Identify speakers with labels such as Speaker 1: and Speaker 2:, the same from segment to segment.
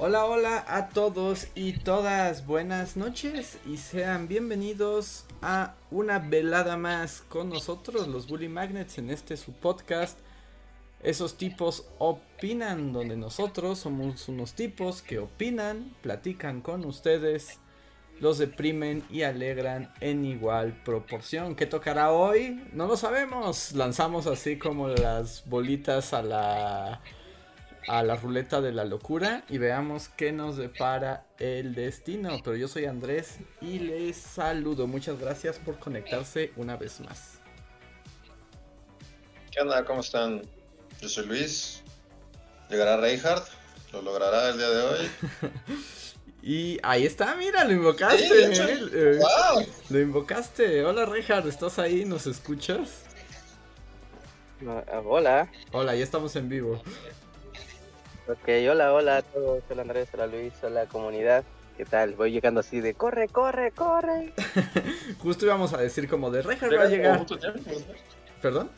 Speaker 1: Hola, hola a todos y todas, buenas noches y sean bienvenidos a una velada más con nosotros, los Bully Magnets, en este su podcast. Esos tipos opinan, donde nosotros somos unos tipos que opinan, platican con ustedes, los deprimen y alegran en igual proporción. ¿Qué tocará hoy? No lo sabemos. Lanzamos así como las bolitas a la a la ruleta de la locura y veamos qué nos depara el destino. Pero yo soy Andrés y les saludo. Muchas gracias por conectarse una vez más.
Speaker 2: ¿Qué onda? ¿Cómo están? Yo soy Luis. Llegará Reinhardt. Lo logrará el día de hoy.
Speaker 1: y ahí está, mira, lo invocaste. ¿eh? Lo invocaste. Hola Reinhardt, ¿estás ahí? ¿Nos escuchas?
Speaker 3: Ah, hola.
Speaker 1: Hola, ya estamos en vivo.
Speaker 3: Ok, hola, hola a todos. Hola Andrés, hola Luis, hola comunidad. ¿Qué tal? Voy llegando así de corre, corre, corre.
Speaker 1: justo íbamos a decir como de Reja va a llegar. ¿Perdón?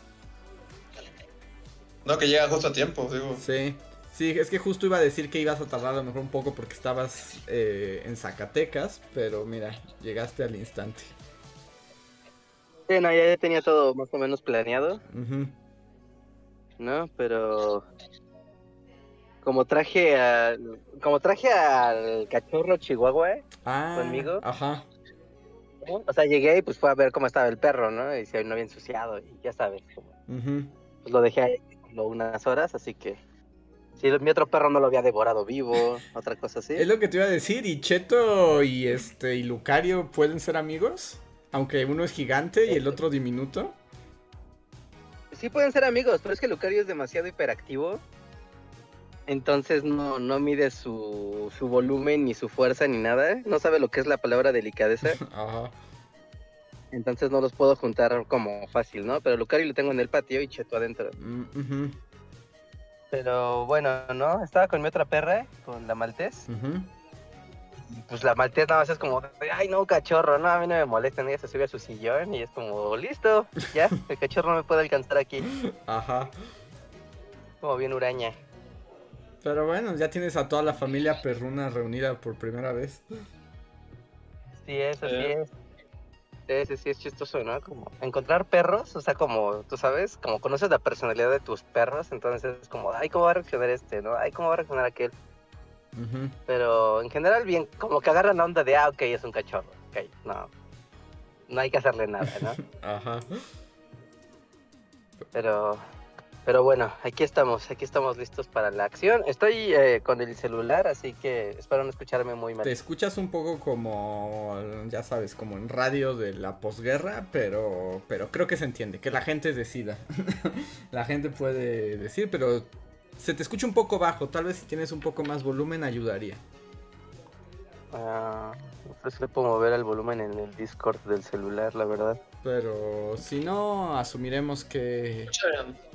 Speaker 2: No, que llega justo a tiempo, digo.
Speaker 1: Sí. Sí, es que justo iba a decir que ibas a tardar a lo mejor un poco porque estabas eh, en Zacatecas, pero mira, llegaste al instante.
Speaker 3: Sí, no, ya tenía todo más o menos planeado. No, pero como traje a, como traje al cachorro chihuahua ah, conmigo.
Speaker 1: Ajá.
Speaker 3: O sea, llegué y pues fue a ver cómo estaba el perro, ¿no? Y si no había ensuciado y ya sabes. Pues lo dejé ahí unas horas, así que si mi otro perro no lo había devorado vivo, otra cosa así.
Speaker 1: Es lo que te iba a decir, y Cheto y este y Lucario pueden ser amigos, aunque uno es gigante y el otro diminuto.
Speaker 3: Sí pueden ser amigos, pero es que Lucario es demasiado hiperactivo entonces no, no mide su, su volumen ni su fuerza ni nada. No sabe lo que es la palabra delicadeza. Ajá. Entonces no los puedo juntar como fácil, ¿no? Pero Lucario lo tengo en el patio y Cheto adentro. Mm, Pero bueno, ¿no? Estaba con mi otra perra, con la maltés. pues la maltés nada más es como, ay no, cachorro, no, a mí no me molesta, ella se sube a su sillón y es como, listo, ya, el cachorro no me puede alcanzar aquí. Ajá. Como bien uraña.
Speaker 1: Pero bueno, ya tienes a toda la familia perruna reunida por primera vez.
Speaker 3: Sí, eso sí es. Sí, sí, es chistoso, ¿no? Como encontrar perros, o sea, como, tú sabes, como conoces la personalidad de tus perros, entonces es como, ay, ¿cómo va a reaccionar este, no? Ay, ¿cómo va a reaccionar aquel? Pero en general, bien, como que agarran la onda de, ah, ok, es un cachorro, ok, no. No hay que hacerle nada, ¿no? Ajá. Pero, pero bueno, aquí estamos, aquí estamos listos para la acción. Estoy eh, con el celular, así que espero no escucharme muy mal.
Speaker 1: Te escuchas un poco como, ya sabes, como en radio de la posguerra, pero, pero creo que se entiende, que la gente decida. la gente puede decir, pero se te escucha un poco bajo. Tal vez si tienes un poco más volumen ayudaría.
Speaker 3: Ah, pues le puedo mover el volumen en el Discord del celular, la verdad.
Speaker 1: Pero si no, asumiremos que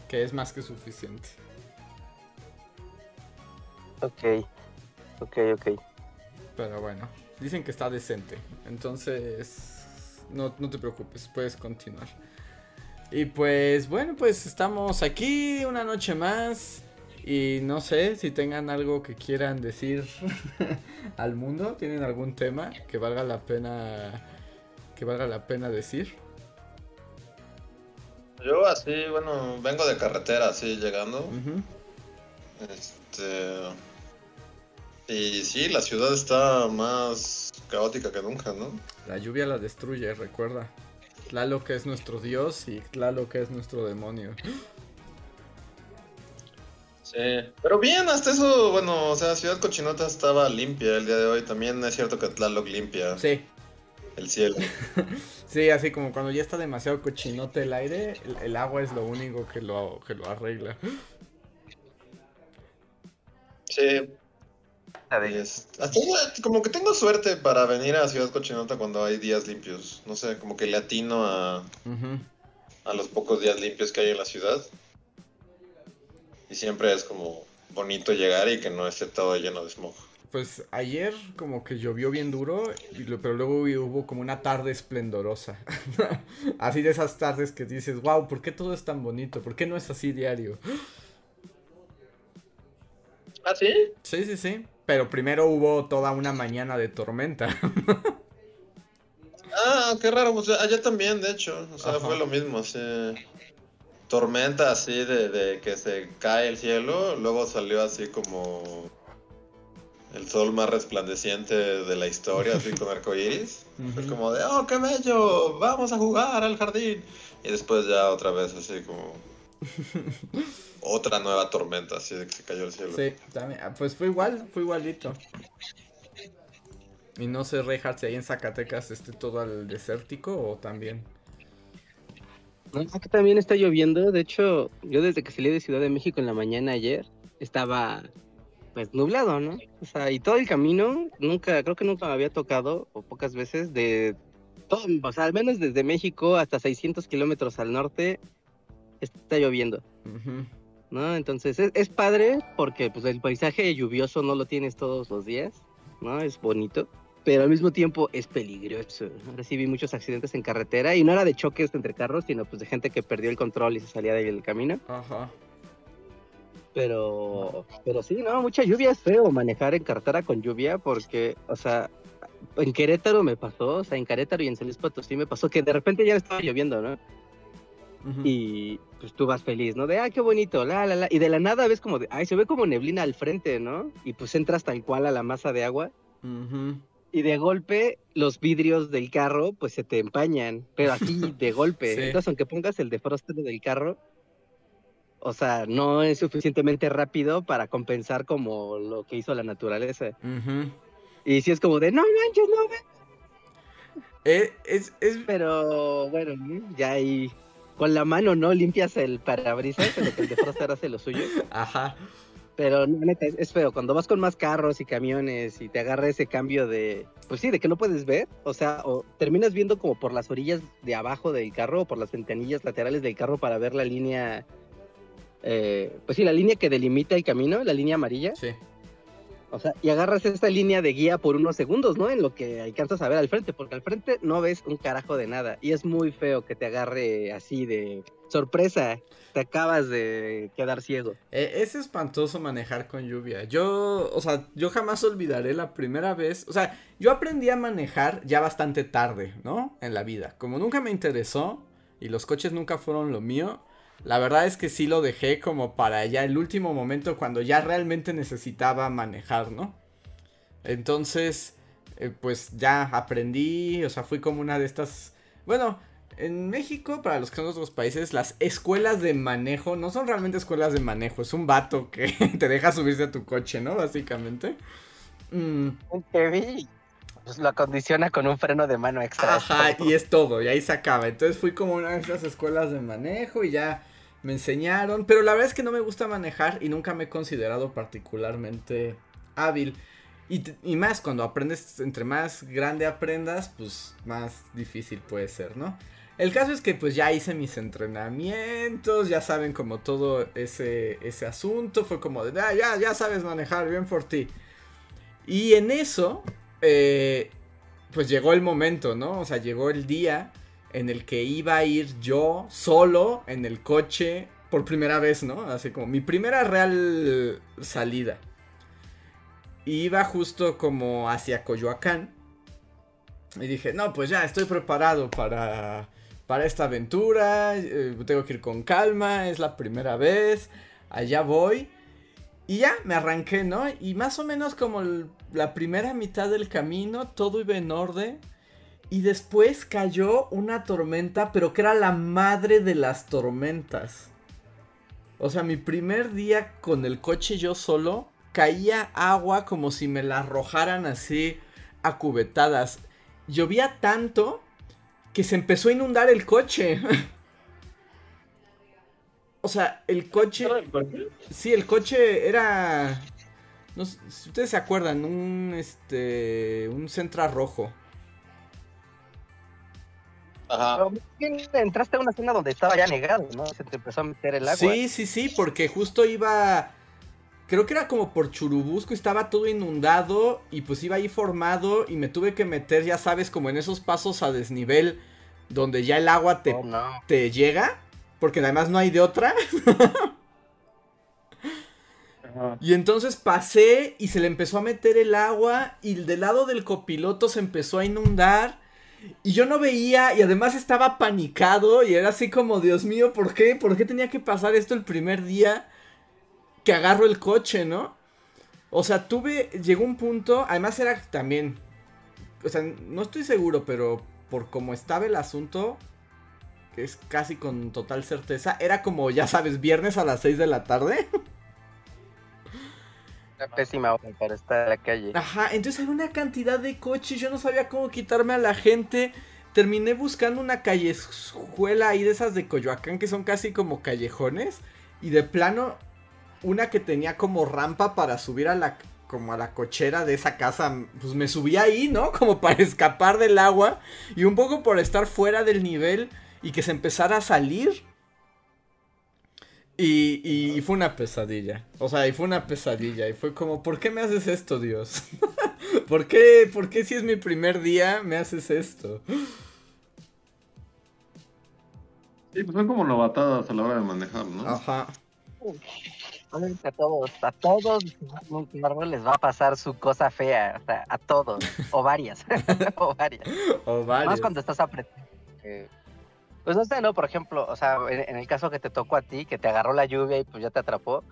Speaker 1: que es más que suficiente.
Speaker 3: Ok, ok, ok.
Speaker 1: Pero bueno, dicen que está decente, entonces no, te preocupes, puedes continuar. Y pues bueno, pues estamos aquí una noche más. Y no sé si tengan algo que quieran decir al mundo. ¿Tienen algún tema que valga la pena que valga la pena decir?
Speaker 2: Yo así, bueno, vengo de carretera así llegando. Este. Y sí, la ciudad está más caótica que nunca, ¿no?
Speaker 1: La lluvia la destruye, recuerda. Tlaloc es nuestro dios y Tlaloc es nuestro demonio.
Speaker 2: Sí, pero bien, hasta eso, bueno, o sea, Ciudad Cochinota estaba limpia el día de hoy. También es cierto que Tlaloc limpia.
Speaker 1: Sí,
Speaker 2: el cielo.
Speaker 1: sí, así como cuando ya está demasiado cochinote el aire, el, agua es lo único que lo, que lo arregla.
Speaker 2: Sí. como que tengo suerte para venir a Ciudad Cochinota cuando hay días limpios. No sé, como que le atino a, a los pocos días limpios que hay en la ciudad. Y siempre es como bonito llegar y que no esté todo lleno de smog.
Speaker 1: Pues ayer como que llovió bien duro, pero luego hubo como una tarde esplendorosa. así de esas tardes que dices, wow, ¿por qué todo es tan bonito? ¿Por qué no es así diario?
Speaker 2: ¿Ah, sí?
Speaker 1: Sí, sí, sí. Pero primero hubo toda una mañana de tormenta.
Speaker 2: ah, qué raro. Pues allá también, de hecho. O sea, fue lo mismo. Así. Tormenta así de, de que se cae el cielo. Luego salió así como el sol más resplandeciente de la historia, así con arcoiris. Fue como de, oh, qué bello, vamos a jugar al jardín. Y después ya otra vez así como... otra nueva tormenta, así de que se cayó el cielo.
Speaker 1: Sí, también. Ah, pues fue igual, fue igualito. Y no sé, Reinhardt, si ahí en Zacatecas esté todo al desértico o también.
Speaker 3: No, aquí también está lloviendo. De hecho, yo desde que salí de Ciudad de México en la mañana ayer, estaba pues nublado, ¿no? O sea, y todo el camino, nunca, creo que nunca me había tocado, o pocas veces, de todo, o sea, al menos desde México hasta 600 kilómetros al norte, está lloviendo. ¿No? Entonces es, padre porque pues el paisaje lluvioso no lo tienes todos los días, ¿no? Es bonito, pero al mismo tiempo es peligroso. Recibí muchos accidentes en carretera y no era de choques entre carros, sino pues de gente que perdió el control y se salía del camino. Ajá. Pero, pero sí, no, mucha lluvia es feo manejar en carretera con lluvia porque, o sea, en Querétaro me pasó, o sea, en Querétaro y en San Luis Potosí me pasó que de repente ya estaba lloviendo, ¿no? Y pues tú vas feliz, ¿no? De, ah, qué bonito, la, la, la. Y de la nada ves como de, ay, se ve como neblina al frente, ¿no? Y pues entras tal cual a la masa de agua. Y de golpe los vidrios del carro pues se te empañan, pero así de golpe. Entonces, aunque pongas el defroster del carro, o sea, no es suficientemente rápido para compensar como lo que hizo la naturaleza. Y si es como de, no manches, no
Speaker 1: eh, es, es,
Speaker 3: Pero bueno, ya ahí con la mano no limpias el parabrisas, pero que el defroster hace lo suyo.
Speaker 1: Ajá.
Speaker 3: Pero neta, es feo. Cuando vas con más carros y camiones y te agarra ese cambio de, pues sí, de que no puedes ver, o sea, o terminas viendo como por las orillas de abajo del carro o por las ventanillas laterales del carro para ver la línea eh, pues sí, la línea que delimita el camino, la línea amarilla.
Speaker 1: Sí.
Speaker 3: O sea, y agarras esta línea de guía por unos segundos, ¿no? En lo que alcanzas a ver al frente, porque al frente no ves un carajo de nada. Y es muy feo que te agarre así de sorpresa. Te acabas de quedar ciego.
Speaker 1: E, es espantoso manejar con lluvia. Yo, o sea, yo jamás olvidaré la primera vez. O sea, yo aprendí a manejar ya bastante tarde, ¿no? En la vida. Como nunca me interesó y los coches nunca fueron lo mío la verdad es que sí lo dejé como para ya el último momento cuando ya realmente necesitaba manejar, ¿no? Entonces, eh, pues ya aprendí, o sea, fui como una de estas... Bueno, en México, para los que son otros países, las escuelas de manejo no son realmente escuelas de manejo, es un vato que te deja subirse a tu coche, ¿no? Básicamente.
Speaker 3: Mm. Pues lo acondiciona con un freno de mano extra.
Speaker 1: Ajá, y es todo, y ahí se acaba. Entonces fui como una de esas escuelas de manejo y ya me enseñaron. Pero la verdad es que no me gusta manejar y nunca me he considerado particularmente hábil. Y, y, más cuando aprendes, entre más grande aprendas, pues más difícil puede ser, ¿no? El caso es que pues ya hice mis entrenamientos, ya saben como todo ese, ese asunto, fue como de, ah, ya, ya sabes manejar, bien por ti. Y en eso, eh, pues llegó el momento, ¿no? O sea, llegó el día en el que iba a ir yo solo en el coche por primera vez, ¿no? Así como mi primera real salida. Iba justo como hacia Coyoacán. Y dije, no, pues ya estoy preparado para, para esta aventura. Eh, tengo que ir con calma, es la primera vez. Allá voy. Y ya, me arranqué, ¿no? Y más o menos como la primera mitad del camino, todo iba en orden. Y después cayó una tormenta, pero que era la madre de las tormentas. O sea, mi primer día con el coche yo solo, caía agua como si me la arrojaran así a cubetadas. Llovía tanto que se empezó a inundar el coche. o sea, el coche... Sí, el coche era... No sé, si ustedes se acuerdan, un este un Centra rojo.
Speaker 2: Ajá.
Speaker 3: entraste a una zona donde estaba ya negado, ¿no? Se te empezó a meter el agua.
Speaker 1: Sí, sí, sí, porque justo iba. Creo que era como por Churubusco, estaba todo inundado y pues iba ahí formado y me tuve que meter, ya sabes, como en esos pasos a desnivel donde ya el agua te,
Speaker 3: Oh, no.
Speaker 1: te llega, porque además no hay de otra. Y entonces pasé y se le empezó a meter el agua y del lado del copiloto se empezó a inundar. Y yo no veía y además estaba panicado y era así como, Dios mío, ¿por qué? ¿Por qué tenía que pasar esto el primer día que agarro el coche, no? O sea, tuve, llegó un punto, además era también, o sea, no estoy seguro, pero por cómo estaba el asunto, que es casi con total certeza, era como, ya sabes, viernes a las 6 de la tarde.
Speaker 3: Una pésima hora para estar en la calle.
Speaker 1: Ajá, entonces había una cantidad de coches, yo no sabía cómo quitarme a la gente. Terminé buscando una callejuela ahí de esas de Coyoacán que son casi como callejones. Y de plano, una que tenía como rampa para subir a la como a la cochera de esa casa, pues me subí ahí, ¿no? Como para escapar del agua y un poco por estar fuera del nivel y que se empezara a salir. Y, y- y fue una pesadilla. O sea, y fue una pesadilla. Y fue como, ¿por qué me haces esto, Dios? ¿Por qué, ¿Por qué si es mi primer día me haces esto?
Speaker 2: Sí, pues son como novatadas a la hora de manejar, ¿no?
Speaker 1: Ajá.
Speaker 3: A todos, a todos árbol les va a pasar su cosa fea, o sea, a todos, o varias, o varias.
Speaker 1: O
Speaker 3: Más
Speaker 1: varios.
Speaker 3: cuando estás apretando. eh, Pues no sé, ¿no? Por ejemplo, o sea, en, en el caso que te tocó a ti, que te agarró la lluvia y pues ya te atrapó.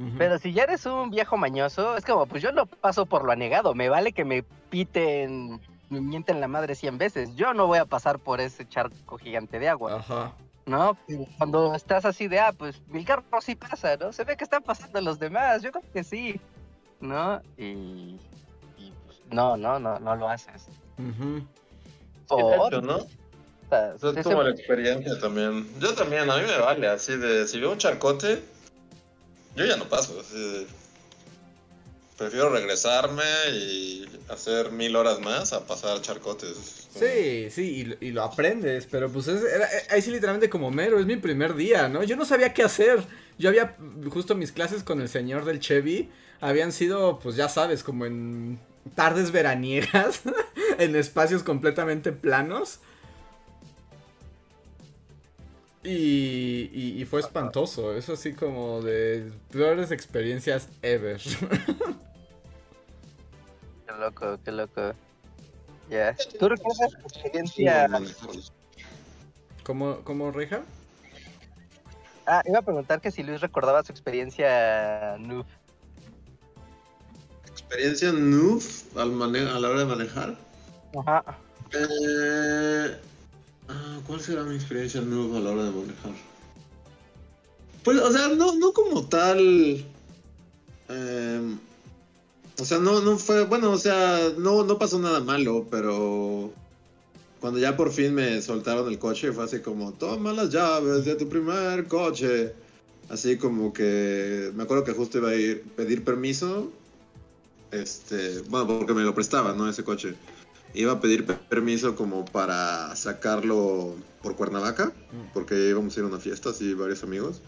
Speaker 1: Ujú.
Speaker 3: Pero si ya eres un viejo mañoso, es como, pues yo no paso por lo anegado. Me vale que me piten, me mienten la madre 100 veces. Yo no voy a pasar por ese charco gigante de agua,
Speaker 1: Ajá.
Speaker 3: ¿no? Cuando estás así de, ah, pues mi carro sí pasa, ¿no? Se ve que están pasando los demás. Yo creo que sí, ¿no? Y. y, pues, no, no, no, no lo haces.
Speaker 1: Ujú.
Speaker 2: Sí,
Speaker 3: O
Speaker 2: ¿no? Eso es
Speaker 3: ese-
Speaker 2: como la experiencia también. Yo también, a mí me vale, así de, si veo un charcote, yo ya no paso, así de- Prefiero regresarme y hacer mil horas más a pasar charcotes.
Speaker 1: Sí, sí, y, lo- y lo aprendes, pero pues es, era, ahí sí literalmente como mero, es mi primer día, ¿no? Yo no sabía qué hacer. Yo había, justo mis clases con el señor del Chevy habían sido, pues ya sabes, como en tardes veraniegas, en espacios completamente planos. Y, y, y fue espantoso, eso así como de peores experiencias ever.
Speaker 3: Qué loco, qué loco. Ya. ¿Tú recuerdas tu
Speaker 2: Sí,
Speaker 3: experiencia?
Speaker 1: ¿Cómo, cómo, Reja?
Speaker 3: Ah, iba a preguntar que si Luis recordaba su experiencia noob.
Speaker 2: Experiencia noob al mane- a la hora de manejar.
Speaker 3: Ajá.
Speaker 2: Eh, ah, ¿Cuál será mi experiencia noob a la hora de manejar? Pues, o sea, no, no como tal. eh, o sea, no, no fue. Bueno, o sea, no, no pasó nada malo, pero. Cuando ya por fin me soltaron el coche, fue así como: toma las llaves de tu primer coche. Así como que. Me acuerdo que justo iba a ir pedir permiso. Este. Bueno, porque me lo prestaban, ¿no? Ese coche iba a pedir pe- permiso como para sacarlo por Cuernavaca, porque íbamos a ir a una fiesta, así varios amigos.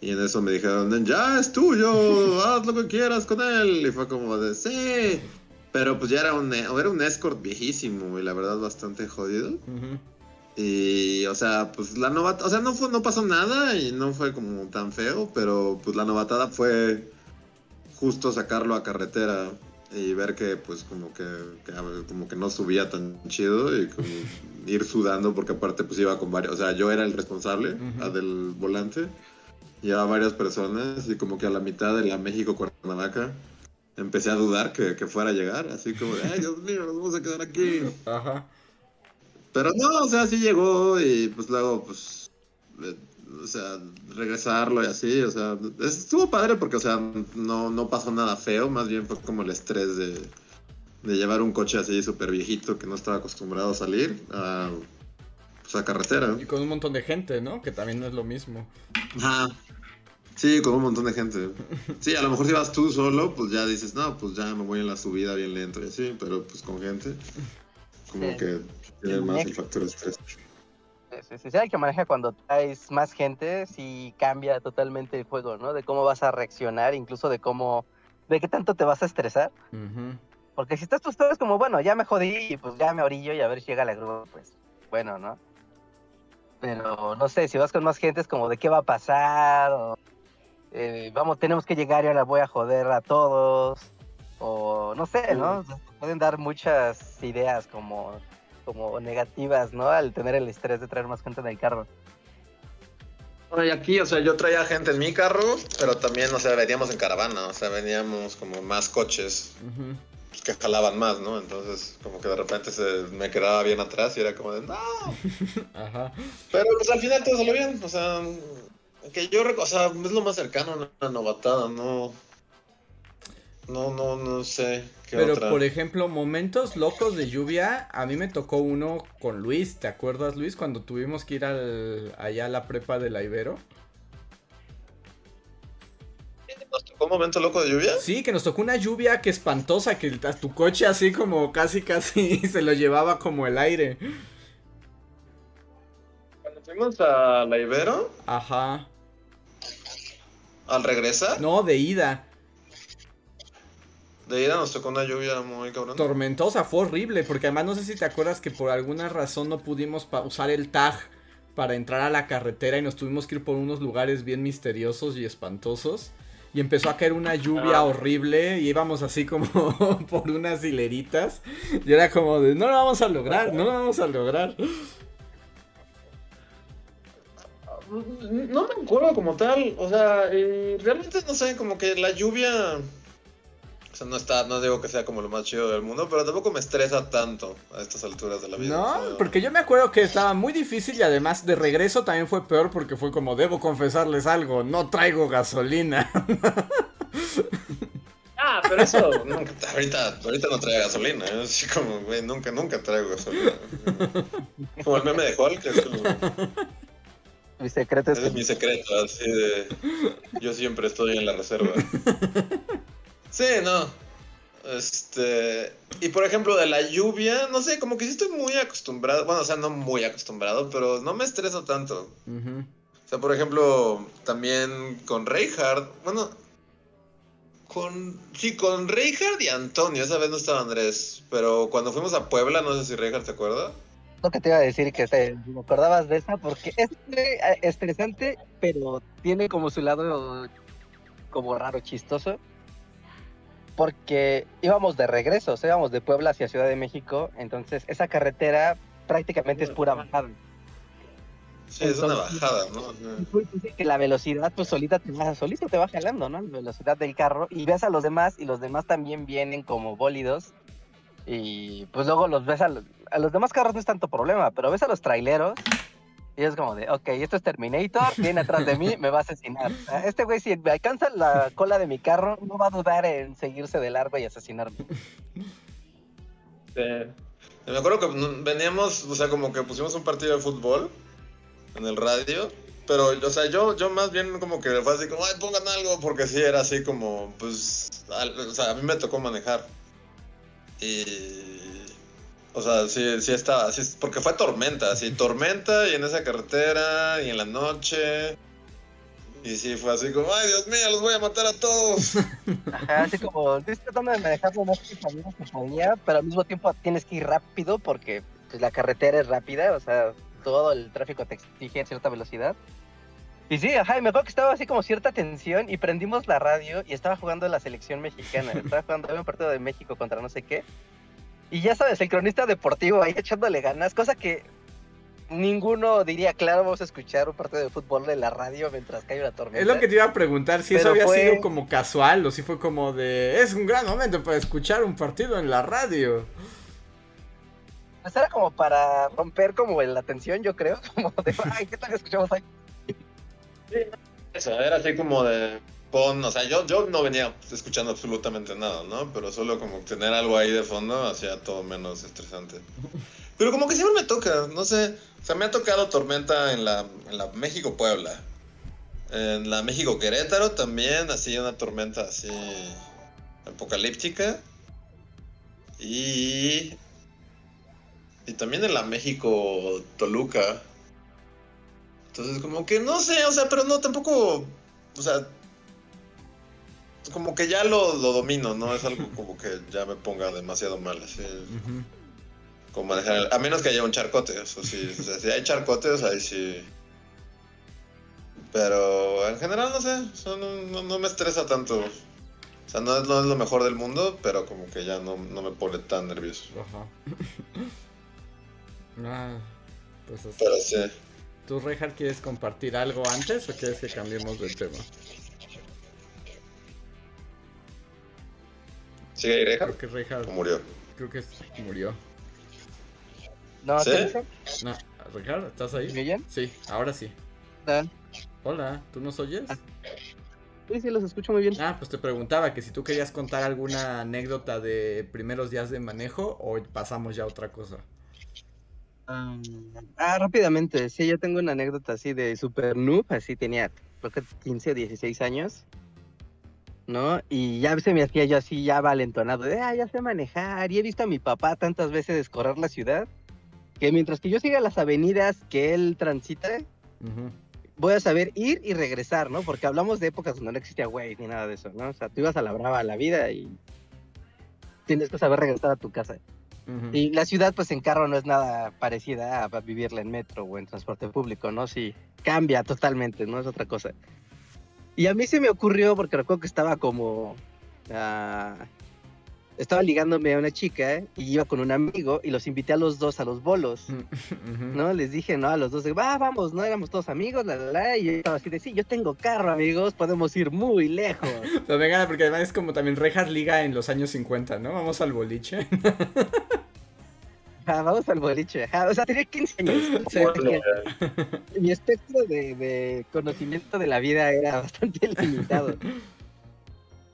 Speaker 2: Y en eso me dijeron, ya es tuyo, haz lo que quieras con él. Y fue como de, sí. Pero pues ya era un, era un escort viejísimo y la verdad bastante jodido. Y, o sea, pues la novata, o sea, no fue, no pasó nada y no fue como tan feo, pero pues la novatada fue justo sacarlo a carretera y ver que pues como que, que, como que no subía tan chido y como ir sudando porque aparte pues iba con varios, o sea, yo era el responsable del volante, llevaba varias personas y como que a la mitad de la México Cuernavaca empecé a dudar que, que fuera a llegar, así como ay Dios mío, nos vamos a quedar aquí.
Speaker 1: Ajá.
Speaker 2: Pero no, o sea, sí llegó y pues luego, pues, eh, o sea, regresarlo y así, o sea, estuvo padre porque, o sea, no, no pasó nada feo, más bien fue como el estrés de, de llevar un coche así súper viejito que no estaba acostumbrado a salir a, pues, a carretera.
Speaker 1: Y con un montón de gente, ¿no? Que también no es lo mismo.
Speaker 2: Ajá. Sí, con un montón de gente. Sí, a lo mejor si vas tú solo, pues ya dices, no, pues ya me voy en la subida bien lento y así, pero pues con gente, como
Speaker 3: Sí.
Speaker 2: que tiene más el factor estrés.
Speaker 3: El que maneja cuando traes más gente, sí cambia totalmente el juego, ¿no? De cómo vas a reaccionar, incluso de cómo, de qué tanto te vas a estresar. Porque si estás tú es como, bueno, ya me jodí y pues ya me orillo y a ver si llega la grúa, pues bueno, ¿no? Pero no sé, si vas con más gente es como de qué va a pasar, o eh, vamos, tenemos que llegar y ahora voy a joder a todos, o no sé, ¿no? pueden dar muchas ideas como como negativas, ¿no? Al tener el estrés de traer más gente en el carro.
Speaker 2: Y aquí, o sea, yo traía gente en mi carro, pero también, o sea, veníamos en caravana, o sea, veníamos como más coches pues, que jalaban más, ¿no? Entonces, como que de repente se me quedaba bien atrás y era como de, no. Ajá. Pero pues al final todo salió bien, o sea, que yo, o sea, es lo más cercano a una novatada, ¿no? No, no, no sé.
Speaker 1: Pero por ejemplo, momentos locos de lluvia, a mí me tocó uno con Luis, ¿te acuerdas Luis? Cuando tuvimos que ir al, allá a la prepa de la Ibero.
Speaker 2: ¿Nos tocó un momento loco de lluvia?
Speaker 1: Sí, que nos tocó una lluvia que espantosa, que tu coche así como casi casi se lo llevaba como el aire.
Speaker 2: Cuando fuimos a la Ibero.
Speaker 1: Ajá.
Speaker 2: ¿Al regresar?
Speaker 1: No, de ida.
Speaker 2: De ida nos tocó una lluvia muy cabrón.
Speaker 1: Tormentosa, fue horrible, porque además no sé si te acuerdas que por alguna razón no pudimos usar el tag para entrar a la carretera y nos tuvimos que ir por unos lugares bien misteriosos y espantosos. Y empezó a caer una lluvia ah. horrible y íbamos así como por unas hileritas. Y era como de, no lo vamos a lograr, no lo vamos a lograr.
Speaker 2: No me acuerdo como tal, o sea, eh, realmente no sé, como que la lluvia sea, no está, no digo que sea como lo más chido del mundo, pero tampoco me estresa tanto a estas alturas de la vida.
Speaker 1: No, porque yo me acuerdo que estaba muy difícil y además de regreso también fue peor porque fue como, debo confesarles algo, no traigo gasolina.
Speaker 2: Ah, pero eso, nunca, ahorita, ahorita no traigo gasolina, ¿eh? así como, güey, nunca, nunca traigo gasolina. Como el meme de Hulk, es como...
Speaker 3: Mi secreto
Speaker 2: es, es mi secreto, así de, yo siempre estoy en la reserva. Sí, no. Este. Y por ejemplo, de la lluvia, no sé, como que sí estoy muy acostumbrado. Bueno, o sea, no muy acostumbrado, pero no me estreso tanto. O sea, por ejemplo, también con Reinhardt. Bueno, con. Sí, con Reinhardt y Antonio. Esa vez no estaba Andrés. Pero cuando fuimos a Puebla, no sé si Reinhardt te acuerda.
Speaker 3: Lo que te iba a decir que te, me acordabas de esa porque es estresante, pero tiene como su lado como raro, chistoso porque íbamos de regreso, o sea, íbamos de Puebla hacia Ciudad de México, entonces esa carretera prácticamente es pura bajada.
Speaker 2: Sí, es una bajada, ¿no?
Speaker 3: Pues, que la velocidad, pues solita te va, solito te va jalando, ¿no? La velocidad del carro, y ves a los demás, y los demás también vienen como bólidos, y pues luego los ves a los, a los demás carros no es tanto problema, pero ves a los traileros, y es como de, ok, esto es Terminator, viene atrás de mí, me va a asesinar. Este güey, si me alcanza la cola de mi carro, no va a dudar en seguirse de largo y asesinarme.
Speaker 2: Sí. Me acuerdo que veníamos, o sea, como que pusimos un partido de fútbol en el radio. Pero, o sea, yo, yo más bien como que fue así como, ay, pongan algo, porque sí era así como, pues, o sea, a mí me tocó manejar. Y o sea, sí, sí estaba, sí, porque fue tormenta, sí, tormenta y en esa carretera y en la noche. Y sí, fue así como, ay Dios mío, los voy a matar a todos.
Speaker 3: Ajá, así como, estoy tratando de manejar lo más que podía, pero al mismo tiempo tienes que ir rápido porque pues, la carretera es rápida, o sea, todo el tráfico te exige cierta velocidad. Y sí, ajá, y me acuerdo que estaba así como cierta tensión y prendimos la radio y estaba jugando la selección mexicana, estaba jugando un partido de México contra no sé qué. Y ya sabes, el cronista deportivo ahí echándole ganas, cosa que ninguno diría, claro, vamos a escuchar un partido de fútbol de la radio mientras cae una tormenta.
Speaker 1: Es lo que te iba a preguntar, si eso había sido como casual o si fue como de, es un gran momento para escuchar un partido en la radio.
Speaker 3: Pues era como para romper como la tensión, yo creo, como de, ay, ¿qué tal escuchamos ahí?
Speaker 2: eso, era así como de, pon, o sea, yo, yo no venía escuchando absolutamente nada, ¿no? Pero solo como tener algo ahí de fondo hacía todo menos estresante. Pero como que siempre me toca, no sé, o sea, me ha tocado tormenta en la, en la México-Puebla. En la México-Querétaro también, así una tormenta así apocalíptica. Y... Y también en la México-Toluca. Entonces, como que no sé, o sea, pero no tampoco. O sea. Como que ya lo, lo domino, ¿no? Es algo como que ya me ponga demasiado mal, así. Como manejar el- A menos que haya un charcote, eso sí. O sea, si hay charcotes, ahí sí. Pero en general, no sé. no- no me estresa tanto. O sea, no es, no es lo mejor del mundo, pero como que ya no, no me pone tan nervioso.
Speaker 1: Ajá. Ah, pues así.
Speaker 2: Pero sí.
Speaker 1: ¿Tú, Reinhardt, quieres compartir algo antes o quieres que cambiemos de tema?
Speaker 2: ¿Sigue ahí, Reja?
Speaker 1: Creo que Reinhardt,
Speaker 2: ¿O murió?
Speaker 1: creo que murió.
Speaker 3: No,
Speaker 2: ¿Sí?
Speaker 1: No, Reinhardt, ¿estás ahí?
Speaker 3: ¿Me oyen?
Speaker 1: Sí, ahora sí.
Speaker 3: Ah,
Speaker 1: Hola, ¿tú nos oyes?
Speaker 3: Sí, sí, los escucho muy bien.
Speaker 1: Ah, pues te preguntaba que si tú querías contar alguna anécdota de primeros días de manejo o pasamos ya a otra cosa.
Speaker 3: Ah, ah, rápidamente, sí, yo tengo una anécdota así de super noob, así tenía, creo que 15 o 16 años, ¿no? Y ya se me hacía yo así ya valentonado, de, ah, ya sé manejar, y he visto a mi papá tantas veces correr la ciudad, que mientras que yo siga las avenidas que él transita, voy a saber ir y regresar, ¿no? Porque hablamos de épocas donde no existía Waze ni nada de eso, ¿no? O sea, tú ibas a la brava a la vida y tienes que saber regresar a tu casa. Y la ciudad, pues en carro no es nada parecida a vivirla en metro o en transporte público, ¿no? Sí, cambia totalmente, ¿no? Es otra cosa. Y a mí se me ocurrió, porque recuerdo que estaba como... ah, estaba ligándome a una chica ¿eh? y iba con un amigo y los invité a los dos a los bolos,
Speaker 1: Ujú.
Speaker 3: ¿no? Les dije, ¿no? A los dos, vamos, ¿no? Éramos todos amigos, la, la, la. Y yo estaba así de, sí, yo tengo carro, amigos, podemos ir muy lejos.
Speaker 1: Pero venga, porque además es como también Reinhardt Liga en los años 50, ¿no? Vamos al boliche.
Speaker 3: Vamos al boliche. ajá. O sea, tenía 15 años. O sea, tenía- mi espectro de, de conocimiento de la vida era bastante limitado.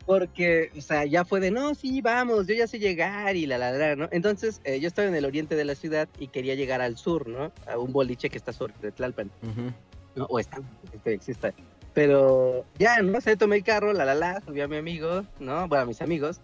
Speaker 3: Porque, o sea, ya fue de, no, sí, vamos, yo ya sé llegar y la, la, la, ¿no? Entonces, eh, yo estaba en el oriente de la ciudad y quería llegar al sur, ¿no? A un boliche que está sobre de Tlalpan,
Speaker 1: Ujú.
Speaker 3: ¿no? O está, este exista. Pero ya, no sé, tomé el carro, la, la, la, subí a mi amigo, ¿no? Bueno, a mis amigos,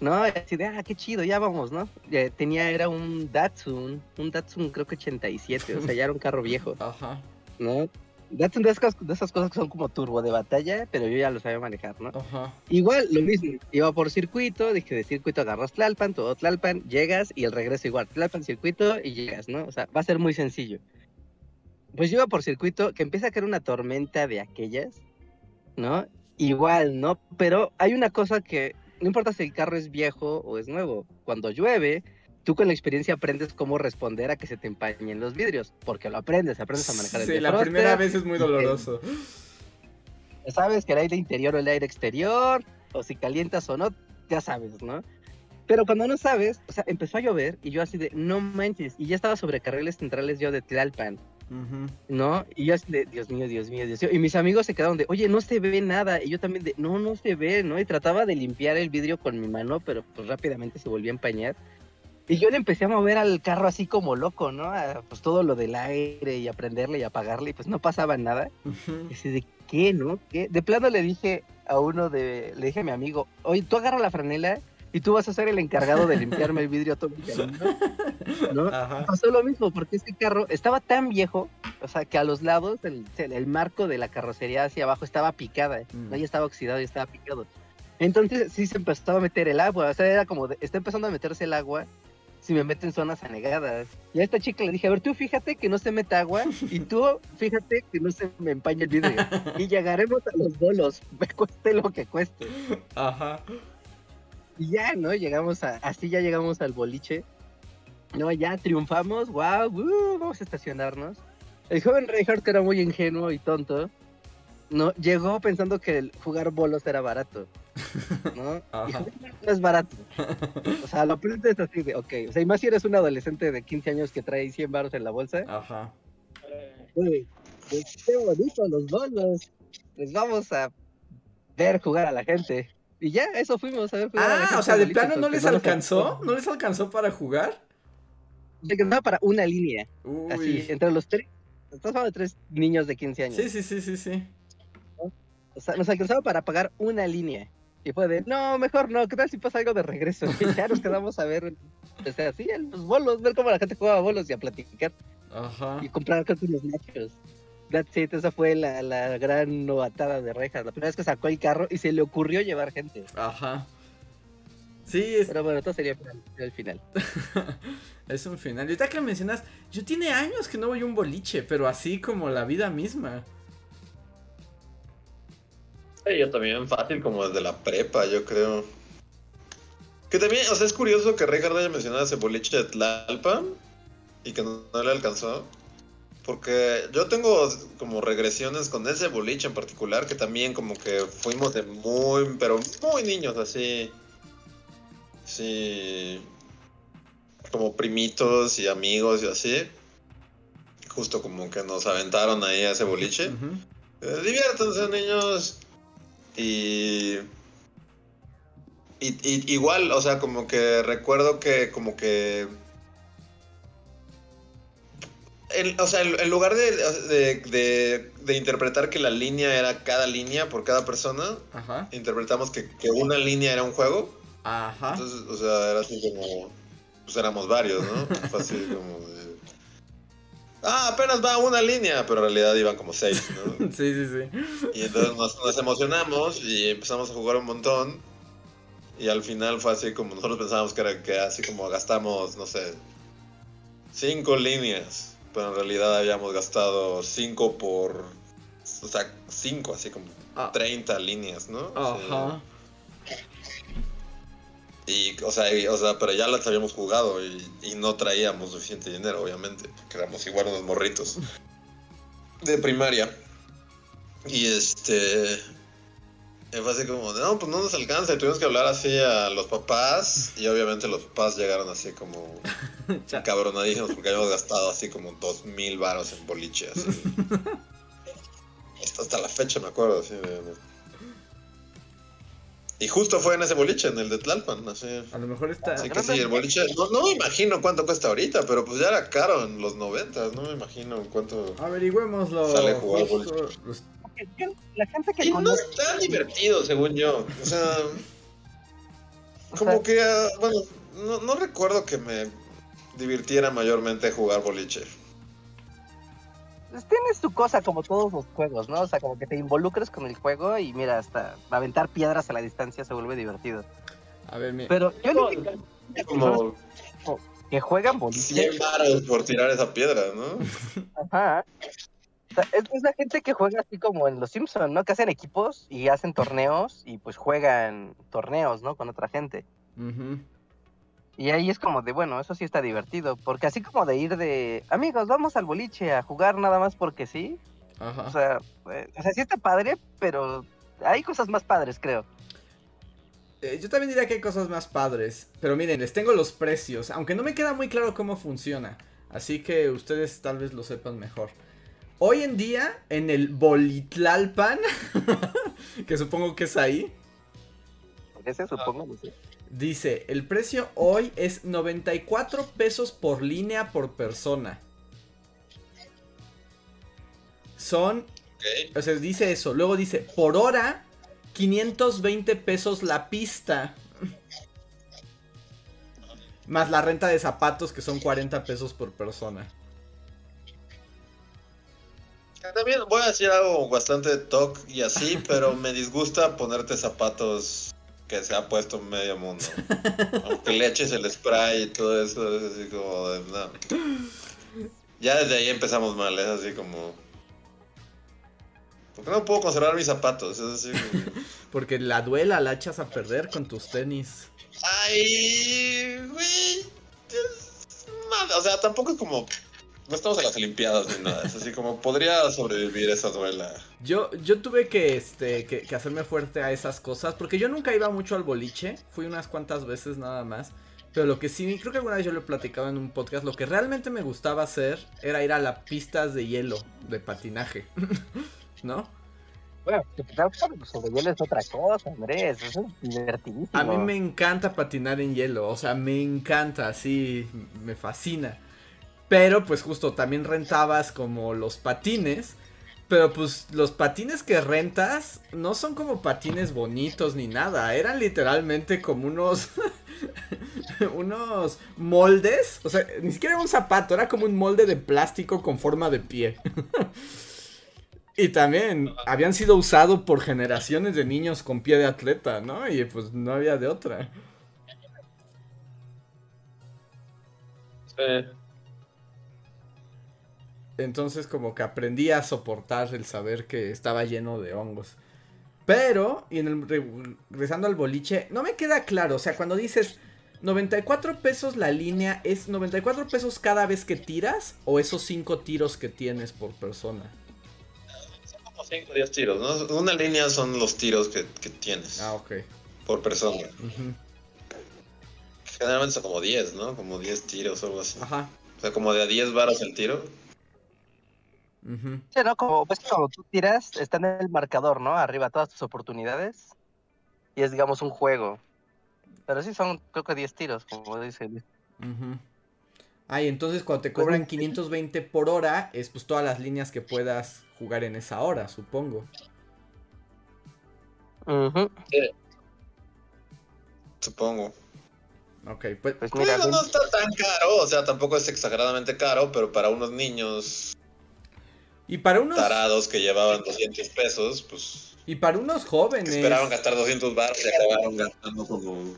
Speaker 3: ¿no? Así de, ah, qué chido, ya vamos, ¿no? Tenía, era un Datsun, un Datsun creo que 87, o sea, ya era un carro viejo.
Speaker 1: Ajá.
Speaker 3: ¿no? Datsun de esas, de esas cosas que son como turbo de batalla, pero yo ya lo sabía manejar, ¿no?
Speaker 1: Ajá.
Speaker 3: Igual, lo mismo, iba por circuito, dije de circuito agarras Tlalpan, todo Tlalpan, llegas y el regreso igual, Tlalpan, circuito y llegas, ¿no? O sea, va a ser muy sencillo. Pues yo iba por circuito, que empieza a caer una tormenta de aquellas, ¿no? Igual, ¿no? Pero hay una cosa que, no importa si el carro es viejo o es nuevo, cuando llueve, tú con la experiencia aprendes cómo responder a que se te empañen los vidrios, porque lo aprendes, aprendes a manejar el
Speaker 1: Sí, la primera vez es muy doloroso.
Speaker 3: sabes que el aire interior o el aire exterior, o si calientas o no, ya sabes, ¿no? Pero cuando no sabes, o sea, empezó a llover y yo así de, no manches, y ya estaba sobre carriles centrales yo de Tlalpan, ¿no? Y yo así de, Dios mío, Dios mío, Dios mío. Y mis amigos se quedaron de, oye, no se ve nada. Y yo también de, no, no se ve, ¿no? Y trataba de limpiar el vidrio con mi mano, pero pues rápidamente se volvió a empañar. Y yo le empecé a mover al carro así como loco, ¿no? A, pues todo lo del aire y a prenderle y apagarle, y pues no pasaba nada.
Speaker 1: Ujú.
Speaker 3: Y así de, ¿qué, no? ¿Qué? De plano le dije a uno de, le dije a mi amigo, oye, tú agarra la franela y tú vas a ser el encargado de limpiarme el vidrio todo el camino", ¿no?
Speaker 1: Ajá.
Speaker 3: Pasó lo mismo, porque este carro estaba tan viejo, o sea, que a los lados, el, el marco de la carrocería hacia abajo estaba picada, ¿eh?
Speaker 1: Mm.
Speaker 3: ¿no? Ya estaba oxidado y estaba picado. Entonces sí se empezó a meter el agua, o sea, era como, de, está empezando a meterse el agua si me meten zonas anegadas. Y a esta chica le dije, a ver, tú fíjate que no se meta agua y tú fíjate que no se me empañe el vidrio. y llegaremos a los bolos, me cueste lo que cueste.
Speaker 1: Ajá.
Speaker 3: Y ya, ¿no? Llegamos a, así ya llegamos al boliche. No, ya triunfamos, wow, vamos a estacionarnos. El joven Reinhardt, que era muy ingenuo y tonto, no, llegó pensando que el jugar bolos era barato, ¿no? Y no es barato. O sea, lo primero es así de, ok, o sea, y más si eres un adolescente de 15 años que trae 100 baros en la bolsa,
Speaker 1: Ajá.
Speaker 3: Uy, qué bonito los bolos. Les vamos a ver jugar a la gente. Y ya, eso fuimos a ver a.
Speaker 1: Ah, o sea, de plano no les alcanzó. ¿No les alcanzó para jugar?
Speaker 3: Se alcanzaba para una línea,
Speaker 1: Uy.
Speaker 3: así, entre los tres. Estamos hablando de tres niños de 15 años.
Speaker 1: Sí, sí, sí, sí, sí.
Speaker 3: O sea, nos alcanzaba para pagar una línea. Y fue de, no, mejor no, ¿qué tal si pasa algo de regreso? Y ya nos quedamos a ver, o sea, así, los bolos, ver cómo la gente jugaba bolos y a platicar
Speaker 1: Ajá.
Speaker 3: y comprar casi unos nachos. That's it, esa fue la, la gran novatada de Rejas. La primera vez que sacó el carro y se le ocurrió llevar gente.
Speaker 1: Ajá. Sí, es,
Speaker 3: Pero bueno, todo sería el final.
Speaker 1: es un final. Y ahorita que mencionas, yo tiene años que no voy a un boliche, pero así como la vida misma.
Speaker 2: Sí, yo también fácil como desde la prepa, yo creo. Que también, o sea, es curioso que Ricardo haya mencionado ese boliche de Tlalpan y que no, no le alcanzó. Porque yo tengo como regresiones con ese boliche en particular, que también como que fuimos de muy, pero muy niños, así. Sí. Como primitos y amigos y así. Justo como que nos aventaron ahí a ese boliche.
Speaker 1: Ujú.
Speaker 2: Eh, diviértanse, niños. Y, y, y- igual, o sea, como que recuerdo que como que... en- o sea, en, en lugar de, de, de- de interpretar que la línea era cada línea por cada persona,
Speaker 1: Ajá.
Speaker 2: interpretamos que, que una línea era un juego.
Speaker 1: Ajá.
Speaker 2: Entonces, o sea, era así como... Pues éramos varios, ¿no? Fue así como de... Ah, apenas va una línea, pero en realidad iban como seis, ¿no?
Speaker 1: Sí, sí, sí.
Speaker 2: Y entonces nos, nos emocionamos y empezamos a jugar un montón. Y al final fue así como nosotros pensábamos que era que así como gastamos, no sé, cinco líneas. Pero en realidad habíamos gastado cinco por. O sea, cinco, así como
Speaker 1: Ah.
Speaker 2: 30 líneas, ¿no?
Speaker 1: Ajá.
Speaker 2: Y, o sea, y- o sea, pero ya las habíamos jugado y, y no traíamos suficiente dinero, obviamente, porque éramos igual unos morritos de primaria. Y este. Y Fue así como, no, pues no nos alcanza. Y tuvimos que hablar así a los papás. Y obviamente los papás llegaron así como cabronadísimos porque habíamos gastado así como dos mil varos en boliche. Así. hasta, hasta la fecha me acuerdo. Así, de- de- Y justo fue en ese boliche, en el de Tlalpan. Así.
Speaker 1: A lo mejor está.
Speaker 2: Así que sí, el boliche, no, no me imagino cuánto cuesta ahorita, pero pues ya era caro en los 90, no me imagino cuánto...
Speaker 1: Averigüémoslo.
Speaker 2: Sale a jugar
Speaker 1: justo los-
Speaker 3: La gente que
Speaker 2: Y no es tan divertido, según yo. O sea,
Speaker 3: o
Speaker 2: como
Speaker 3: sea,
Speaker 2: que, ah, bueno, no, no recuerdo que me divirtiera mayormente jugar boliche.
Speaker 3: pues tienes tu cosa como todos los juegos, ¿no? O sea, como que te involucres con el juego y mira, hasta aventar piedras a la distancia se vuelve divertido.
Speaker 1: A ver, mi-
Speaker 3: Pero yo no
Speaker 2: Como
Speaker 3: que juegan boliche.
Speaker 2: 100 varos por tirar esa piedra, ¿no?
Speaker 3: Ajá. O sea, es, es la gente que juega así como en Los Simpsons, ¿no? Que hacen equipos y hacen torneos y pues juegan torneos, ¿no? Con otra gente. Y ahí es como de, bueno, eso sí está divertido. Porque así como de ir de, amigos, vamos al boliche a jugar nada más porque sí. O
Speaker 1: Ajá.
Speaker 3: sea, eh, o sea, sí está padre, pero hay cosas más padres, creo.
Speaker 1: Eh, yo también diría que hay cosas más padres. Pero miren, les tengo los precios. Aunque no me queda muy claro cómo funciona. Así que ustedes tal vez lo sepan mejor. Hoy en día, en el Bolitlalpan, que supongo que es ahí,
Speaker 3: Ese supongo, no sé.
Speaker 1: dice, el precio hoy es 94 pesos por línea por persona. Son
Speaker 2: Ok.
Speaker 1: O sea, dice eso. Luego dice, por hora, 520 pesos la pista. Más la renta de zapatos, que son 40 pesos por persona.
Speaker 2: También voy a decir algo bastante toc y así, pero me disgusta ponerte zapatos que se ha puesto medio mundo. Aunque le eches el spray y todo eso, es así como de, no. Ya desde ahí empezamos mal, es así como... ¿Por qué no puedo conservar mis zapatos? Es así como...
Speaker 1: Porque la duela la echas a perder con tus tenis.
Speaker 2: Ay, güey. O sea, tampoco es como... No estamos en las Olimpiadas ni nada. Es así como podría sobrevivir esa duela.
Speaker 1: Yo, yo tuve que, este, que, que hacerme fuerte a esas cosas. Porque yo nunca iba mucho al boliche. Fui unas cuantas veces nada más. Pero lo que sí, creo que alguna vez yo lo he platicado en un podcast. Lo que realmente me gustaba hacer era ir a las pistas de hielo, de patinaje. ¿No?
Speaker 3: Bueno, sobre hielo es otra cosa, Andrés. Eso es divertidísimo.
Speaker 1: A mí me encanta patinar en hielo, o sea, me encanta, sí, me fascina. Pero pues justo también rentabas como los patines, pero pues los patines que rentas no son como patines bonitos ni nada, eran literalmente como unos unos moldes, o sea, ni siquiera era un zapato, era como un molde de plástico con forma de pie. Y también habían sido usados por generaciones de niños con pie de atleta, ¿no? Y pues no había de otra.
Speaker 2: Sí.
Speaker 1: Entonces como que aprendí a soportar el saber que estaba lleno de hongos. Pero, y en el, regresando al boliche, no me queda claro, o sea, cuando dices 94 pesos la línea, ¿es 94 pesos cada vez que tiras o esos 5 tiros que tienes por persona?
Speaker 2: Son como 5 o 10 tiros, ¿no? Una línea son los tiros que, que tienes
Speaker 1: Ah, ok.
Speaker 2: por persona. Generalmente son como 10, ¿no? Como 10 tiros o algo así.
Speaker 1: Ajá.
Speaker 2: O sea, como de a 10 varos el tiro.
Speaker 3: Sí, ¿no? Como, pues, como tú tiras, está en el marcador, ¿no? Arriba todas tus oportunidades. Y es, digamos, un juego. Pero sí son, creo que 10 tiros, como dice. Luis.
Speaker 1: Ujú. Ah, y entonces cuando te
Speaker 3: Pues,
Speaker 1: cobran
Speaker 3: no sé.
Speaker 1: 520 por hora, es pues todas las líneas que puedas jugar en esa hora, supongo.
Speaker 3: Ujú.
Speaker 2: Supongo.
Speaker 1: Ok, pues...
Speaker 3: Pues mira,
Speaker 2: Digo, no está tan caro, o sea, tampoco es exageradamente caro, pero para unos niños
Speaker 1: Y para unos...
Speaker 2: tarados que llevaban 200 pesos, pues
Speaker 1: Y para unos
Speaker 2: que
Speaker 1: jóvenes...
Speaker 2: esperaban gastar 200 baros y acabaron gastando como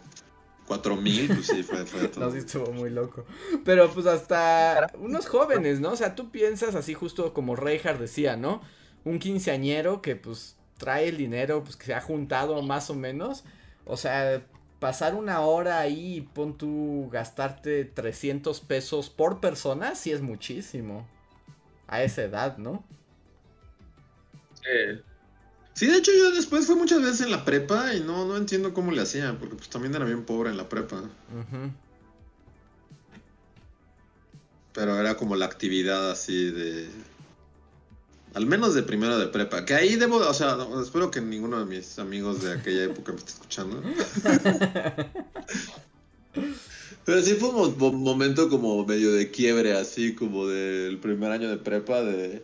Speaker 2: 4 mil, pues sí, fue, fue todo.
Speaker 1: No, sí estuvo muy loco. Pero pues hasta unos jóvenes, ¿no? O sea, tú piensas así justo como Reinhardt decía, ¿no? Un quinceañero que pues trae el dinero, pues que se ha juntado más o menos. O sea, pasar una hora ahí y pon tú gastarte 300 pesos por persona, sí es muchísimo. A esa edad, ¿no?
Speaker 2: Sí. Sí, de hecho yo después fui muchas veces en la prepa y no, no entiendo cómo le hacía, porque pues también era bien pobre en la prepa. Pero era como la actividad así de... Al menos de primero de prepa. Que ahí debo, o sea, no, espero que ninguno de mis amigos de aquella época me esté escuchando. Pero sí fue un mo- mo- momento como medio de quiebre, así como del primer año de prepa, de...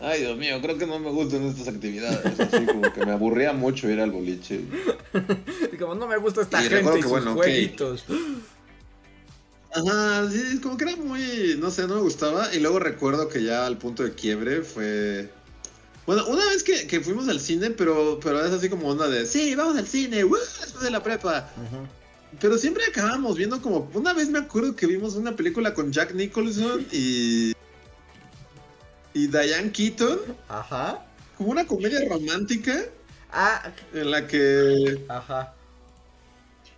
Speaker 2: Ay, Dios mío, creo que no me gustan estas actividades. Así como que me aburría mucho ir al boliche.
Speaker 1: Y como no me gusta esta
Speaker 2: Y
Speaker 1: gente y sus
Speaker 2: bueno,
Speaker 1: jueguitos.
Speaker 2: Ajá, sí, es como que era muy, no sé, no me gustaba. Y luego recuerdo que ya al punto de quiebre fue... Bueno, una vez que, que fuimos al cine, pero, pero es así como onda de, sí, vamos al cine, ¡woo! después de la prepa.
Speaker 1: Ujú.
Speaker 2: Pero siempre acabamos viendo como, una vez me acuerdo que vimos una película con Jack Nicholson y... Y Diane Keaton,
Speaker 1: Ajá.
Speaker 2: como una comedia romántica
Speaker 1: Ah,
Speaker 2: en la que...
Speaker 1: ajá.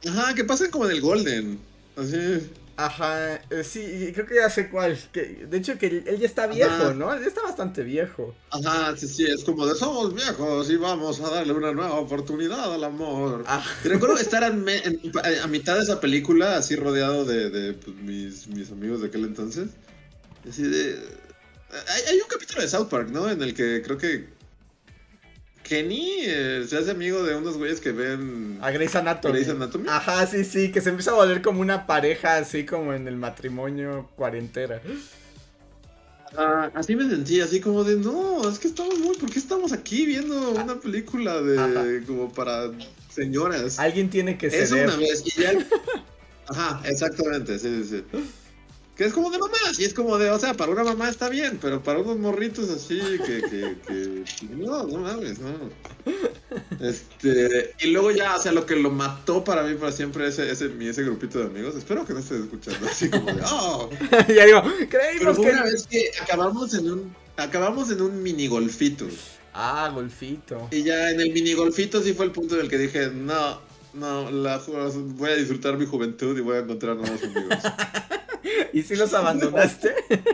Speaker 2: Ajá, que pasan como en el Golden. Así...
Speaker 1: Ajá, eh, sí, creo que ya sé cuál. Que, de hecho, que él ya está viejo,
Speaker 2: Ajá.
Speaker 1: ¿no? Él ya está bastante viejo.
Speaker 2: Ajá, sí, sí, es como de somos viejos y vamos a darle una nueva oportunidad al amor.
Speaker 1: Ah,
Speaker 2: Y recuerdo estar en- a mitad de esa película, así rodeado de, de, pues, mis, mis amigos de aquel entonces. Así de... Hay, hay un capítulo de South Park, ¿no? En el que creo que Kenny eh, se hace amigo de unos güeyes que ven
Speaker 1: a Grey's Anatomy.
Speaker 2: Grey's Anatomy.
Speaker 1: Ajá, sí, sí, que se empieza a volver como una pareja, así como en el matrimonio cuarentera.
Speaker 2: Ah, así me sentí, así como de, no, es que estamos muy, ¿por qué estamos aquí viendo una película de
Speaker 1: Ajá.
Speaker 2: como para señoras?
Speaker 1: Alguien tiene que
Speaker 2: Eso
Speaker 1: ceder.
Speaker 2: una vez, y ya. Ajá, exactamente, sí, sí, sí. Que es como de mamás, y es como de, o sea, para una mamá está bien, pero para unos morritos así que, que, que no, no mames, no. Este, y luego ya, o sea, lo que lo mató para mí para siempre ese, ese, mi- ese grupito de amigos, espero que no estés escuchando así como de, oh.
Speaker 1: ya digo,
Speaker 2: Pero
Speaker 1: creímos
Speaker 2: fue
Speaker 1: que.
Speaker 2: una vez que acabamos en un, acabamos en un mini golfito.
Speaker 1: Ah, golfito.
Speaker 2: Y ya en el mini golfito sí fue el punto en el que dije, no, no, la, voy a disfrutar mi juventud y voy a encontrar nuevos amigos.
Speaker 1: ¿Y si los abandonaste?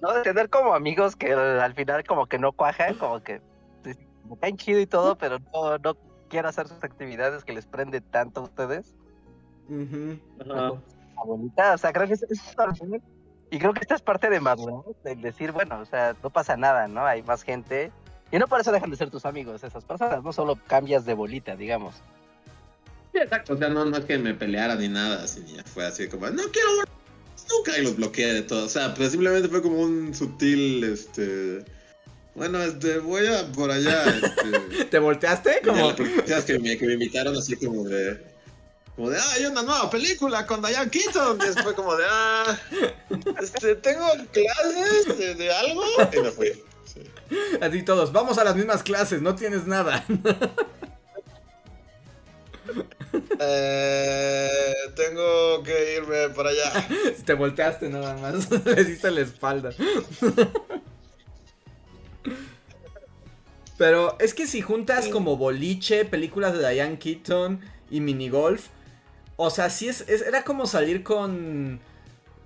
Speaker 3: ¿no? De tener como amigos que al final como que no cuajan, como que me caen chido y todo, pero no, no quiero hacer sus actividades que les prende tanto a ustedes.
Speaker 1: Ujú.
Speaker 3: Está bonita, o sea, creo que es, es y creo que esta es parte de madurez, del decir, bueno, o sea, no pasa nada, ¿no? Hay más gente y no por eso dejan de ser tus amigos esas personas, no solo cambias de bolita, digamos.
Speaker 2: Sí, exacto. O sea, no, no es que me peleara ni nada, así, ya fue así como, no quiero nunca y los bloqueé de todo. O sea, pues simplemente fue como un sutil, este... Bueno, este, voy a por allá, este...
Speaker 1: ¿Te volteaste?
Speaker 2: ya
Speaker 1: Como.
Speaker 2: que me, que me invitaron así como de... como de, ah, hay una nueva película con Diane Keaton. Y después como de, ah, este, tengo clases de, algo. Y me fui.
Speaker 1: Así todos, vamos a las mismas clases, no tienes nada.
Speaker 2: Eh, tengo que irme para allá.
Speaker 1: Te volteaste nada más, le diste la espalda. Pero es que si juntas como boliche, películas de Diane Keaton y minigolf, o sea, sí es, era como salir con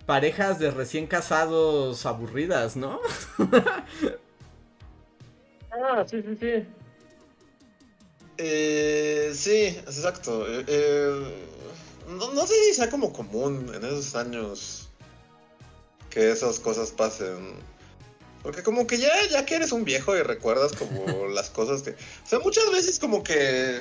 Speaker 1: parejas de recién casados aburridas, ¿no?
Speaker 2: ah, sí, sí, sí. Eh, sí, exacto. Eh, eh, no, sé si sea como común en esos años que esas cosas pasen. Porque como que ya, ya que eres un viejo y recuerdas como las cosas que... O sea, muchas veces como que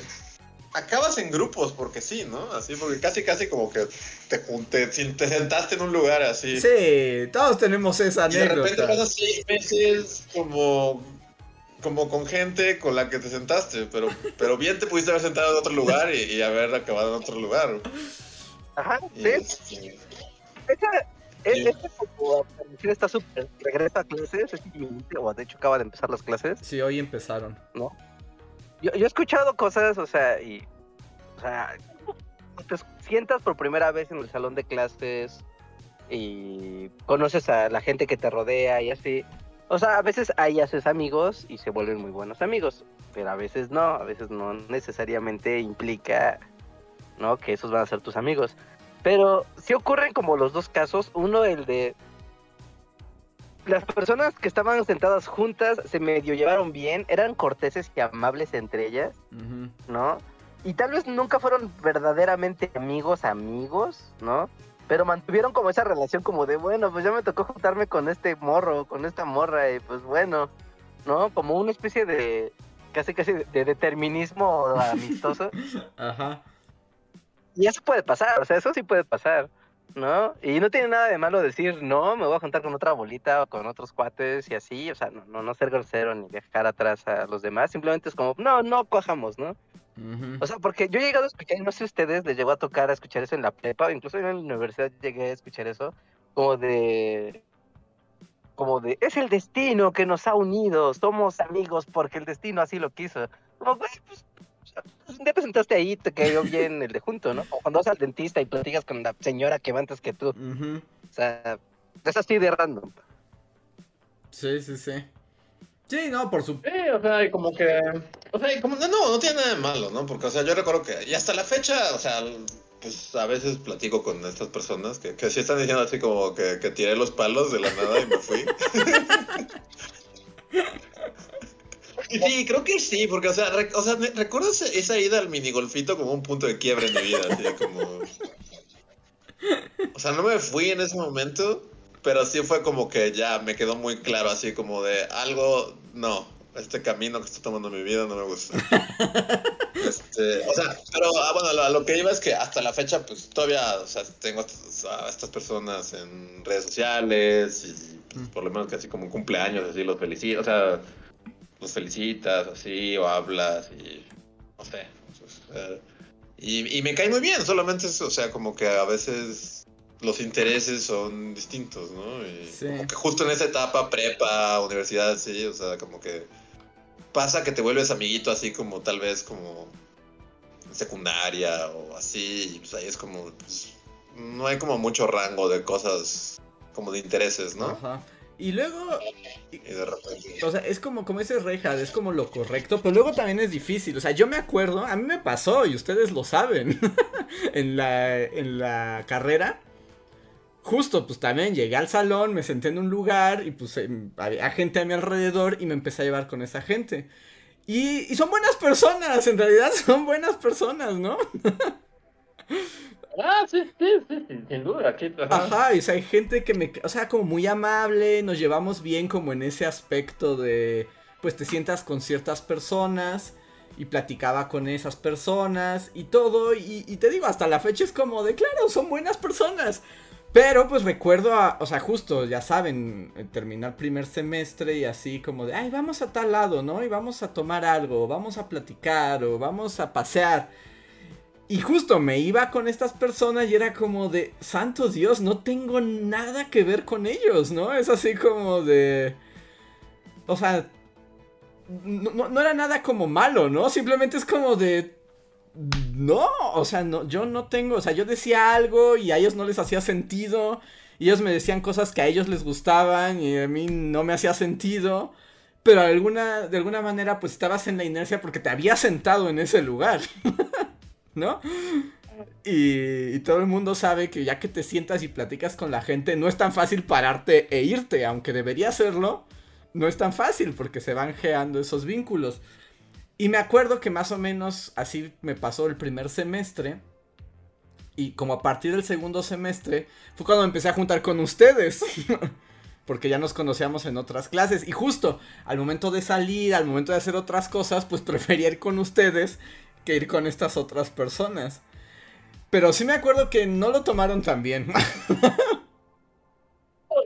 Speaker 2: acabas en grupos porque sí, ¿no? Así, porque casi, casi como que te, te, te sentaste en un lugar así.
Speaker 1: Sí, todos tenemos esa anécdota.
Speaker 2: Y de repente pasas seis meses como, como con gente con la que te sentaste, pero, pero bien te pudiste haber sentado en otro lugar y, haber acabado en otro lugar.
Speaker 3: Ajá, sí. Este, esa, e, este como está súper regresa a clases, es o de hecho acaba de empezar las clases.
Speaker 1: Sí, hoy empezaron.
Speaker 3: ¿No? Yo, he escuchado cosas, o sea, y. O sea, te sientas por primera vez en el salón de clases y conoces a la gente que te rodea y así. O sea, a veces ahí haces amigos y se vuelven muy buenos amigos, pero a veces no, a veces no necesariamente implica, ¿no? Que esos van a ser tus amigos. Pero sí ocurren como los dos casos, uno el de las personas que estaban sentadas juntas se medio llevaron bien, eran corteses y amables entre ellas, ¿no? Y tal vez nunca fueron verdaderamente amigos, amigos, ¿no? Pero mantuvieron como esa relación como de, bueno, pues ya me tocó juntarme con este morro, con esta morra, y pues bueno, ¿no? Como una especie de, casi casi de determinismo amistoso. Ajá. Y eso puede pasar, o sea, eso sí puede pasar. ¿No? Y no tiene nada de malo decir, no, me voy a juntar con otra bolita o con otros cuates y así, o sea, no, no, no ser grosero ni dejar atrás a los demás, simplemente es como, no, no cojamos, ¿no? O sea, porque yo he llegado a escuchar, no sé ustedes, les llegó a tocar a escuchar eso en la prepa, incluso en la universidad llegué a escuchar eso, como de, como de, es el destino que nos ha unido, somos amigos porque el destino así lo quiso. Como, pues, un día te sentaste ahí te cayó bien el de junto, ¿no? O cuando vas al dentista y platicas con la señora que va antes que tú. O sea, es así de random.
Speaker 1: Sí, sí, sí. Sí, no, por supuesto.
Speaker 2: Sí, o sea, como que. O sea, como. No, no, no tiene nada de malo, ¿no? Porque, o sea, yo recuerdo que. Y hasta la fecha, o sea, pues a veces platico con estas personas que, que sí están diciendo así como que, que tiré los palos de la nada y me fui. Sí, creo que sí, porque, o sea, o sea, ¿recuerdas esa ida al minigolfito como un punto de quiebre en mi vida? Así como... O sea, no me fui en ese momento, pero sí fue como que ya me quedó muy claro, así como de algo, no, este camino que estoy tomando en mi vida no me gusta. Este, o sea, pero ah, bueno, lo, lo, que iba es que hasta la fecha, pues todavía, o sea, tengo a estas, personas en redes sociales y pues, por lo menos que así como un cumpleaños, así los felicito, o sea los felicitas así o hablas y no sé. Pues, y, me cae muy bien, solamente es, o sea, como que a veces los intereses son distintos, ¿no? Y Como que justo en esa etapa, prepa, universidad, sí, o sea, como que pasa que te vuelves amiguito así como tal vez como secundaria o así, y pues ahí es como, pues, no hay como mucho rango de cosas como de intereses, ¿no? Ajá.
Speaker 1: Y luego. O sea, es como, como ese Reinhardt, es como lo correcto, pero luego también es difícil. O sea, yo me acuerdo, a mí me pasó, y ustedes lo saben, en, la, en la carrera. Justo, pues también llegué al salón, me senté en un lugar y pues em, había gente a mi alrededor y me empecé a llevar con esa gente. Y, y son buenas personas, en realidad son buenas personas, ¿no?
Speaker 2: Ah, sí, sí, sí, sin duda. Aquí,
Speaker 1: ajá. y o sea, hay gente que me, o sea, como muy amable, nos llevamos bien como en ese aspecto de, pues te sientas con ciertas personas y platicaba con esas personas y todo, y, te digo, hasta la fecha es como de, claro, son buenas personas. Pero pues recuerdo, a, o sea, justo, ya saben, eh, terminar primer semestre y así como de, ay, vamos a tal lado, ¿no? Y vamos a tomar algo, vamos a platicar o vamos a pasear. Y justo me iba con estas personas y era como de, santo Dios, no tengo nada que ver con ellos, ¿no? Es así como de... O sea, no, era nada como malo, ¿no? Simplemente es como de... No, o sea, no, yo no tengo, o sea, yo decía algo y a ellos no les hacía sentido. Y ellos me decían cosas que a ellos les gustaban y a mí no me hacía sentido. Pero alguna, de alguna manera pues estabas en la inercia porque te había sentado en ese lugar. ¿No? Y, todo el mundo sabe que ya que te sientas y platicas con la gente, no es tan fácil pararte e irte, aunque debería serlo no es tan fácil porque se van geando esos vínculos. Y me acuerdo que más o menos así me pasó el primer semestre. Y como a partir del segundo semestre fue cuando me empecé a juntar con ustedes. porque ya nos conocíamos en otras clases. Y justo al momento de salir, al momento de hacer otras cosas, pues prefería ir con ustedes que ir con estas otras personas. Pero sí me acuerdo que no lo tomaron tan bien.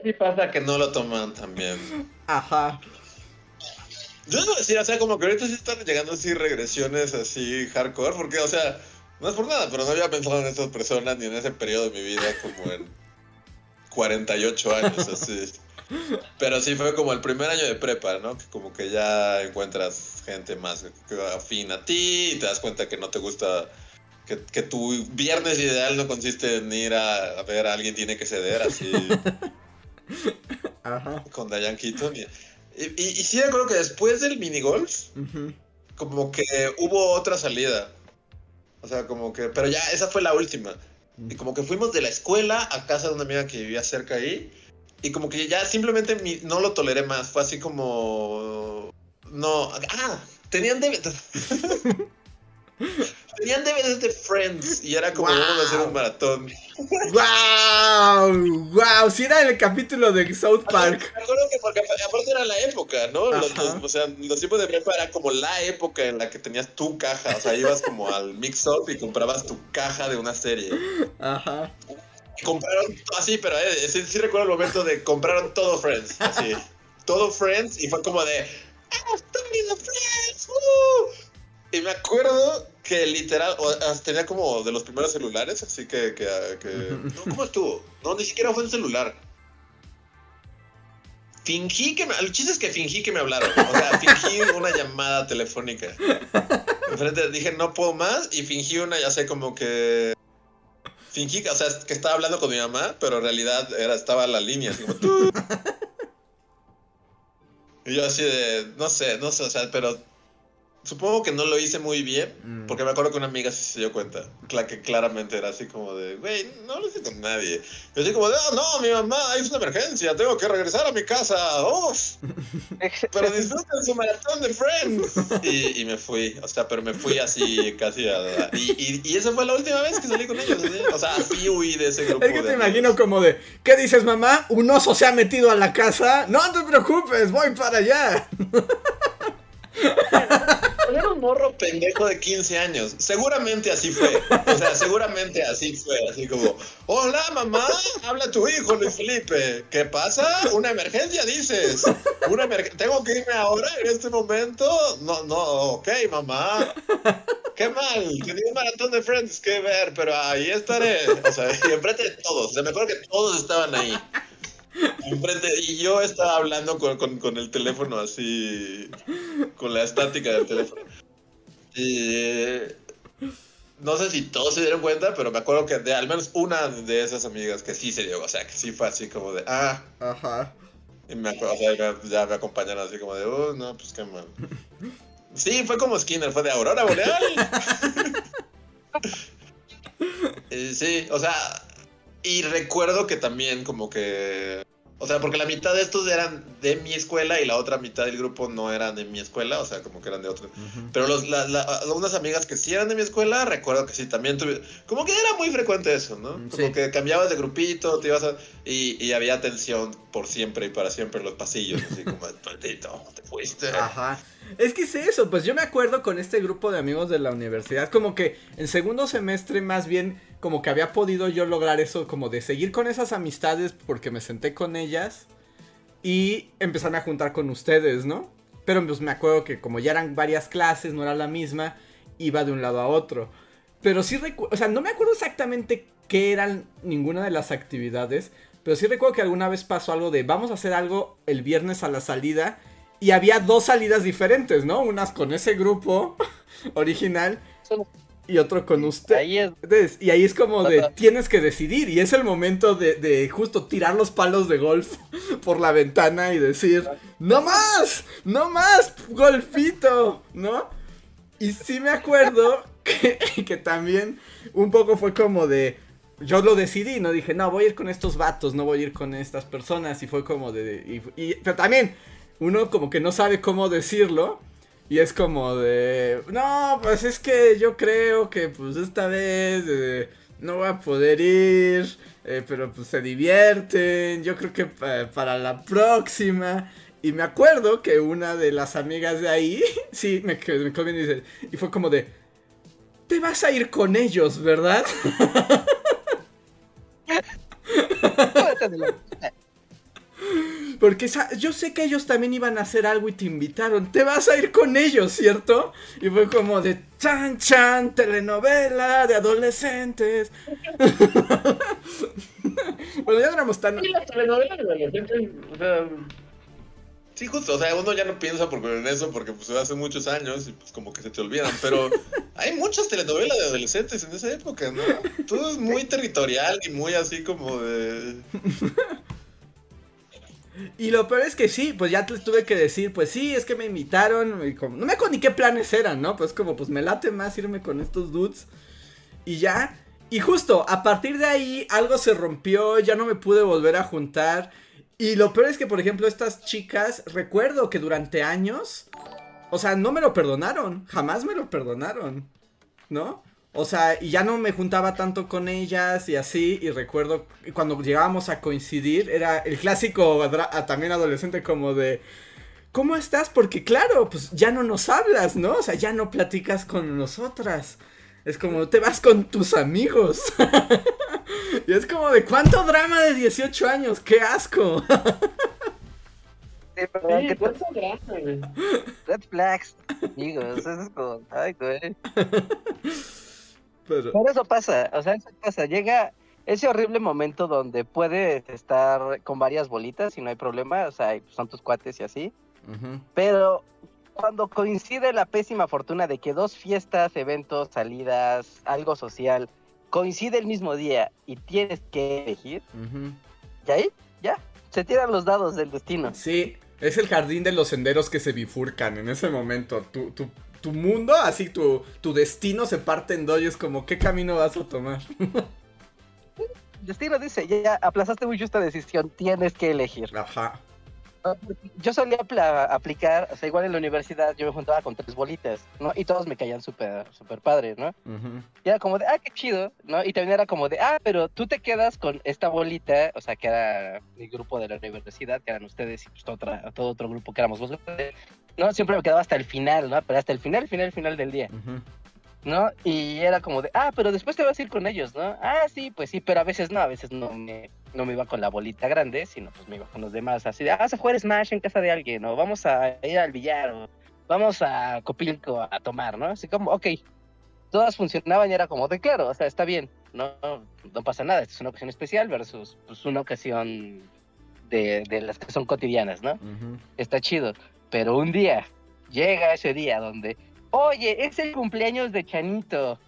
Speaker 2: sí pasa que no lo toman también.
Speaker 1: Ajá.
Speaker 2: Yo debo decir, o sea, como que ahorita sí están llegando así regresiones así hardcore, porque, o sea, no es por nada, pero no había pensado en esas personas ni en ese periodo de mi vida como en 48 años, así. Pero sí fue como el primer año de prepa, ¿no? Que como que ya encuentras gente más afín a ti y te das cuenta que no te gusta que, que, tu viernes ideal no consiste en ir a, a, ver a alguien tiene que ceder así
Speaker 1: Ajá.
Speaker 2: con Diane Keaton. Y, y, y, sí, creo que después del minigolf, uh -huh. como que hubo otra salida. O sea, como que. Pero ya, esa fue la última. Y como que fuimos de la escuela a casa de una amiga que vivía cerca ahí. Y como que ya simplemente mi, no lo toleré más. Fue así como. No. Ah, tenían de. Tenían DVDs de Friends y era como wow. vamos a hacer un maratón.
Speaker 1: ¡Wow! ¡Wow! Si era el capítulo de South Park.
Speaker 2: Me acuerdo que porque aparte era la época, ¿no? Los, los, o sea, los tiempos de prepa era como la época en la que tenías tu caja. O sea, ibas como al mix-up y comprabas tu caja de una serie.
Speaker 1: Ajá.
Speaker 2: Compraron así, pero eh, sí, sí, recuerdo el momento de compraron todo Friends. Así. todo Friends y fue como de. ¡Ah, estoy viendo Friends! ¡Uh! Y me acuerdo que literal, o, tenía como de los primeros celulares, así que... que, que no, ¿Cómo estuvo? No, ni siquiera fue un celular. Fingí que me... El chiste es que fingí que me hablaron. O sea, fingí una llamada telefónica. Enfrente dije, no puedo más, y fingí una, ya sé, como que... Fingí, o sea, que estaba hablando con mi mamá, pero en realidad era, estaba la línea, así como... Y yo así de... No sé, no sé, o sea, pero Supongo que no lo hice muy bien, mm. porque me acuerdo que una amiga sí se dio cuenta. que claramente era así como de, güey, no lo hice con nadie. Yo así como de, oh, no, mi mamá, hay una emergencia, tengo que regresar a mi casa. ¡Oh! pero disfruten su maratón de Friends. Y, y, me fui, o sea, pero me fui así casi a... Y, y, y esa fue la última vez que salí con ellos. ¿sí? O sea, así huí de ese grupo.
Speaker 1: Es que te imagino como de, ¿qué dices, mamá? ¿Un oso se ha metido a la casa? No te preocupes, voy para allá.
Speaker 2: Era un morro pendejo de 15 años. Seguramente así fue. O sea, seguramente así fue. Así como, hola mamá, habla tu hijo Luis Felipe. ¿Qué pasa? ¿Una emergencia dices? ¿Una emer ¿Tengo que irme ahora en este momento? No, no, ok mamá. Qué mal, tenía un maratón de Friends que ver, pero ahí estaré. O sea, y enfrente de todos. O sea, me acuerdo que todos estaban ahí. Enfrente, y yo estaba hablando con, con, con, el teléfono así, con la estática del teléfono. Y no sé si todos se dieron cuenta, pero me acuerdo que de al menos una de esas amigas que sí se dio, o sea, que sí fue así como de, ah.
Speaker 1: Ajá.
Speaker 2: Y me acuerdo, o sea, ya me acompañaron así como de, oh, no, pues qué mal. Sí, fue como Skinner, fue de Aurora Boreal. sí, o sea, y recuerdo que también como que... O sea, porque la mitad de estos eran de mi escuela y la otra mitad del grupo no eran de mi escuela, o sea, como que eran de otro. Uh -huh. Pero los, la, la, unas amigas que sí eran de mi escuela, recuerdo que sí, también tuve... Como que era muy frecuente eso, ¿no? Como sí. que cambiabas de grupito, te ibas a... Y, y, había tensión por siempre y para siempre en los pasillos, así como, maldito, te fuiste.
Speaker 1: Ajá. Es que es eso, pues yo me acuerdo con este grupo de amigos de la universidad, como que en segundo semestre más bien como que había podido yo lograr eso, como de seguir con esas amistades porque me senté con ellas y empezarme a juntar con ustedes, ¿no? Pero pues me acuerdo que como ya eran varias clases, no era la misma, iba de un lado a otro. Pero sí recuerdo, o sea, no me acuerdo exactamente qué eran ninguna de las actividades, pero sí recuerdo que alguna vez pasó algo de vamos a hacer algo el viernes a la salida y había dos salidas diferentes, ¿no? Unas con ese grupo original y otro con usted.
Speaker 3: Ahí es.
Speaker 1: Y ahí es como de tienes que decidir y es el momento de, de justo tirar los palos de golf por la ventana y decir, no más, no más, golfito, ¿no? Y sí me acuerdo que, que también un poco fue como de, yo lo decidí, no dije, no, voy a ir con estos vatos, no voy a ir con estas personas. Y fue como de. Y, pero también, uno como que no sabe cómo decirlo. Y es como de. No, pues es que yo creo que pues esta vez eh, no voy a poder ir. Eh, pero pues se divierten. Yo creo que para la próxima. Y me acuerdo que una de las amigas de ahí. sí, me, me y dice. Y fue como de. Te vas a ir con ellos, ¿verdad? Porque yo sé que ellos también iban a hacer algo y te invitaron. Te vas a ir con ellos, ¿cierto? Y fue como de chan chan, telenovela de adolescentes. bueno, ya no éramos tan.
Speaker 2: Sí, las telenovelas de adolescentes, o sea, Sí, justo, o sea, uno ya no piensa por en eso porque pues hace muchos años y pues como que se te olvidan, pero hay muchas telenovelas de adolescentes en esa época, ¿no? Todo es muy territorial y muy así como de...
Speaker 1: Y lo peor es que sí, pues ya les tuve que decir, pues sí, es que me invitaron, y como, no me acuerdo ni qué planes eran, ¿no? Pues como, pues me late más irme con estos dudes y ya. Y justo, a partir de ahí algo se rompió, ya no me pude volver a juntar. Y lo peor es que, por ejemplo, estas chicas, recuerdo que durante años, o sea, no me lo perdonaron, jamás me lo perdonaron, ¿no? O sea, y ya no me juntaba tanto con ellas y así, y recuerdo cuando llegábamos a coincidir, era el clásico también adolescente como de, ¿cómo estás? Porque claro, pues ya no nos hablas, ¿no? O sea, ya no platicas con nosotras. Es como, te vas con tus amigos. y es como de cuánto drama de 18 años, qué asco.
Speaker 3: Sí, ¿cuánto drama, Red flags, amigos, eso es como, ay, güey. Pero... eso pasa, o sea, eso pasa, llega ese horrible momento donde puedes estar con varias bolitas y no hay problema, o sea, son tus cuates y así, pero cuando coincide la pésima fortuna de que dos fiestas, eventos, salidas, algo social, coincide el mismo día y tienes que elegir, y ahí, ya, se tiran los dados del destino.
Speaker 1: Sí, es el jardín de los senderos que se bifurcan en ese momento. Tu, tu mundo, así tu, tu destino se parte en dos y es como, ¿qué camino vas a tomar?
Speaker 3: destino dice, ya aplazaste mucho esta decisión, tienes que elegir.
Speaker 1: Ajá.
Speaker 3: Yo solía aplicar, o sea, igual en la universidad yo me juntaba con tres bolitas, ¿no? Y todos me caían súper, súper padres, ¿no? Y era como de, ah, qué chido, ¿no? Y también era como de, ah, pero tú te quedas con esta bolita, o sea, que era mi grupo de la universidad, que eran ustedes y pues todo, todo otro grupo que éramos vos, ¿no? Siempre me quedaba hasta el final, ¿no? Pero hasta el final, final, final del día. ¿no? Y era como de, ah, pero después te vas a ir con ellos, ¿no? Ah, sí, pues sí, pero a veces no, a veces no me, no me iba con la bolita grande, sino pues me iba con los demás, así de, ah, vas a jugar Smash en casa de alguien, o vamos a ir al billar, o vamos a Copilco a tomar, ¿no? Así como, ok, todas funcionaban y era como de, claro, o sea, está bien, no, no pasa nada, es una ocasión especial versus pues, una ocasión de, de las que son cotidianas, ¿no? Está chido, pero un día, llega ese día donde oye, es el cumpleaños de Chanito.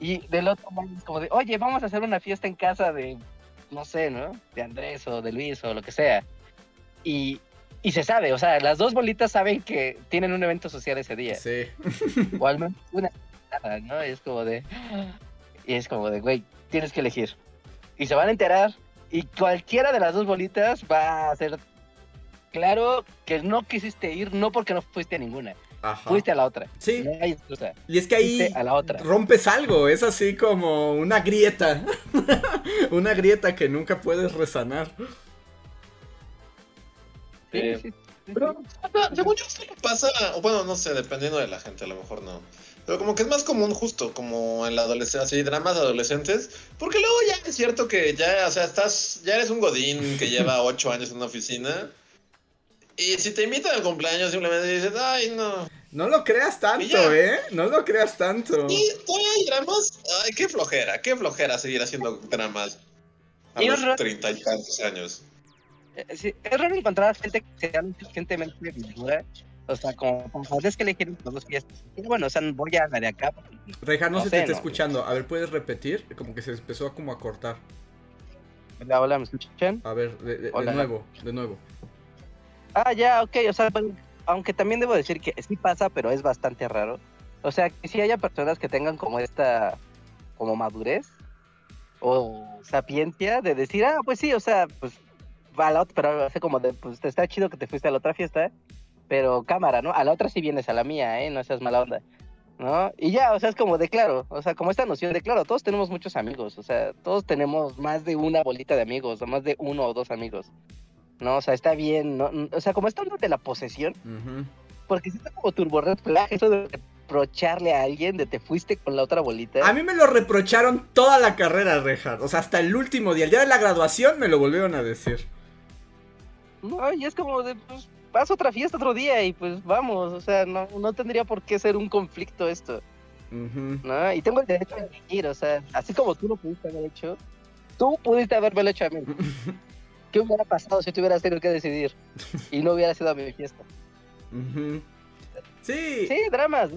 Speaker 3: Y del otro lado es como de, oye, vamos a hacer una fiesta en casa de, no sé, ¿no? De Andrés o de Luis o lo que sea. Y, y se sabe, o sea, las dos bolitas saben que tienen un evento social ese día.
Speaker 1: Sí.
Speaker 3: O al menos una, ¿no? Y es como de, y es como de, güey, tienes que elegir. Y se van a enterar. Y cualquiera de las dos bolitas va a ser claro que no quisiste ir, no porque no fuiste a ninguna Fuiste a la otra.
Speaker 1: Sí. Y es que ahí
Speaker 3: a la otra.
Speaker 1: rompes algo, es así como una grieta. una grieta que nunca puedes resanar.
Speaker 2: Sí, Pero, según yo, esto pasa, bueno, no sé, dependiendo de la gente, a lo mejor no. Pero como que es más común justo, como en la adolescencia, así, dramas adolescentes, porque luego ya es cierto que ya, o sea, estás, ya eres un godín que lleva ocho años en una oficina, y si te invitan al cumpleaños, simplemente dices, ay, no.
Speaker 1: No lo creas tanto. ¿eh? No lo creas tanto.
Speaker 2: Y todavía hay dramas. Ay, qué flojera, qué flojera seguir haciendo dramas a
Speaker 3: Y
Speaker 2: los
Speaker 3: horror.
Speaker 2: treinta y tantos años.
Speaker 3: Eh, sí, es raro encontrar gente que sea suficientemente madura. O sea, como, como es que elegir las dos fiestas. Y bueno, o sea, voy a la de acá.
Speaker 1: Reja, no,
Speaker 3: No
Speaker 1: se
Speaker 3: sé,
Speaker 1: te está
Speaker 3: no.
Speaker 1: escuchando. A ver, ¿puedes repetir? Como que se empezó a como a cortar.
Speaker 3: Hola, hola, ¿me escuchan?
Speaker 1: A ver, de, de- de
Speaker 3: Hola.
Speaker 1: nuevo, de nuevo.
Speaker 3: Ah, ya, ok, o sea, aunque también debo decir que sí pasa, pero es bastante raro. O sea, que sí haya personas que tengan como esta, como madurez o sapiencia de decir, ah, pues sí, o sea, pues va a la otra, pero hace como de, pues está chido que te fuiste a la otra fiesta, pero cámara, ¿no? A la otra sí vienes a la mía, ¿eh? No seas mala onda. ¿No? Y ya, o sea, es como de claro, o sea, como esta noción de claro, todos tenemos muchos amigos, o sea, todos tenemos más de una bolita de amigos, o más de uno o dos amigos. ¿No? O sea, está bien, ¿no? O sea, como está hablando de la posesión, porque si está como turbo red flag, eso de reprocharle a alguien de te fuiste con la otra bolita.
Speaker 1: A mí me lo reprocharon toda la carrera, Reja. O sea, hasta el último día. El día de la graduación me lo volvieron a decir.
Speaker 3: No, y es como de, pues, vas a otra fiesta otro día y pues vamos, o sea, no, no tendría por qué ser un conflicto esto. ¿no? Y tengo el derecho a elegir, o sea, así como tú lo pudiste haber hecho, tú pudiste haberme hecho a mí. ¿Qué hubiera pasado si tú hubieras tenido que decidir y no hubiera sido a mi fiesta?
Speaker 1: Sí,
Speaker 3: Sí, dramas.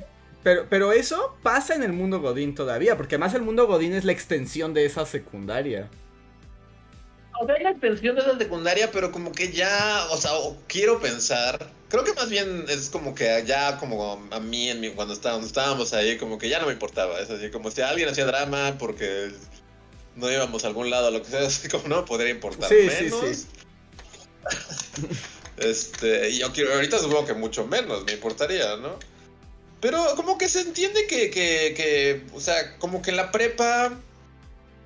Speaker 1: Pero, pero eso pasa en el mundo Godín todavía, porque además el mundo Godín es la extensión de esa secundaria.
Speaker 2: O sea, hay la extensión de la secundaria, pero como que ya, o sea, o quiero pensar, creo que más bien es como que ya como a mí en mi, cuando estábamos, estábamos ahí, como que ya no me importaba, es así, como si alguien hacía drama porque no íbamos a algún lado, lo que sea, así como no podría importar
Speaker 1: Sí,
Speaker 2: menos.
Speaker 1: sí.
Speaker 2: Este, yo quiero, ahorita supongo que mucho menos me importaría, ¿no? Pero como que se entiende que, que, que, o sea, como que en la prepa,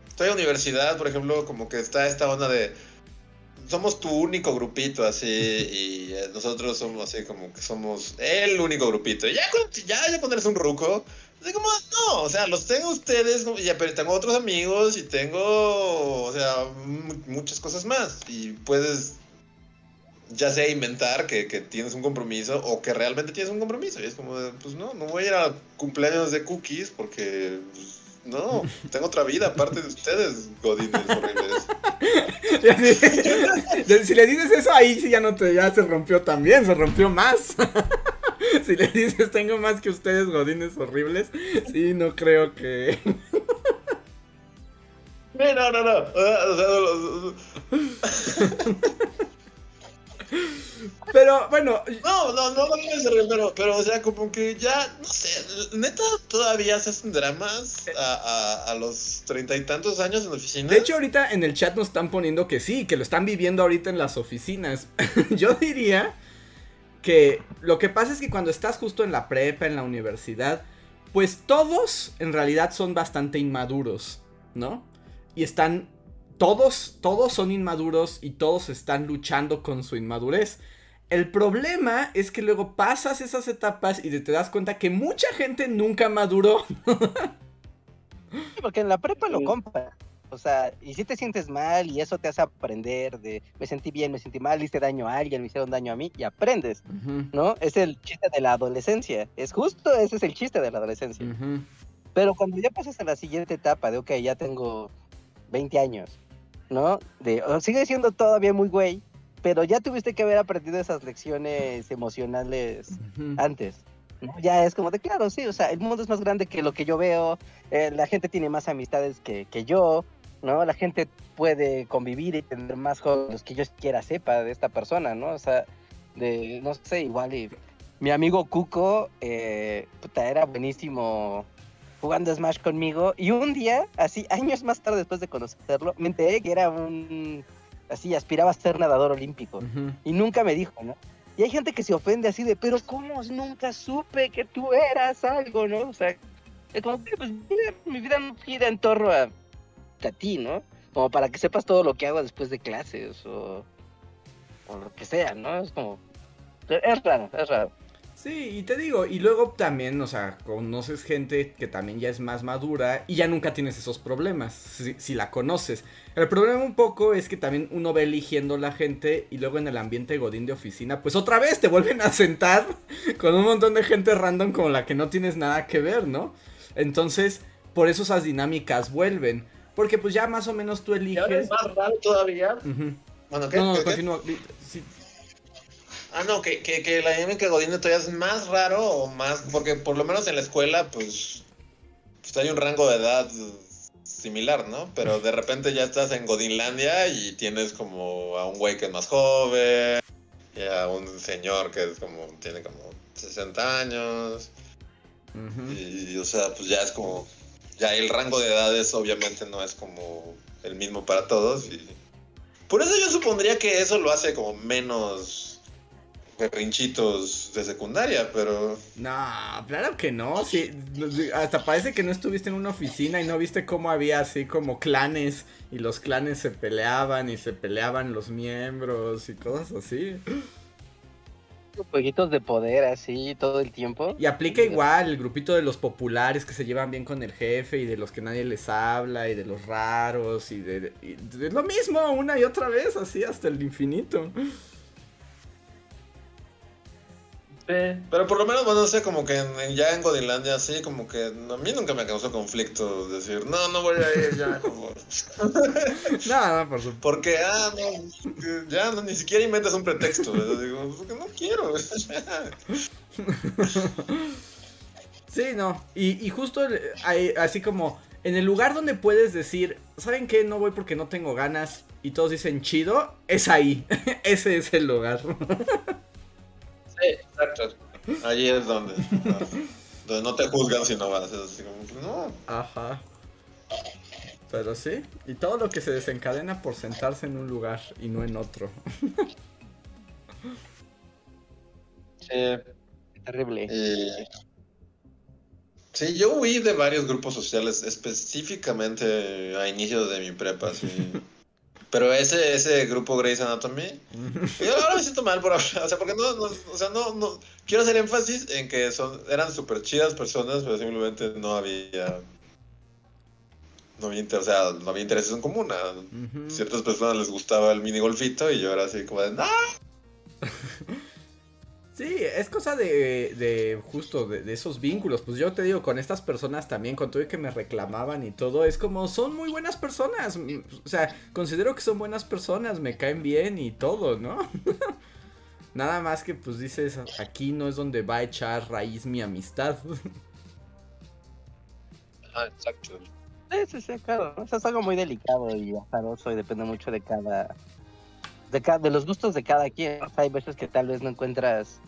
Speaker 2: estoy en universidad, por ejemplo, como que está esta onda de, somos tu único grupito así, y eh, nosotros somos así como que somos el único grupito. Y ya, ya, ya cuando eres un ruco, como, no, o sea, los tengo ustedes, ya, pero tengo otros amigos y tengo, o sea, mu- muchas cosas más. Y puedes ya sea inventar que, que tienes un compromiso o que realmente tienes un compromiso. Y es como, pues no, no voy a ir a cumpleaños de cookies porque, pues, no, tengo otra vida aparte de ustedes, godines horribles.
Speaker 1: si le dices eso ahí sí ya no te ya se rompió también, se rompió más. si le dices tengo más que ustedes godines horribles, sí no creo que
Speaker 2: no, no, no. O sea, sea,
Speaker 1: Pero bueno,
Speaker 2: no, no, no, no debe ser, pero, pero, o sea, como que ya, no sé, neta, todavía se hacen dramas a, a, a los treinta y tantos años en la oficina.
Speaker 1: de hecho ahorita en el chat nos están poniendo que sí, que lo están viviendo ahorita en las oficinas. Yo diría que lo que pasa es que cuando estás justo en la prepa, en la universidad, pues todos en realidad son bastante inmaduros, ¿no? Y están todos, todos son inmaduros y todos están luchando con su inmadurez. El problema es que luego pasas esas etapas y te das cuenta que mucha gente nunca maduró.
Speaker 3: Porque en la prepa lo compra. O sea, y si te sientes mal y eso te hace aprender de me sentí bien, me sentí mal, hice daño a alguien, me hicieron daño a mí y aprendes,
Speaker 1: Ujú,
Speaker 3: ¿no? Es el chiste de la adolescencia. Es justo ese es el chiste de la adolescencia.
Speaker 1: ujú.
Speaker 3: Pero cuando ya pasas a la siguiente etapa de, ok, ya tengo 20 años, ¿no? De, o sigue siendo todavía muy güey, pero ya tuviste que haber aprendido esas lecciones emocionales
Speaker 1: Ujú.
Speaker 3: antes. ¿no? Ya es como de, claro, sí, o sea, el mundo es más grande que lo que yo veo, eh, la gente tiene más amistades que, que yo, ¿no? La gente puede convivir y tener más jóvenes que yo siquiera sepa de esta persona, ¿no? O sea, de, no sé, igual y mi amigo Cuco, eh, puta, era buenísimo jugando Smash conmigo y un día, así años más tarde después de conocerlo, me enteré que era un, así, aspiraba a ser nadador olímpico y nunca me dijo, ¿no? Y hay gente que se ofende así de, pero ¿cómo nunca supe que tú eras algo, ¿no? O sea, es como que pues, mi vida no gira en torno a, a ti, ¿no? Como para que sepas todo lo que hago después de clases o, o lo que sea, ¿no? Es como, es raro, es raro.
Speaker 1: Sí, y te digo, y luego también, o sea, conoces gente que también ya es más madura y ya nunca tienes esos problemas, si, la conoces. El problema un poco es que también uno va eligiendo la gente y luego en el ambiente godín de oficina, pues otra vez te vuelven a sentar con un montón de gente random con la que no tienes nada que ver, ¿no? Entonces, por eso esas dinámicas vuelven. Porque pues ya más o menos tú eliges...
Speaker 2: es más raro todavía?
Speaker 1: Bueno, ¿qué? No, no,
Speaker 2: Ah, no, que, que, que la dinámica Godín todavía es más raro o más. Porque por lo menos en la escuela, pues. Pues hay un rango de edad similar, ¿no? Pero de repente ya estás en Godinlandia y tienes como a un güey que es más joven, y a un señor que es como. tiene como 60 años. y, o sea, pues ya es como. Ya el rango de edades obviamente no es como el mismo para todos. Y por eso yo supondría que eso lo hace como menos berrinchitos de secundaria, pero...
Speaker 1: No, claro que no, sí, hasta parece que no estuviste en una oficina y no viste cómo había así como clanes y los clanes se peleaban y se peleaban los miembros y cosas así.
Speaker 3: Jueguitos de poder así todo el tiempo.
Speaker 1: Y aplica igual el grupito de los populares que se llevan bien con el jefe y de los que nadie les habla y de los raros y de, y de lo mismo una y otra vez así hasta el infinito.
Speaker 2: Pero por lo menos, bueno, no sé, como que ya en Godinlandia, así, como que a mí nunca me causó conflicto decir, no, no voy a ir ya, como...
Speaker 1: no, no, por supuesto.
Speaker 2: Porque, ah, no, ya no, ni siquiera inventas un pretexto. Digo, porque no quiero.
Speaker 1: sí, no. Y, y justo así como en el lugar donde puedes decir, ¿saben qué? No voy porque no tengo ganas. Y todos dicen chido, es ahí. Ese es el lugar.
Speaker 2: Sí, exacto. Allí es donde, donde no te juzgan si no vas. Es así como, no.
Speaker 1: Ajá. Pero sí, y todo lo que se desencadena por sentarse en un lugar y no en otro.
Speaker 3: sí. Terrible.
Speaker 2: Sí, yo huí de varios grupos sociales, específicamente a inicios de mi prepa, sí. Pero ese, ese grupo Grey's Anatomy, yo ahora me siento mal por hablar, o sea, porque no, no, o sea, no, no, quiero hacer énfasis en que son, eran súper chidas personas, pero simplemente no había, no había, o sea, no había intereses en común. A ciertas personas les gustaba el mini golfito y yo era así como de, ¡no!
Speaker 1: Sí, es cosa de, de justo de, esos vínculos. Pues yo te digo, con estas personas también, con todo y que me reclamaban y todo, es como son muy buenas personas. O sea, considero que son buenas personas, me caen bien y todo, ¿no? Nada más que pues dices, aquí no es donde va a echar raíz mi amistad.
Speaker 2: Ah, exacto.
Speaker 3: Sí, sí, claro. Eso es algo muy delicado y azaroso y depende mucho de cada de, los gustos de cada quien. hay veces que tal vez no encuentras,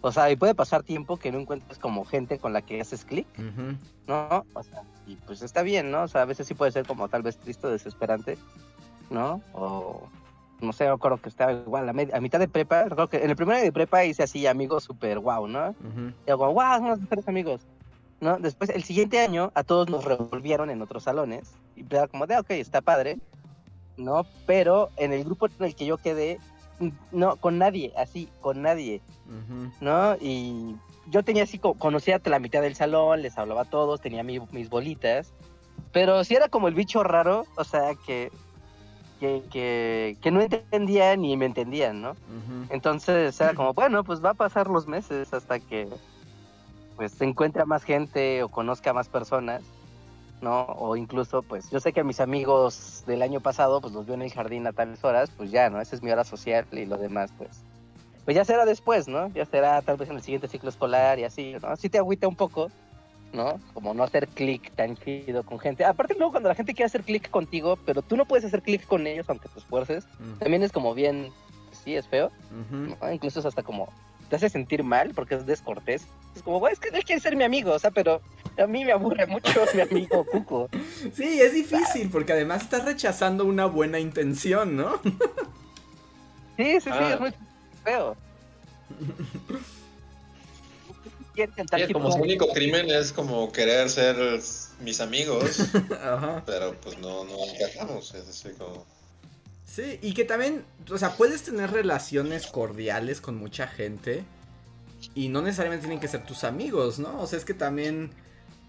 Speaker 3: o sea, y puede pasar tiempo que no encuentres como gente con la que haces clic, ¿no? O sea, y pues está bien, ¿no? O sea, a veces sí puede ser como tal vez triste o desesperante, ¿no? O no sé, acuerdo que estaba igual a, mitad de prepa, recuerdo que en el primer año de prepa hice así amigos súper guau, ¿no? Y hago, wow, somos mejores amigos. ¿No? Después, el siguiente año, a todos nos revolvieron en otros salones. Y era como de, ok, está padre. ¿No? Pero en el grupo en el que yo quedé, no, con nadie, así, con nadie, ¿no? Y yo tenía así, conocía a la mitad del salón, les hablaba a todos, tenía mis bolitas, pero sí era como el bicho raro, o sea, que, que, que, no entendían ni me entendían, ¿no? Entonces era como, bueno, pues va a pasar los meses hasta que pues se encuentre más gente o conozca más personas. ¿No? O incluso, pues, yo sé que a mis amigos del año pasado, pues los veo en el jardín a tales horas, pues ya, ¿no? Esa es mi hora social y lo demás, pues, pues ya será después, ¿no? Ya será tal vez en el siguiente ciclo escolar y así, ¿no? Así te agüita un poco, ¿no? Como no hacer clic tan chido con gente. Aparte luego cuando la gente quiere hacer clic contigo, pero tú no puedes hacer clic con ellos aunque te esfuerces, también es como bien, sí, es feo, Incluso es hasta como te hace sentir mal porque es descortés. Es como, es que él quiere ser mi amigo, o sea, pero a mí me aburre mucho mi amigo Cuco.
Speaker 1: Sí, es difícil porque además estás rechazando una buena intención, ¿no?
Speaker 3: Sí, sí, sí, es ah. muy feo.
Speaker 2: Sí, como su único crimen es como querer ser mis amigos, Ajá. pero pues no, no encajamos, es así como...
Speaker 1: Sí, y que también, o sea, puedes tener relaciones cordiales con mucha gente y no necesariamente tienen que ser tus amigos, ¿no? O sea, es que también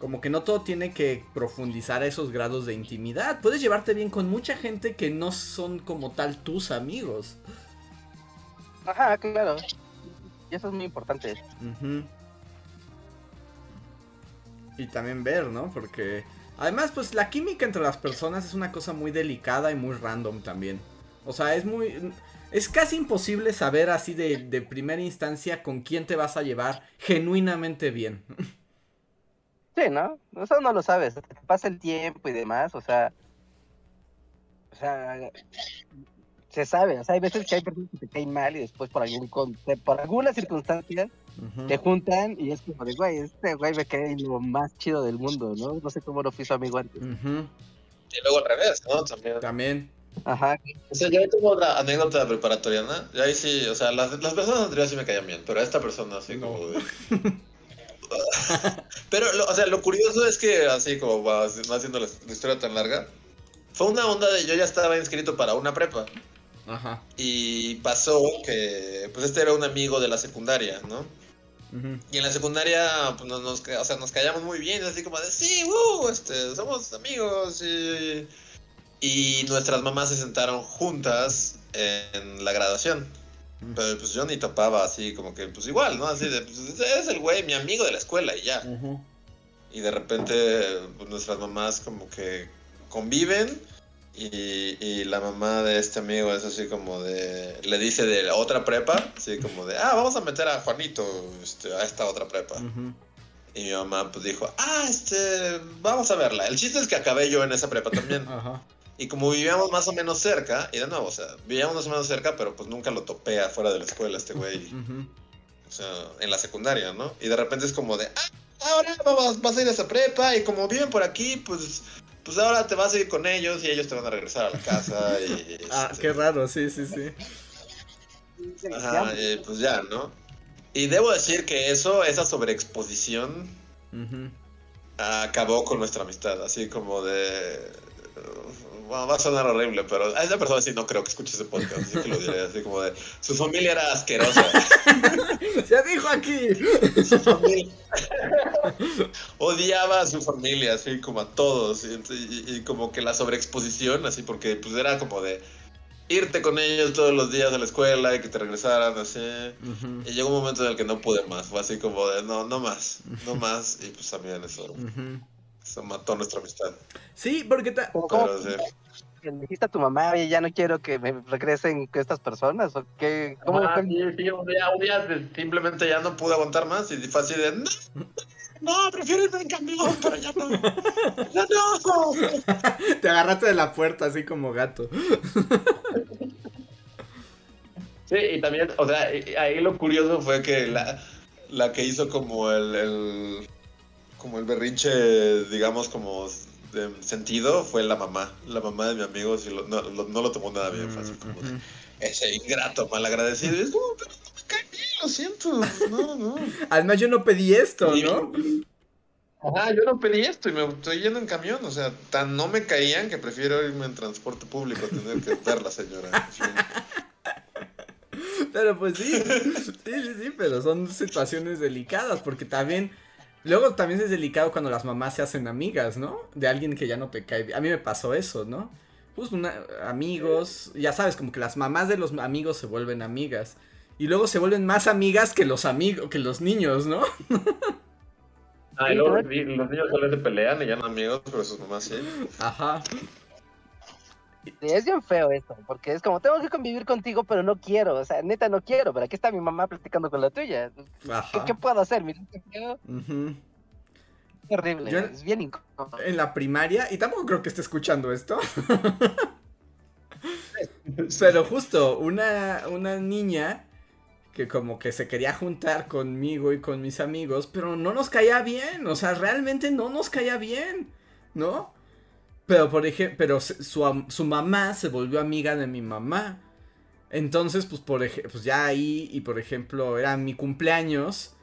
Speaker 1: como que no todo tiene que profundizar a esos grados de intimidad. Puedes llevarte bien con mucha gente que no son como tal tus amigos.
Speaker 3: Ajá, claro. Y eso es muy importante.
Speaker 1: Y también ver, ¿no? Porque además, pues la química entre las personas es una cosa muy delicada y muy random también. O sea, es muy... Es casi imposible saber así de, de primera instancia con quién te vas a llevar genuinamente bien.
Speaker 3: Sí, ¿no? Eso no lo sabes. Te pasa el tiempo y demás, o sea. O sea. Se sabe, o sea, hay veces que hay personas que te caen mal y después por algún con- por alguna circunstancia
Speaker 1: Ujú.
Speaker 3: te juntan y es como de, güey, este güey me cae lo más chido del mundo, ¿no? No sé cómo lo su amigo antes.
Speaker 1: Ujú.
Speaker 2: Y luego al revés, ¿no? También.
Speaker 1: También.
Speaker 3: Ajá.
Speaker 2: O sea, yo tengo otra anécdota preparatoriana. Y ahí sí, o sea, las, las personas anteriores sí me caían bien, pero esta persona así
Speaker 1: No.
Speaker 2: como de. pero, lo- o sea, lo curioso es que, así como va haciendo la, la historia tan larga, fue una onda de yo ya estaba inscrito para una prepa.
Speaker 1: Ajá.
Speaker 2: Y pasó que, pues este era un amigo de la secundaria, ¿no? Y en la secundaria, pues nos, o sea, nos callamos muy bien, así como de, sí, uh, este, somos amigos. Y, y nuestras mamás se sentaron juntas en la graduación. Pero pues yo ni topaba así, como que, pues igual, ¿no? Así de, pues es el güey, mi amigo de la escuela y ya.
Speaker 1: Ujú.
Speaker 2: Y de repente, pues, nuestras mamás como que conviven. Y, y la mamá de este amigo es así como de. Le dice de la otra prepa, así como de, ah, vamos a meter a Juanito este, a esta otra prepa.
Speaker 1: Ujú.
Speaker 2: Y mi mamá pues dijo, ah, este, vamos a verla. El chiste es que acabé yo en esa prepa también.
Speaker 1: Ajá.
Speaker 2: Y como vivíamos más o menos cerca, y de nuevo, o sea, vivíamos más o menos cerca, pero pues nunca lo topé afuera de la escuela este güey, o sea, en la secundaria, ¿no? Y de repente es como de, ah, ahora vamos, vas a ir a esa prepa, y como viven por aquí, pues, pues ahora te vas a ir con ellos y ellos te van a regresar a la casa. Y,
Speaker 1: Ah,
Speaker 2: este,
Speaker 1: qué raro, sí, sí, sí.
Speaker 2: Ajá, y pues ya, ¿no? Y debo decir que eso, esa sobreexposición, acabó con nuestra amistad, así como de... Bueno, va a sonar horrible, pero a esa persona sí no creo que escuche ese podcast, así que lo diré, así como de... Su familia era asquerosa.
Speaker 1: Se dijo aquí.
Speaker 2: Su familia... Odiaba a su familia, así como a todos, y, y- y como que la sobreexposición, así porque pues era como de irte con ellos todos los días a la escuela y que te regresaran así. Y llegó un momento en el que no pude más, fue así como de no, no más, no más, y pues también eso,
Speaker 1: Ujú.
Speaker 2: Eso mató nuestra amistad.
Speaker 1: Sí, porque ta-
Speaker 3: ¿Cómo, cómo
Speaker 2: Pero sí.
Speaker 3: le dijiste a tu mamá, oye, ya no quiero que me regresen estas personas? ¿O qué? ¿Cómo
Speaker 2: Ah, sí, sí, un día, un día simplemente ya no pude aguantar más y fue así de no, no, prefiero irme en camión, pero ya no, ya no.
Speaker 1: te agarraste de la puerta así como gato.
Speaker 2: Sí, y también, o sea, y- ahí lo curioso fue que la, la que hizo como el, el- como el berrinche, digamos, como de sentido, fue la mamá. La mamá de mi amigo sí lo- no, lo, no lo tomó nada bien, así como de,
Speaker 1: Ujú.
Speaker 2: ese ingrato, malagradecido. Es como, pero no me cae bien, lo siento. No, no.
Speaker 1: Además yo no pedí esto. ¿no?
Speaker 2: Ajá, yo no pedí esto y me estoy yendo en camión. O sea, tan no me caían que prefiero irme en transporte público, tener que ver la señora.
Speaker 1: Pero pues sí, sí, sí, sí, pero son situaciones delicadas porque también, luego también es delicado cuando las mamás se hacen amigas, ¿no? De alguien que ya no te cae bien. A mí me pasó eso, ¿no? Pues una, amigos, ya sabes, como que las mamás de los amigos se vuelven amigas. Y luego se vuelven más amigas que los amigos, que los niños, ¿no?
Speaker 2: Ah, y luego los niños solo se pelean y ya no amigos, pero sus mamás sí.
Speaker 1: Ajá.
Speaker 3: Es bien feo esto, porque es como, tengo que convivir contigo, pero no quiero, o sea, neta no quiero, pero aquí está mi mamá platicando con la tuya. ¿Qué, qué puedo hacer? Feo,
Speaker 1: Ujú.
Speaker 3: qué horrible,
Speaker 1: Yo-
Speaker 3: es bien incómodo.
Speaker 1: En la primaria, y tampoco creo que esté escuchando esto. Pero justo, una, una niña que como que se quería juntar conmigo y con mis amigos, pero no nos caía bien, o sea, realmente no nos caía bien, ¿no? Pero por ejemplo, pero su, su mamá se volvió amiga de mi mamá. Entonces, pues por pues ya ahí, y por ejemplo, era mi cumpleaños.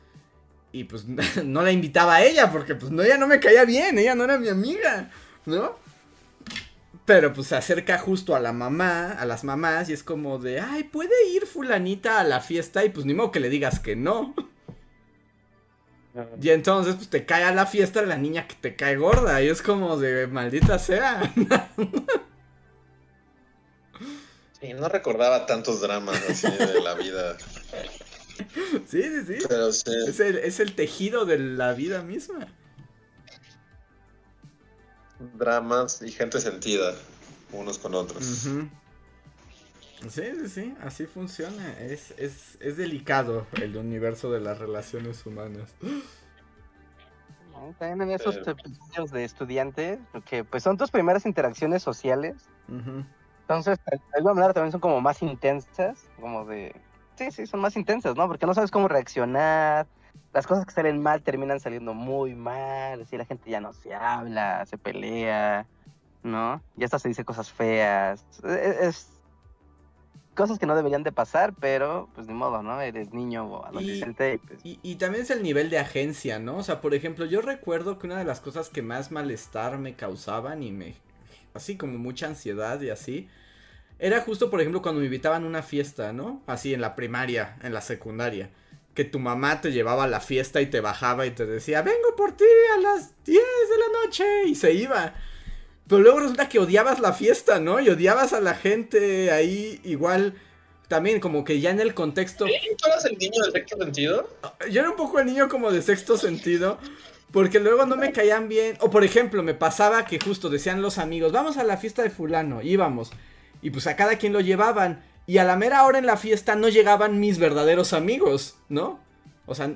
Speaker 1: Y pues no la invitaba a ella, porque pues no, ella no me caía bien, ella no era mi amiga, ¿no? Pero pues se acerca justo a la mamá, a las mamás, y es como de, ay, ¿puede ir fulanita a la fiesta? Y pues ni modo que le digas que no, Y entonces, pues te cae a la fiesta la niña que te cae gorda. Y es como de maldita sea.
Speaker 2: Sí, no recordaba tantos dramas así de la vida.
Speaker 1: Sí, sí, sí.
Speaker 2: Pero sí.
Speaker 1: Es el, es el tejido de la vida misma.
Speaker 2: Dramas y gente sentida unos con otros.
Speaker 1: Ujú. Sí, sí, sí, así funciona. Es, es, es delicado el universo de las relaciones humanas.
Speaker 3: ¿no? También en esos
Speaker 2: Pero-
Speaker 3: episodios de estudiante, porque pues son tus primeras interacciones sociales, entonces de alguna manera también son como más intensas, como de... Sí, sí, son más intensas, ¿no? Porque no sabes cómo reaccionar, las cosas que salen mal terminan saliendo muy mal, así la gente ya no se habla, se pelea, ¿no? Y hasta se dice cosas feas, es... es cosas que no deberían de pasar, pero pues ni modo, ¿no? Eres niño o adolescente y pues...
Speaker 1: Y, y también es el nivel de agencia, ¿no? O sea, por ejemplo, yo recuerdo que una de las cosas que más malestar me causaban y me... Así como mucha ansiedad y así. Era justo, por ejemplo, cuando me invitaban a una fiesta, ¿no? Así en la primaria, en la secundaria. Que tu mamá te llevaba a la fiesta y te bajaba y te decía, vengo por ti a las 10 de la noche. Y se iba. Pero luego resulta que odiabas la fiesta, ¿no? Y odiabas a la gente ahí igual. También como que ya en el contexto
Speaker 2: ¿Tú eras el niño del sexto sentido?
Speaker 1: yo era un poco el niño como de sexto sentido. Porque luego no me caían bien. O por ejemplo, me pasaba que justo decían los amigos, vamos a la fiesta de fulano. Íbamos. Y pues a cada quien lo llevaban. Y a la mera hora en la fiesta no llegaban mis verdaderos amigos, ¿no? O sea,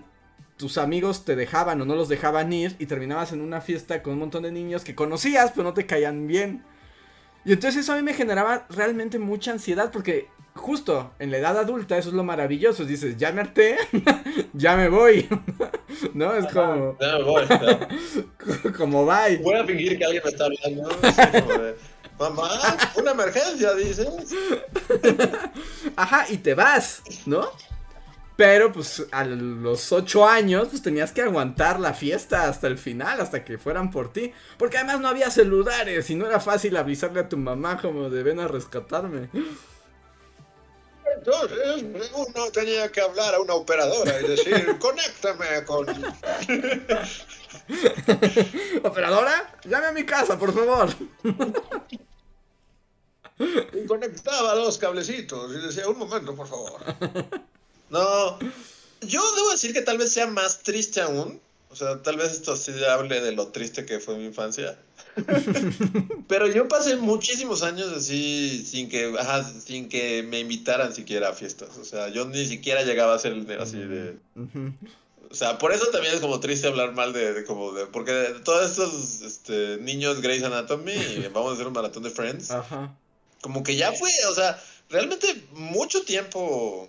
Speaker 1: tus amigos te dejaban o no los dejaban ir. Y terminabas en una fiesta con un montón de niños que conocías, pero no te caían bien. Y entonces eso a mí me generaba realmente mucha ansiedad. Porque justo en la edad adulta eso es lo maravilloso. Dices, ya me harté, ya me voy. ¿No? Es como,
Speaker 2: Ya me voy.
Speaker 1: como bye.
Speaker 2: Voy a fingir que alguien me está hablando. Mamá, una emergencia, dices.
Speaker 1: Ajá, y te vas, ¿no? Pero pues a los ocho años pues tenías que aguantar la fiesta hasta el final, hasta que fueran por ti. Porque además no había celulares y no era fácil avisarle a tu mamá como de ven a rescatarme.
Speaker 2: Entonces, uno tenía que hablar a una operadora y decir, conéctame con...
Speaker 1: Operadora, llame a mi casa, por favor.
Speaker 2: Y conectaba los cablecitos y decía, un momento, por favor. No, yo debo decir que tal vez sea más triste aún. O sea, tal vez esto sí hable de lo triste que fue mi infancia. Pero yo pasé muchísimos años así sin que, ajá, sin que me invitaran siquiera a fiestas. O sea, yo ni siquiera llegaba a ser el de- así de... O sea, por eso también es como triste hablar mal de, de como de... Porque de todos estos este, niños Grey's Anatomy, y vamos a hacer un maratón de Friends,
Speaker 1: Ajá.
Speaker 2: como que ya fue, o sea, realmente mucho tiempo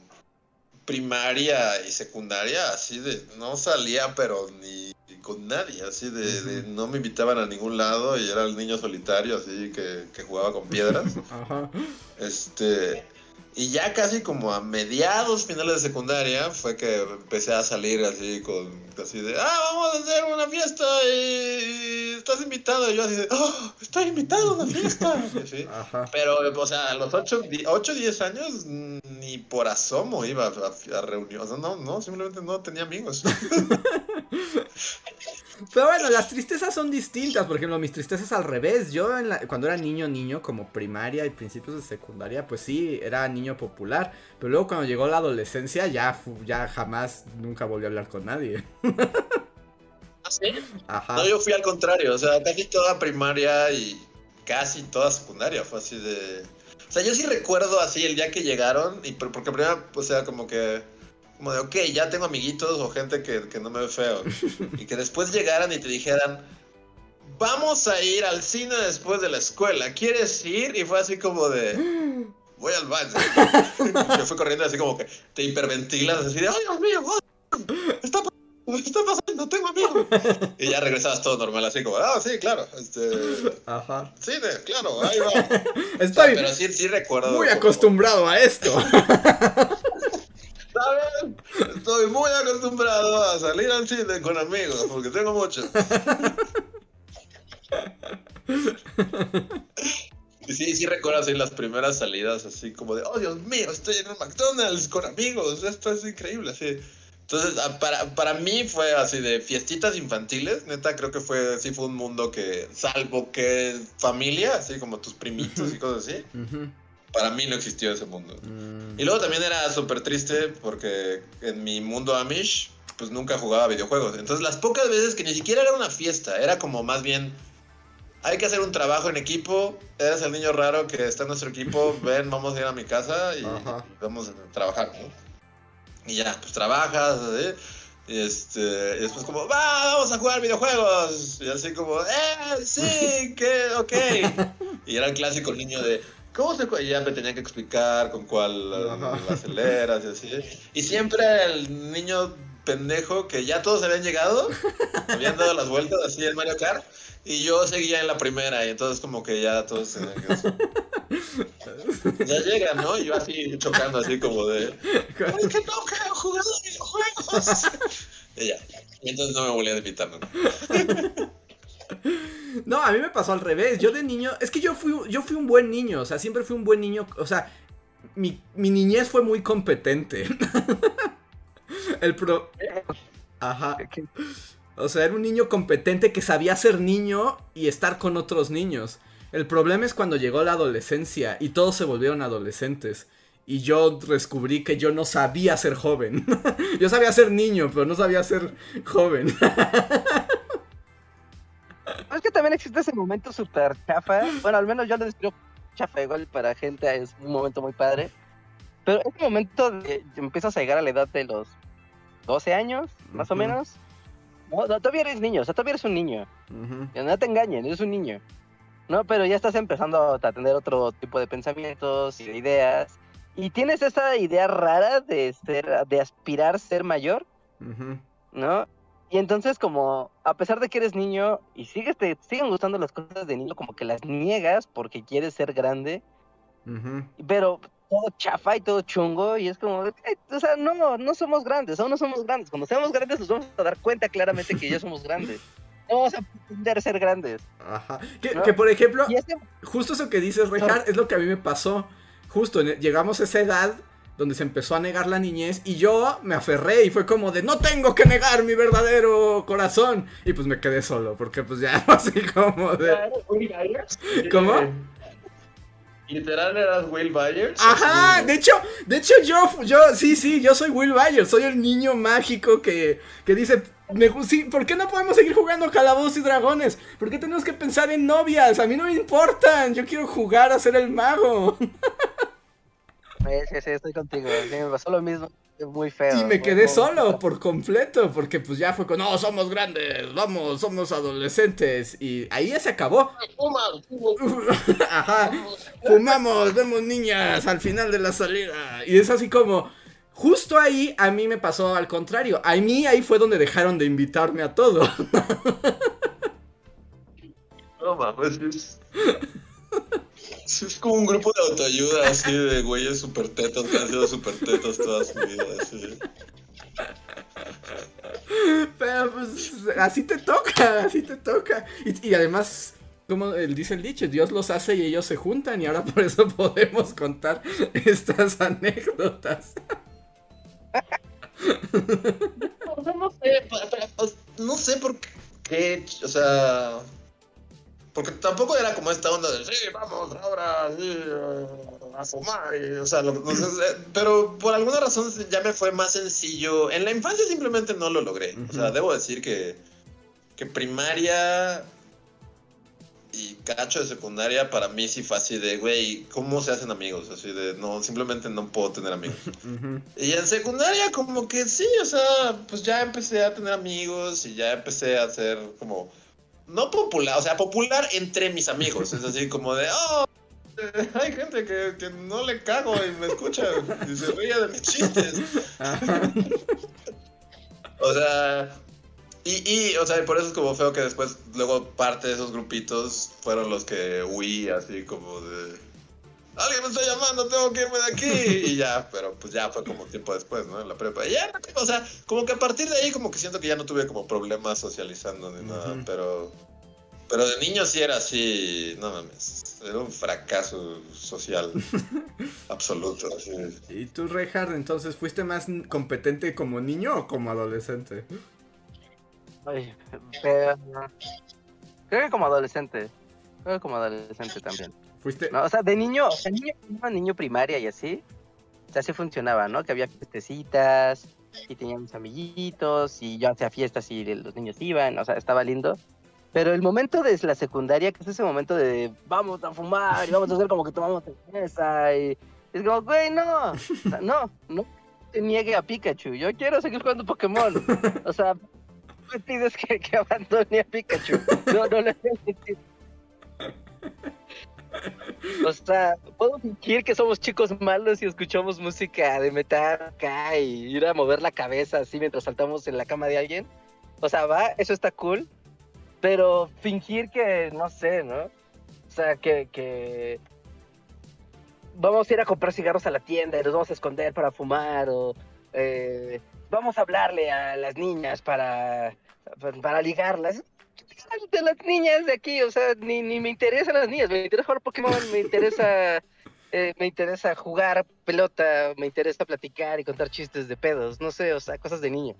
Speaker 2: primaria y secundaria, así de, no salía, pero ni con nadie, así de, de no me invitaban a ningún lado y era el niño solitario, así que, que jugaba con piedras.
Speaker 1: Ajá.
Speaker 2: Este, y ya casi como a mediados finales de secundaria fue que empecé a salir así con, así de, ah, vamos a hacer una fiesta y estás invitado. Y yo así de, oh, estoy invitado a una fiesta.
Speaker 1: Ajá.
Speaker 2: Pero, o sea, a los 8, 8 10 años ni por asomo iba a, a, a reuniones. O sea, no, no, simplemente no tenía amigos.
Speaker 1: Pero bueno, las tristezas son distintas. Por ejemplo, mis tristezas al revés. Yo en la- cuando era niño, niño, como primaria y principios de secundaria, pues sí, era niño popular. Pero luego cuando llegó la adolescencia, ya, ya jamás, nunca volví a hablar con nadie.
Speaker 2: ¿Ah, sí?
Speaker 1: Ajá.
Speaker 2: No, yo fui al contrario. O sea, casi toda primaria y casi toda secundaria fue así de... O sea, yo sí recuerdo así el día que llegaron, y por- porque primero, o sea, como que... Como de, ok, ya tengo amiguitos o gente que, que no me ve feo. Y que después llegaran y te dijeran, vamos a ir al cine después de la escuela, ¿quieres ir? Y fue así como de, voy al baño. Yo fui corriendo así como que te hiperventilas, así de, ay, Dios mío, está, pa- está pasando, tengo amigos. Y ya regresabas todo normal, así como, ah, sí, claro, este,
Speaker 1: Ajá.
Speaker 2: cine, claro, ahí va. O sea,
Speaker 1: Estoy
Speaker 2: pero sí, sí recuerdo.
Speaker 1: muy
Speaker 2: como-
Speaker 1: acostumbrado a esto.
Speaker 2: Estoy muy acostumbrado a salir al cine con amigos, porque tengo muchos. Y sí, sí recuerdo así las primeras salidas, así como de, oh Dios mío, estoy en un McDonald's con amigos, esto es increíble, así. Entonces, ah, para, para mí fue así de fiestitas infantiles, neta, creo que fue, sí fue un mundo que, salvo que familia, así como tus primitos y cosas así, para mí no existió ese mundo.
Speaker 1: Mm.
Speaker 2: Y luego también era súper triste porque en mi mundo Amish, pues nunca jugaba videojuegos. Entonces, las pocas veces que ni siquiera era una fiesta, era como más bien, hay que hacer un trabajo en equipo, eres el niño raro que está en nuestro equipo, ven, vamos a ir a mi casa y
Speaker 1: Ajá.
Speaker 2: vamos a trabajar, ¿no? Y ya, pues trabajas, así, y este, y después como, va, vamos a jugar videojuegos. Y así como, eh, sí, que, ok. Y era el clásico niño de, ¿cómo se? Y ya me tenía que explicar con cuál
Speaker 1: Ajá.
Speaker 2: aceleras y así. Y siempre el niño pendejo que ya todos habían llegado, habían dado las vueltas así en Mario Kart. Y yo seguía en la primera, y entonces como que ya todos tenían que... Ya llegan, ¿no? Y yo así chocando, así como de... Es que no quiero jugar a videojuegos. y ya. Y entonces no me volvían a invitar, ¿no?
Speaker 1: No, a mí me pasó al revés. Yo de niño, es que yo fui, yo fui un buen niño, o sea, siempre fui un buen niño, o sea, mi, mi niñez fue muy competente. El pro... Ajá. O sea, era un niño competente que sabía ser niño y estar con otros niños. El problema es cuando llegó la adolescencia y todos se volvieron adolescentes. Y yo descubrí que yo no sabía ser joven. yo sabía ser niño, pero no sabía ser joven.
Speaker 3: Es que también existe ese momento súper chafa. Bueno, al menos yo lo describo chafa igual para gente es un momento muy padre. Pero ese momento de empiezas a llegar a la edad de los 12 años, más o
Speaker 1: Ujú.
Speaker 3: menos. No, no, todavía eres niño, o sea, todavía eres un niño.
Speaker 1: Ujú.
Speaker 3: Que No te engañen, eres un niño. No, pero ya estás empezando a tener otro tipo de pensamientos y de ideas. Y tienes esa idea rara de ser, de aspirar ser mayor,
Speaker 1: Ujú.
Speaker 3: ¿no? Y entonces como, a pesar de que eres niño y sigues, te siguen gustando las cosas de niño, como que las niegas porque quieres ser grande, pero todo chafa y todo chungo, y es como, "Eh, o sea, no, no somos grandes, aún no somos grandes. Cuando seamos grandes nos vamos a dar cuenta claramente que ya somos grandes. No vamos a pretender ser grandes.
Speaker 1: Ajá. Que,
Speaker 3: ¿No?
Speaker 1: que, por ejemplo, justo eso que dices, Reinhardt, es lo que a mí me pasó. Justo llegamos a esa edad donde se empezó a negar la niñez y yo me aferré y fue como de no tengo que negar mi verdadero corazón. Y pues me quedé solo, porque pues ya así como de... ¿Cómo?
Speaker 2: Literal eras Will Byers.
Speaker 1: Ajá,
Speaker 2: así.
Speaker 1: de hecho, de hecho yo, yo, sí, sí, yo soy Will Byers, soy el niño mágico que, que dice, me sí, ¿por qué no podemos seguir jugando calabozos y dragones? ¿Por qué tenemos que pensar en novias? A mí no me importan, yo quiero jugar a ser el mago.
Speaker 3: Sí, sí, estoy contigo. Sí, me pasó lo mismo. Muy feo.
Speaker 1: Y me quedé
Speaker 3: muy-
Speaker 1: solo por completo, porque pues ya fue con, no, somos grandes, vamos, somos adolescentes. Y ahí ya se acabó. Ajá, fumamos, vemos niñas al final de la salida. Y es así como, justo ahí a mí me pasó al contrario. A mí ahí fue donde dejaron de invitarme a todo.
Speaker 2: No mames, es... Es como un grupo de autoayuda así de güeyes super tetos que han sido super tetos toda su vida. Así.
Speaker 1: Pero pues así te toca, así te toca. Y, y además, como él dice el dicho, Dios los hace y ellos se juntan y ahora por eso podemos contar estas anécdotas.
Speaker 2: O sea, no sé, no sé por qué, o sea, porque tampoco era como esta onda de, sí, vamos ahora sí, eh, a fumar, y, o sea, lo- pero por alguna razón ya me fue más sencillo. En la infancia simplemente no lo logré, o sea, debo decir que, que primaria y cacho de secundaria para mí sí fue así de, güey, ¿cómo se hacen amigos? Así de, no, simplemente no puedo tener amigos. Y en secundaria como que sí, o sea, pues ya empecé a tener amigos y ya empecé a ser como, no popular, o sea, popular entre mis amigos. Es así como de, oh, hay gente que, que no le cago y me escucha y se ríe de mis chistes. O sea, y, y, o sea, y por eso es como feo que después, luego parte de esos grupitos fueron los que huí, así como de. Alguien me está llamando, tengo que irme de aquí. Y ya, pero pues ya fue como tiempo después, ¿no? En la prepa. Y ya, o sea, como que a partir de ahí, como que siento que ya no tuve como problemas socializando ni nada, pero. Pero de niño sí era así, no mames. Era un fracaso social absoluto. Así.
Speaker 1: ¿Y tú, Reinhardt, entonces fuiste más competente como niño o como adolescente?
Speaker 3: Ay, pero- creo que como adolescente. Creo que como adolescente también. No, o sea, de niño, niño, niño, primaria y así. O sea, así funcionaba, ¿no? Que había fiestecitas y teníamos amiguitos y yo hacía fiestas y los niños iban, o sea, estaba lindo. Pero el momento de la secundaria, que es ese momento de vamos a fumar y vamos a hacer como que tomamos cerveza y es como, güey, no, no, no te niegue a Pikachu, yo quiero seguir jugando Pokémon. O sea, me pides que, que abandone a Pikachu. No, no le voy a decir. O sea, puedo fingir que somos chicos malos y escuchamos música de metal acá y ir a mover la cabeza así mientras saltamos en la cama de alguien. O sea, va, eso está cool. Pero fingir que, no sé, ¿no? O sea, que, vamos a ir a comprar cigarros a la tienda y nos vamos a esconder para fumar o eh, vamos a hablarle a las niñas para, para ligarlas. De las niñas de aquí, o sea, ni, ni me interesan las niñas, me interesa jugar Pokémon, me interesa, eh, me interesa jugar pelota, me interesa platicar y contar chistes de pedos, no sé, o sea, cosas de niño.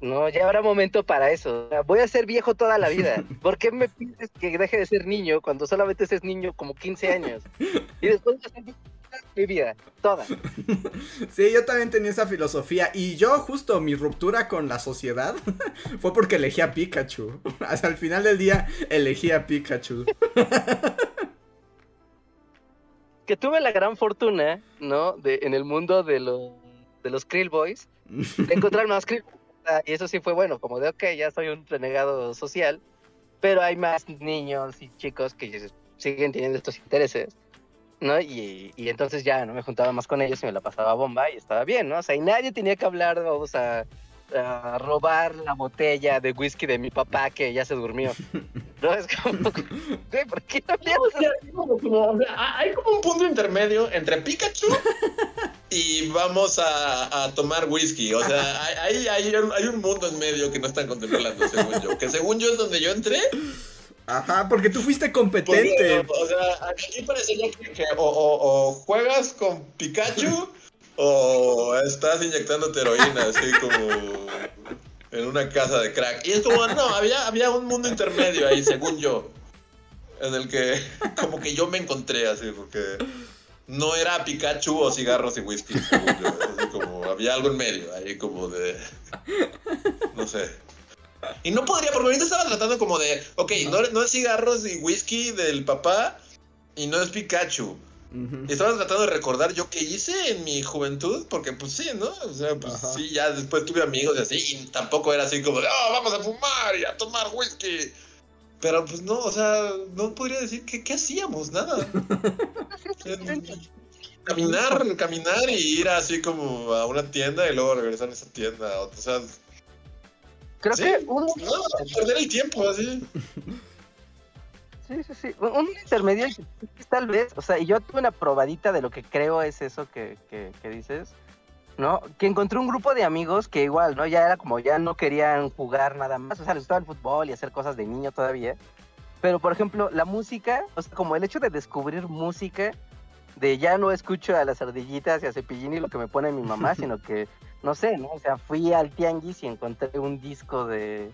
Speaker 3: No, ya habrá momento para eso. O sea, voy a ser viejo toda la vida. ¿Por qué me pides que deje de ser niño cuando solamente seas niño como 15 años? Y después mi vida, toda.
Speaker 1: Sí, yo también tenía esa filosofía. Y yo, justo, mi ruptura con la sociedad fue porque elegí a Pikachu. Hasta el final del día elegí a Pikachu.
Speaker 3: Que tuve la gran fortuna, ¿no? De, en el mundo de, los de los Krill Boys, de encontrar más Krill. Y eso sí fue bueno, como de, ok, ya soy un renegado social, pero hay más niños y chicos que siguen teniendo estos intereses, ¿no? Y, y entonces ya no me juntaba más con ellos y me la pasaba bomba y estaba bien, ¿no? O sea, y nadie tenía que hablar, de, vamos a, a robar la botella de whisky de mi papá que ya se durmió. No, es como, güey, ¿por qué no le
Speaker 2: No, o sea, como- como- o sea, hay como un punto intermedio entre Pikachu y vamos a, a tomar whisky. O sea, hay, hay, hay un- hay un mundo en medio que no están contemplando, según yo. Que según yo es donde yo entré.
Speaker 1: Ajá, porque tú fuiste competente.
Speaker 2: o sea, aquí parecería que, o juegas con Pikachu o estás inyectándote heroína, así como en una casa de crack. Y es como, no, había, había un mundo intermedio ahí, según yo, en el que como que yo me encontré así, porque no era Pikachu o cigarros y whisky, según yo. Así como, había algo en medio, ahí como de, no sé. Y no podría, porque ahorita estaba tratando como de, ok, no, no es cigarros y whisky del papá y no es Pikachu. Y estaba tratando de recordar yo qué hice en mi juventud, porque pues sí, ¿no? O sea, pues
Speaker 1: Ajá.
Speaker 2: sí, ya después tuve amigos y así, y tampoco era así como de, oh, vamos a fumar y a tomar whisky. Pero pues no, o sea, no podría decir que qué hacíamos, nada. Caminar, caminar y ir así como a una tienda y luego regresar a esa tienda. O sea,
Speaker 3: Creo
Speaker 2: Sí.
Speaker 3: que un,
Speaker 2: no, perder el tiempo así.
Speaker 3: Sí, sí, sí. Un intermedio tal vez, o sea, yo tuve una probadita de lo que creo es eso que, que, que dices, ¿no? Que encontré un grupo de amigos que igual, ¿no? Ya era como, ya no querían jugar nada más, o sea, les gustaba el fútbol y hacer cosas de niño todavía. Pero, por ejemplo, la música, o sea, como el hecho de descubrir música, de ya no escucho a las ardillitas y a Cepillín y lo que me pone mi mamá, sino que, no sé, ¿no? O sea, fui al tianguis y encontré un disco de,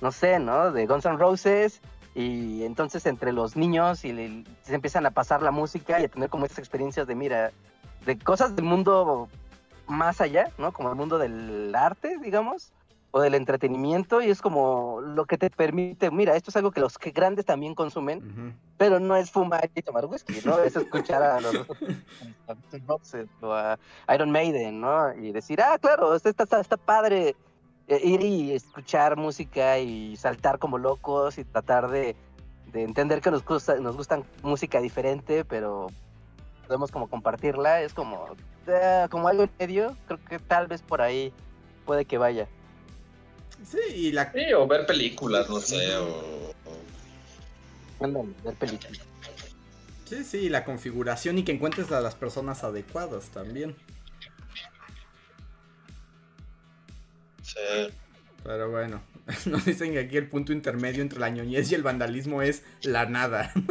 Speaker 3: no sé, ¿no? De Guns N' Roses y entonces entre los niños y se empiezan a pasar la música y a tener como estas experiencias de, mira, de cosas del mundo más allá, ¿no? Como el mundo del arte, digamos, o del entretenimiento y es como lo que te permite, mira, esto es algo que los que grandes también consumen, pero no es fumar y tomar whisky, ¿no? Es escuchar a los Roses o a Iron Maiden, ¿no? Y decir, ah, claro, está, está, está padre eh, ir y escuchar música y saltar como locos y tratar de, de entender que nos gusta, nos gustan música diferente, pero podemos como compartirla, es como, eh, como algo en medio, creo que tal vez por ahí puede que vaya.
Speaker 1: Sí, y la...
Speaker 2: Sí, o ver películas, no sé, o... o-
Speaker 3: Ándale, ver películas.
Speaker 1: Sí, sí, la configuración y que encuentres a las personas adecuadas también.
Speaker 2: Sí.
Speaker 1: Pero bueno, Nos dicen que aquí el punto intermedio entre la ñoñez y el vandalismo es la nada.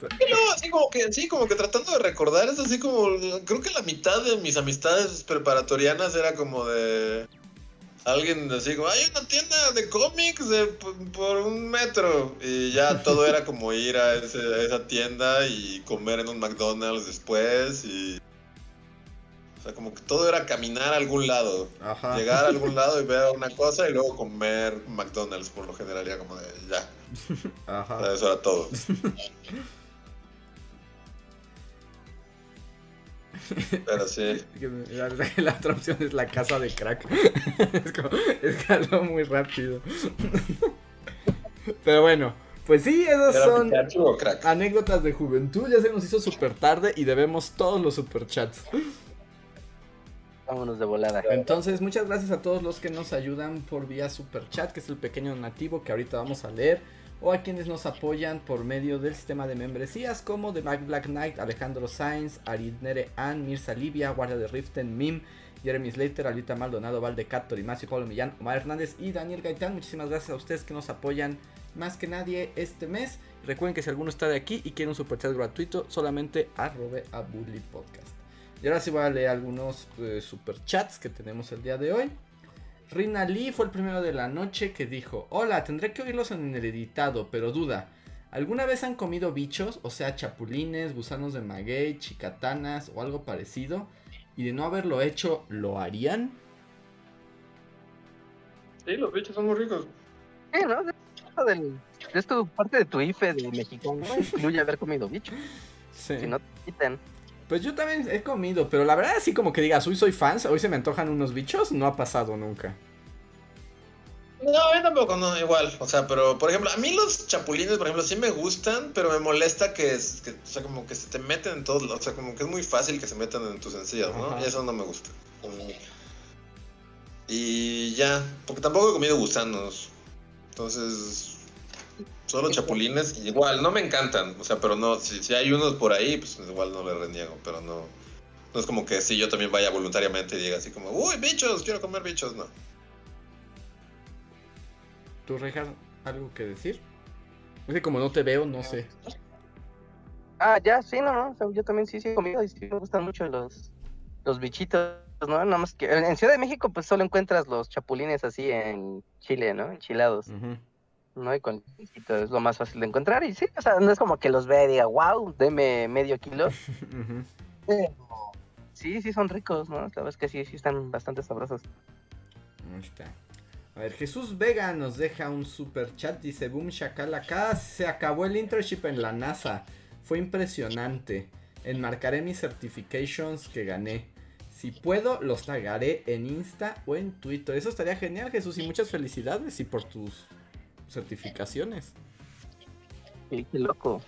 Speaker 2: No, así como que, sí, como que tratando de recordar, es así como, creo que la mitad de mis amistades preparatorianas era como de alguien así como, hay una tienda de cómics de, por, un metro. Y ya todo era como ir a, esa tienda y comer en un McDonald's después. Y. O sea, como que todo era caminar a algún lado. Llegar a algún lado y ver una cosa y luego comer McDonald's, por lo general, ya como de ya. Ajá. eso era todo. Pero sí.
Speaker 1: La, otra opción es la casa de crack. es como, escaló muy rápido. Pero bueno, pues sí, esas son anécdotas de juventud. Ya se nos hizo súper tarde y debemos todos los superchats.
Speaker 3: Vámonos de volada.
Speaker 1: Entonces, muchas gracias a todos los que nos ayudan por vía superchat, que es el pequeño nativo que ahorita vamos a leer o a quienes nos apoyan por medio del sistema de membresías como The Black Knight, Alejandro Sainz, Aridnere Ann, Mirza Livia, Guardia de Riften, Mim, Jeremy Slater, Alita Maldonado, Valdecat, Torimacio, Pablo Millán, Omar Hernández y Daniel Gaitán. Muchísimas gracias a ustedes que nos apoyan más que nadie este mes. Recuerden que si alguno está de aquí y quiere un superchat gratuito, solamente arrobe a Bully Podcast. Y ahora sí voy a leer algunos eh, superchats que tenemos el día de hoy. Rina Lee fue el primero de la noche que dijo, hola, tendré que oírlos en el editado, pero duda, ¿alguna vez han comido bichos, o sea, chapulines, gusanos de maguey, chicatanas o algo parecido? Y de no haberlo hecho, ¿lo harían?
Speaker 2: Sí, los bichos son muy ricos.
Speaker 3: Sí, ¿no? esto parte de tu IFE de México, ¿no? Incluye haber comido bichos. Sí. Si no te quitan.
Speaker 1: Pues yo también he comido, pero la verdad así como que digas, hoy soy fans, hoy se me antojan unos bichos, no ha pasado nunca.
Speaker 2: No, a mí tampoco, no, igual. O sea, pero por ejemplo, a mí los chapulines, por ejemplo, sí me gustan, pero me molesta que, o sea, como que se te meten en todos, o sea, como que es muy fácil que se metan en tus encías, ¿no? Y eso no me gusta. Y ya, porque tampoco he comido gusanos. Entonces, Solo chapulines, igual, no me encantan, o sea, pero no, si, si hay unos por ahí, pues igual no le reniego, pero no, no es como que si yo también vaya voluntariamente y diga así como, uy, bichos, quiero comer bichos, no.
Speaker 1: ¿Tú, Rejas, algo que decir? Es que como no te veo, no sé.
Speaker 3: Ah, ya, sí, no, no, yo también sí, sí he comido y sí me gustan mucho los, los bichitos, ¿no? Nada más que en Ciudad de México pues solo encuentras los chapulines así en Chile, ¿no? Enchilados. ¿No? Y con es lo más fácil de encontrar. Y sí, o sea, no es como que los vea y diga, wow, deme medio kilo. sí, sí son ricos, ¿no? La verdad es que sí, sí están bastante sabrosos.
Speaker 1: Ahí está. A ver, Jesús Vega nos deja un super chat. Dice, boom, shakalaka, acá se acabó el internship en la NASA. Fue impresionante. Enmarcaré mis certifications que gané. Si puedo, los tagaré en Insta o en Twitter. Eso estaría genial, Jesús. Y muchas felicidades. Y por tus certificaciones.
Speaker 3: qué loco.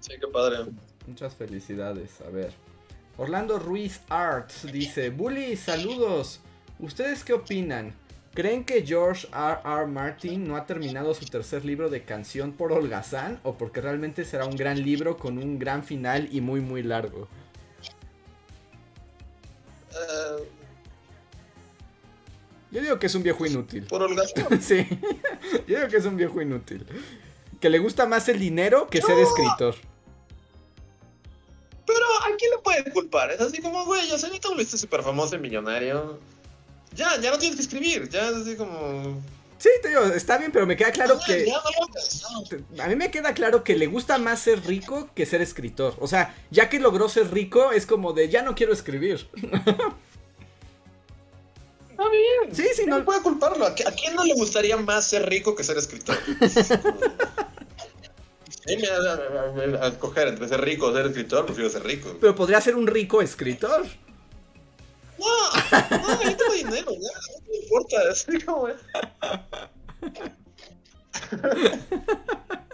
Speaker 2: Sí, qué padre.
Speaker 1: Muchas felicidades. A ver. Orlando Ruiz Arts dice: Bully, saludos. ¿Ustedes qué opinan? ¿Creen que George R. R. Martin no ha terminado su tercer libro de canción por holgazán o porque realmente será un gran libro con un gran final y muy muy largo? Yo digo que es un viejo inútil.
Speaker 2: Por holgazán.
Speaker 1: sí. Yo digo que es un viejo inútil. Que le gusta más el dinero que ser escritor.
Speaker 2: Pero ¿a quién le puede culpar? Es así como, güey, ya sé, te volviste súper famoso y millonario. Ya, ya no tienes que escribir. Ya es así como.
Speaker 1: Sí, te digo, está bien, pero me queda claro que. A mí me queda claro que le gusta más ser rico que ser escritor. O sea, ya que logró ser rico, es como de ya no quiero escribir.
Speaker 2: Está bien. Sí, sí, no. puede culparlo. ¿A, quién no le gustaría más ser rico que ser escritor? Sí, me a, a, escoger entre ser rico o ser escritor, prefiero ser rico.
Speaker 1: Pero podría ser un rico escritor.
Speaker 2: No, no, yo tengo dinero, ya, no me importa, así como es.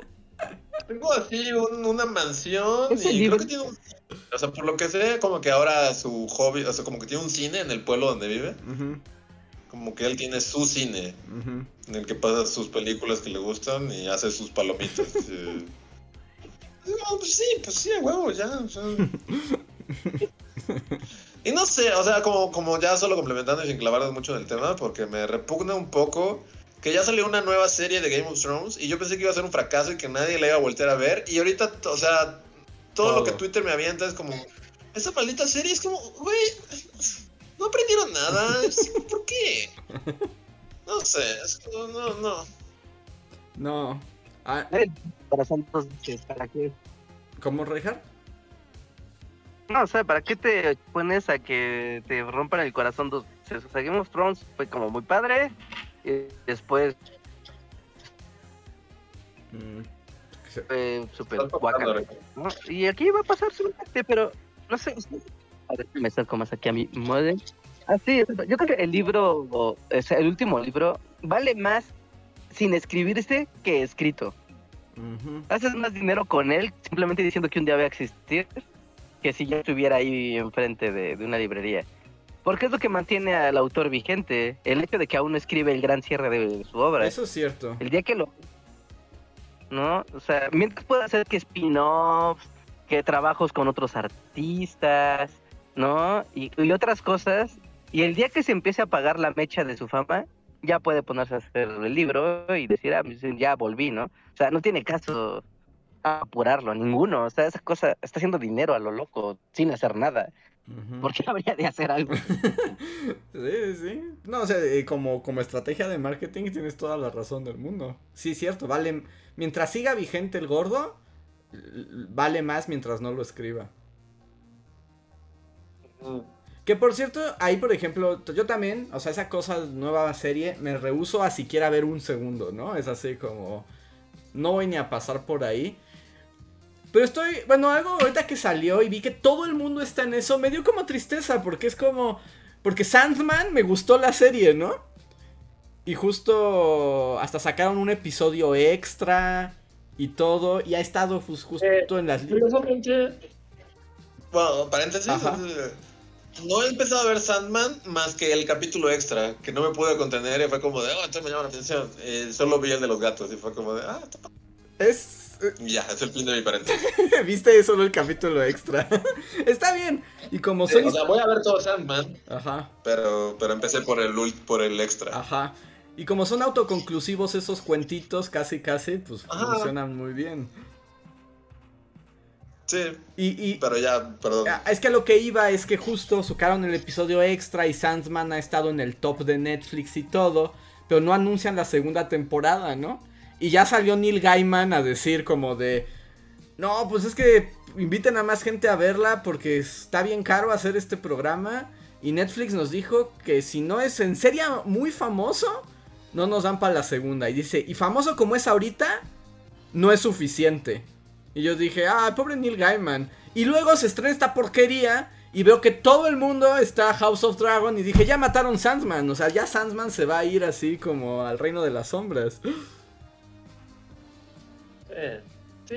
Speaker 2: Tengo así una mansión y creo que tiene un... O sea, por lo que sé, como que ahora su hobby, o sea, como que tiene un cine en el pueblo donde vive. Como que él tiene su cine, en el que pasa sus películas que le gustan y hace sus palomitas. pues sí, pues sí, huevo, ya. Y no sé, o sea, como, como ya solo complementando y sin clavarnos mucho en el tema, porque me repugna un poco que ya salió una nueva serie de Game of Thrones y yo pensé que iba a ser un fracaso y que nadie la iba a voltear a ver. Y ahorita, o sea, todo, lo que Twitter me avienta es como, esa maldita serie es como, güey, no aprendieron nada. ¿Por qué? No sé, es como, no, no.
Speaker 1: No.
Speaker 3: Ah, Corazón ¿para qué?
Speaker 1: ¿Cómo, Rejar?
Speaker 3: No, o sea, ¿para qué te pones a que te rompan el corazón dos veces? O sea, Game of Thrones fue como muy padre y después mm, fue súper guaca. Y aquí va a pasar seguramente, pero no sé. A ver, me acerco más aquí a mi modem. Ah, sí, yo creo que el libro, o, sea, el último libro, vale más sin escribirse que escrito. Haces más dinero con él simplemente diciendo que un día va a existir que si ya estuviera ahí enfrente de, de una librería. Porque es lo que mantiene al autor vigente, el hecho de que aún no escribe el gran cierre de su obra.
Speaker 1: Eso es cierto.
Speaker 3: El día que lo... ¿No? O sea, mientras puede hacer que spin-offs, que trabajos con otros artistas, ¿no? Y, y, otras cosas. Y el día que se empiece a pagar la mecha de su fama, ya puede ponerse a hacer el libro y decir, ah, pues, ya volví, ¿no? O sea, no tiene caso apurarlo, ninguno. O sea, esa cosa está haciendo dinero a lo loco, sin hacer nada. ¿Por qué habría de hacer algo?
Speaker 1: sí, sí. No, o sea, eh, como, como estrategia de marketing tienes toda la razón del mundo. Sí, cierto, vale. Mientras siga vigente el gordo, vale más mientras no lo escriba. Que por cierto, ahí por ejemplo, yo también, o sea, esa cosa nueva serie, me rehuso a siquiera ver un segundo, ¿no? Es así como, no voy ni a pasar por ahí. Pero estoy, bueno, algo ahorita que salió y vi que todo el mundo está en eso, me dio como tristeza porque es como, porque Sandman me gustó la serie, ¿no? Y justo hasta sacaron un episodio extra y todo, y ha estado pues, justo
Speaker 2: eh,
Speaker 1: en las
Speaker 2: Bueno, paréntesis. No he empezado a ver Sandman más que el capítulo extra, que no me pude contener y fue como de, oh, entonces me llama la atención. Eh, solo vi el de los gatos y fue como de, ah,
Speaker 1: es
Speaker 2: ya, es el fin de mi paréntesis.
Speaker 1: Viste solo el capítulo extra. Está bien. Y como soy.
Speaker 2: o sea, voy a ver todo Sandman.
Speaker 1: Ajá.
Speaker 2: Pero, pero empecé por el, por el extra.
Speaker 1: Ajá. Y como son autoconclusivos esos cuentitos, casi casi, pues funcionan muy bien.
Speaker 2: Sí.
Speaker 1: Y,
Speaker 2: pero ya, perdón.
Speaker 1: Ah, es que lo que iba es que justo sacaron el episodio extra y Sandman ha estado en el top de Netflix y todo, pero no anuncian la segunda temporada, ¿no? Y ya salió Neil Gaiman a decir como de... No, pues es que inviten a más gente a verla porque está bien caro hacer este programa. Y Netflix nos dijo que si no es en serio muy famoso, no nos dan para la segunda. Y dice, y famoso como es ahorita, no es suficiente. Y yo dije, ah, pobre Neil Gaiman. Y luego se estrena esta porquería y veo que todo el mundo está House of Dragon y dije, ya mataron Sandman. O sea, ya Sandman se va a ir así como al reino de las sombras.
Speaker 2: Sí,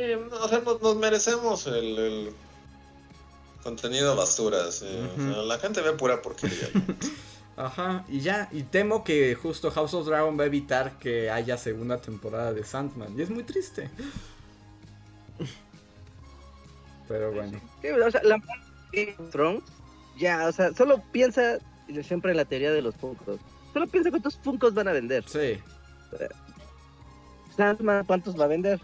Speaker 2: nos, merecemos el, contenido basura. la gente ve pura porquería.
Speaker 1: Ajá, y ya, y temo que justo House of Dragon va a evitar que haya segunda temporada de Sandman. Y es muy triste. Pero bueno.
Speaker 3: o sea, la Thrones, ya, o sea, solo piensa siempre en la teoría de los Funkos. Solo piensa cuántos Funkos van a vender.
Speaker 1: Sí.
Speaker 3: Sandman, ¿cuántos va a vender?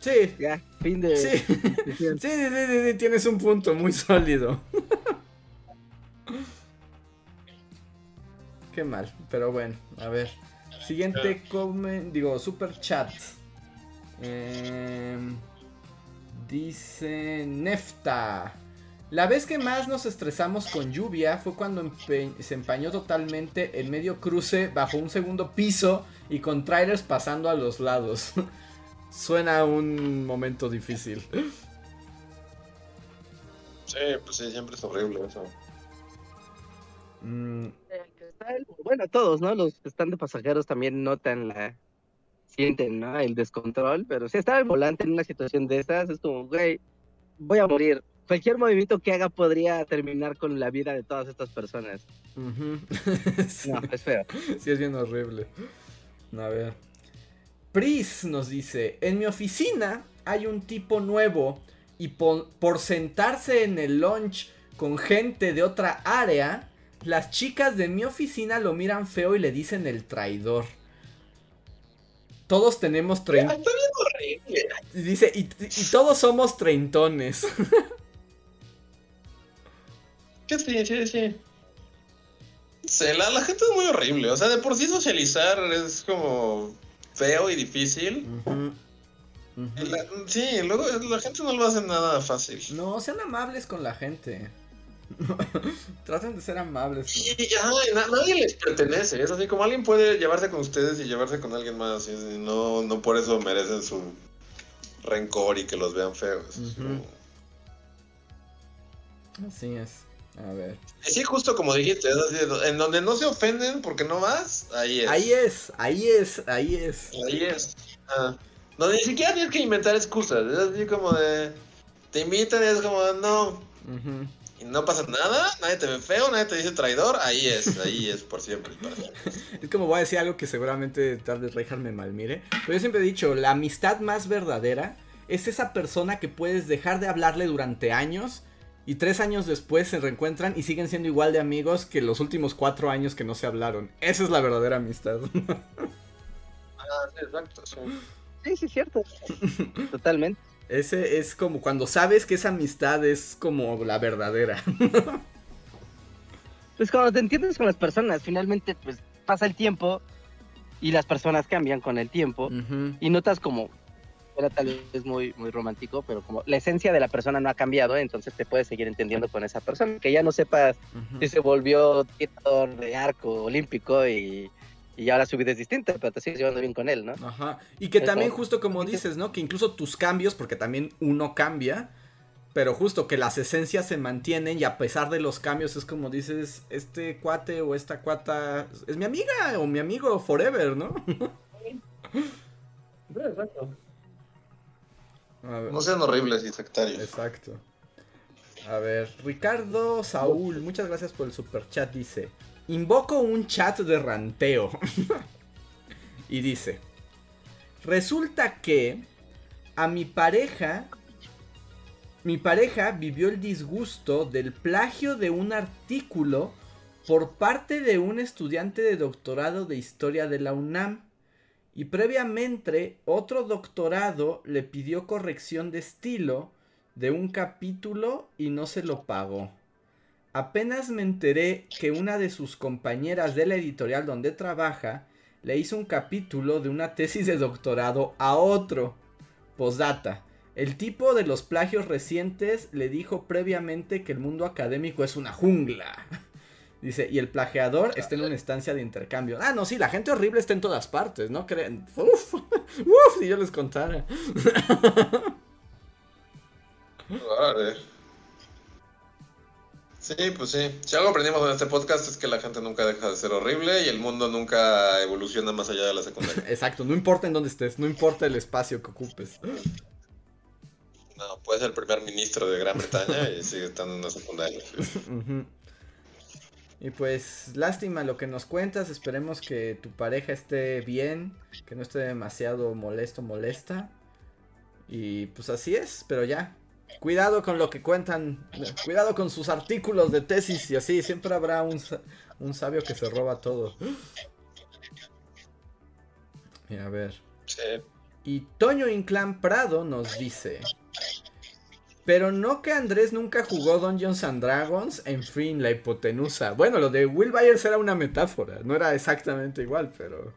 Speaker 1: Sí.
Speaker 3: Ya, fin de.
Speaker 1: Sí. sí, sí, sí, tienes un punto muy sólido. Qué mal, pero bueno, a ver. Siguiente comen, digo, super chat. Em, dice Nefta. La vez que más nos estresamos con lluvia fue cuando se empañó totalmente el medio cruce bajo un segundo piso y con trailers pasando a los lados. Suena un momento difícil.
Speaker 2: Sí, pues sí, siempre es horrible eso.
Speaker 3: Mm. Bueno, todos, ¿no? Los que están de pasajeros también notan la... Sienten, ¿no? El descontrol, pero si está el volante en una situación de esas, es como, güey, voy a morir. Cualquier movimiento que haga podría terminar con la vida de todas estas personas. No, es feo.
Speaker 1: Sí, es bien horrible. A ver. Pris nos dice, en mi oficina hay un tipo nuevo y por, sentarse en el lunch con gente de otra área, las chicas de mi oficina lo miran feo y le dicen el traidor. Todos tenemos treintones. Dice, y, y todos somos treintones.
Speaker 2: Sí, sí, sí. Sí, la, la gente es muy horrible. O sea, de por sí socializar es como feo y difícil. La- sí, luego la gente no lo hace nada fácil.
Speaker 1: No, sean amables con la gente. Traten de ser amables.
Speaker 2: Y, y- ajá, y na- nadie les pertenece. Es así como alguien puede llevarse con ustedes y llevarse con alguien más. Y, no, no por eso merecen su rencor y que los vean feos.
Speaker 1: Así es. A ver.
Speaker 2: Sí, justo como dijiste, en donde no se ofenden porque no vas, ahí es.
Speaker 1: Ahí es, ahí es, ahí es.
Speaker 2: Ahí es. Ah. Donde ni siquiera tienes que inventar excusas. Es así como de. Te invitan y es como de, no.
Speaker 1: Ujú.
Speaker 2: Y no pasa nada, nadie te ve feo, nadie te dice traidor. Ahí es, ahí es por siempre.
Speaker 1: Es como voy a decir algo que seguramente tal vez Reinhardt me malmire. Pero yo siempre he dicho, la amistad más verdadera es esa persona que puedes dejar de hablarle durante años. Y tres años después se reencuentran y siguen siendo igual de amigos que los últimos cuatro años que no se hablaron. Esa es la verdadera amistad.
Speaker 2: Ah, sí, exacto. sí.
Speaker 3: Sí, sí, cierto. Totalmente.
Speaker 1: Ese es como cuando sabes que esa amistad es como la verdadera.
Speaker 3: Pues cuando te entiendes con las personas, finalmente pues pasa el tiempo y las personas cambian con el tiempo y notas como era tal vez muy muy romántico, pero como la esencia de la persona no ha cambiado, entonces te puedes seguir entendiendo con esa persona, que ya no sepas
Speaker 1: Ujú.
Speaker 3: si se volvió tirador de arco olímpico y, y ahora su vida es distinta, pero te sigues llevando bien con él, ¿no?
Speaker 1: Ajá. Y que
Speaker 3: Eso.
Speaker 1: también justo como dices, ¿no? Que incluso tus cambios, porque también uno cambia, pero justo que las esencias se mantienen y a pesar de los cambios es como dices, este cuate o esta cuata es mi amiga o mi amigo forever, ¿no? Ver,
Speaker 2: No sean horribles y sectarios.
Speaker 1: exacto. A ver, Ricardo Saúl, muchas gracias por el super chat, dice, invoco un chat de ranteo. y dice, resulta que a mi pareja, mi pareja vivió el disgusto del plagio de un artículo por parte de un estudiante de doctorado de historia de la UNAM. Y previamente otro doctorado le pidió corrección de estilo de un capítulo y no se lo pagó. Apenas me enteré que una de sus compañeras de la editorial donde trabaja le hizo un capítulo de una tesis de doctorado a otro. Postdata. El tipo de los plagios recientes le dijo previamente que el mundo académico es una jungla. Dice, y el plagiador está en una estancia de intercambio. Ah, no, sí, la gente horrible está en todas partes, ¿no creen? Uf, uf, si yo les contara.
Speaker 2: Órale. Sí, pues sí. Si algo aprendimos en este podcast es que la gente nunca deja de ser horrible y el mundo nunca evoluciona más allá de la secundaria.
Speaker 1: Exacto, no importa en dónde estés, no importa el espacio que ocupes.
Speaker 2: No, puedes ser el primer ministro de Gran Bretaña y sigue estando en una secundaria.
Speaker 1: Ujú. Y pues, lástima lo que nos cuentas. Esperemos que tu pareja esté bien, que no esté demasiado molesto, molesta. Y pues así es, pero ya. Cuidado con lo que cuentan, cuidado con sus artículos de tesis y así. Siempre habrá un, un sabio que se roba todo. Y a ver.
Speaker 2: Sí.
Speaker 1: Y Toño Inclán Prado nos dice. Pero no que Andrés nunca jugó Dungeons and Dragons, en fin, la hipotenusa. Bueno, lo de Will Byers era una metáfora, no era exactamente igual, pero...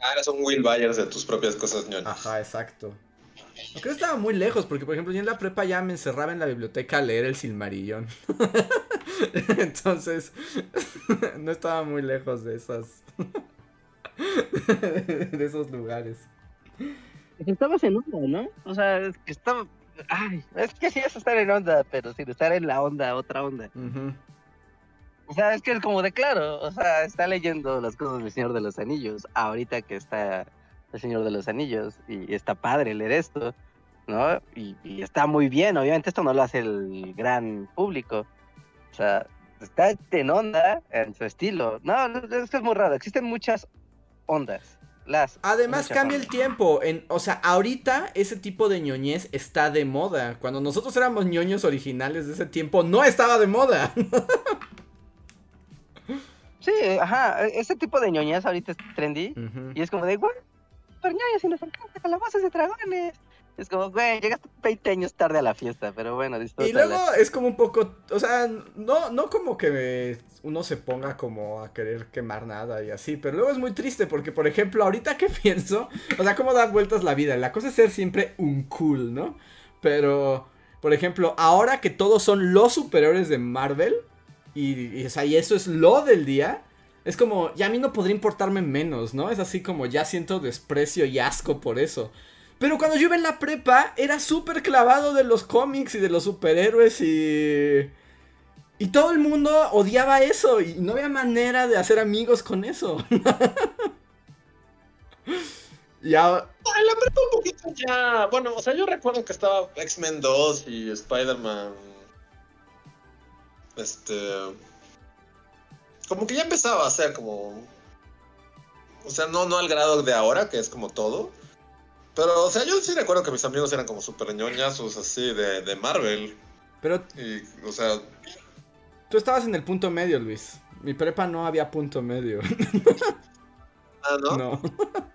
Speaker 2: Ah, eres un Will Byers de tus propias cosas ñoñas.
Speaker 1: Ajá, exacto. Aunque no estaba muy lejos, porque por ejemplo yo en la prepa ya me encerraba en la biblioteca a leer el Silmarillón. Entonces, no estaba muy lejos de esas... de esos lugares.
Speaker 3: Estabas en onda, ¿no? O sea, es que estaba... Ay, es que sí es estar en onda, pero sin estar en la onda, otra onda. O sea, es que es como de claro, o sea, está leyendo las cosas del Señor de los Anillos, ahorita que está el Señor de los Anillos, y está padre leer esto, ¿no? Y, y está muy bien, obviamente esto no lo hace el gran público. O sea, está en onda en su estilo. No, no, esto es muy raro, existen muchas ondas. Las.
Speaker 1: Además cambia el tiempo. En, o sea, ahorita ese tipo de ñoñez está de moda. Cuando nosotros éramos ñoños originales de ese tiempo, no estaba de moda.
Speaker 3: Sí, ajá, e- ese tipo de ñoñez ahorita es trendy. Y es como de, güey, pero ñoños y nos encanta calabozas de dragones. Es como, güey, llegaste 20 años tarde a la fiesta, pero bueno,
Speaker 1: Y
Speaker 3: disfrútala.
Speaker 1: luego es como un poco, o sea, no, no como que uno se ponga como a querer quemar nada y así, pero luego es muy triste porque, por ejemplo, ahorita que pienso, o sea, cómo da vueltas la vida, la cosa es ser siempre un cool, ¿no? Pero, por ejemplo, ahora que todos son los superiores de Marvel, y, y, o sea, y eso es lo del día, es como, ya a mí no podría importarme menos, ¿no? Es así como ya siento desprecio y asco por eso. Pero cuando yo iba en la prepa, era súper clavado de los cómics y de los superhéroes y... Y todo el mundo odiaba eso y no había manera de hacer amigos con eso. ya...
Speaker 2: En la prepa un poquito ya. Bueno, o sea, yo recuerdo que estaba X-Men 2 y Spider-Man. Este. Como que ya empezaba a ser como. O sea, no, no al grado de ahora, que es como todo. Pero, o sea, yo sí recuerdo que mis amigos eran como súper ñoñazos así de, de Marvel.
Speaker 1: Pero
Speaker 2: Y, o sea,
Speaker 1: tú estabas en el punto medio, Luis. Mi prepa no había punto medio.
Speaker 2: ah, ¿no?
Speaker 1: no.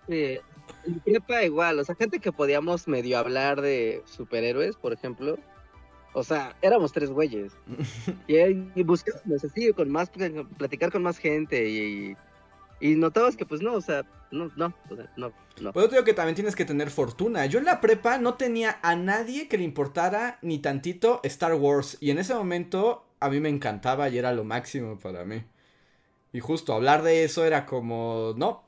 Speaker 3: Sí, en prepa igual, o sea, gente que podíamos medio hablar de superhéroes, por ejemplo. O sea, éramos tres güeyes. Y, y buscábamos así, con más, platicar con más gente y, y notabas que pues no, o sea, no, no, no, no.
Speaker 1: Pues yo te digo que también tienes que tener fortuna. Yo en la prepa no tenía a nadie que le importara ni tantito Star Wars. Y en ese momento a mí me encantaba y era lo máximo para mí. Y justo hablar de eso era como, no,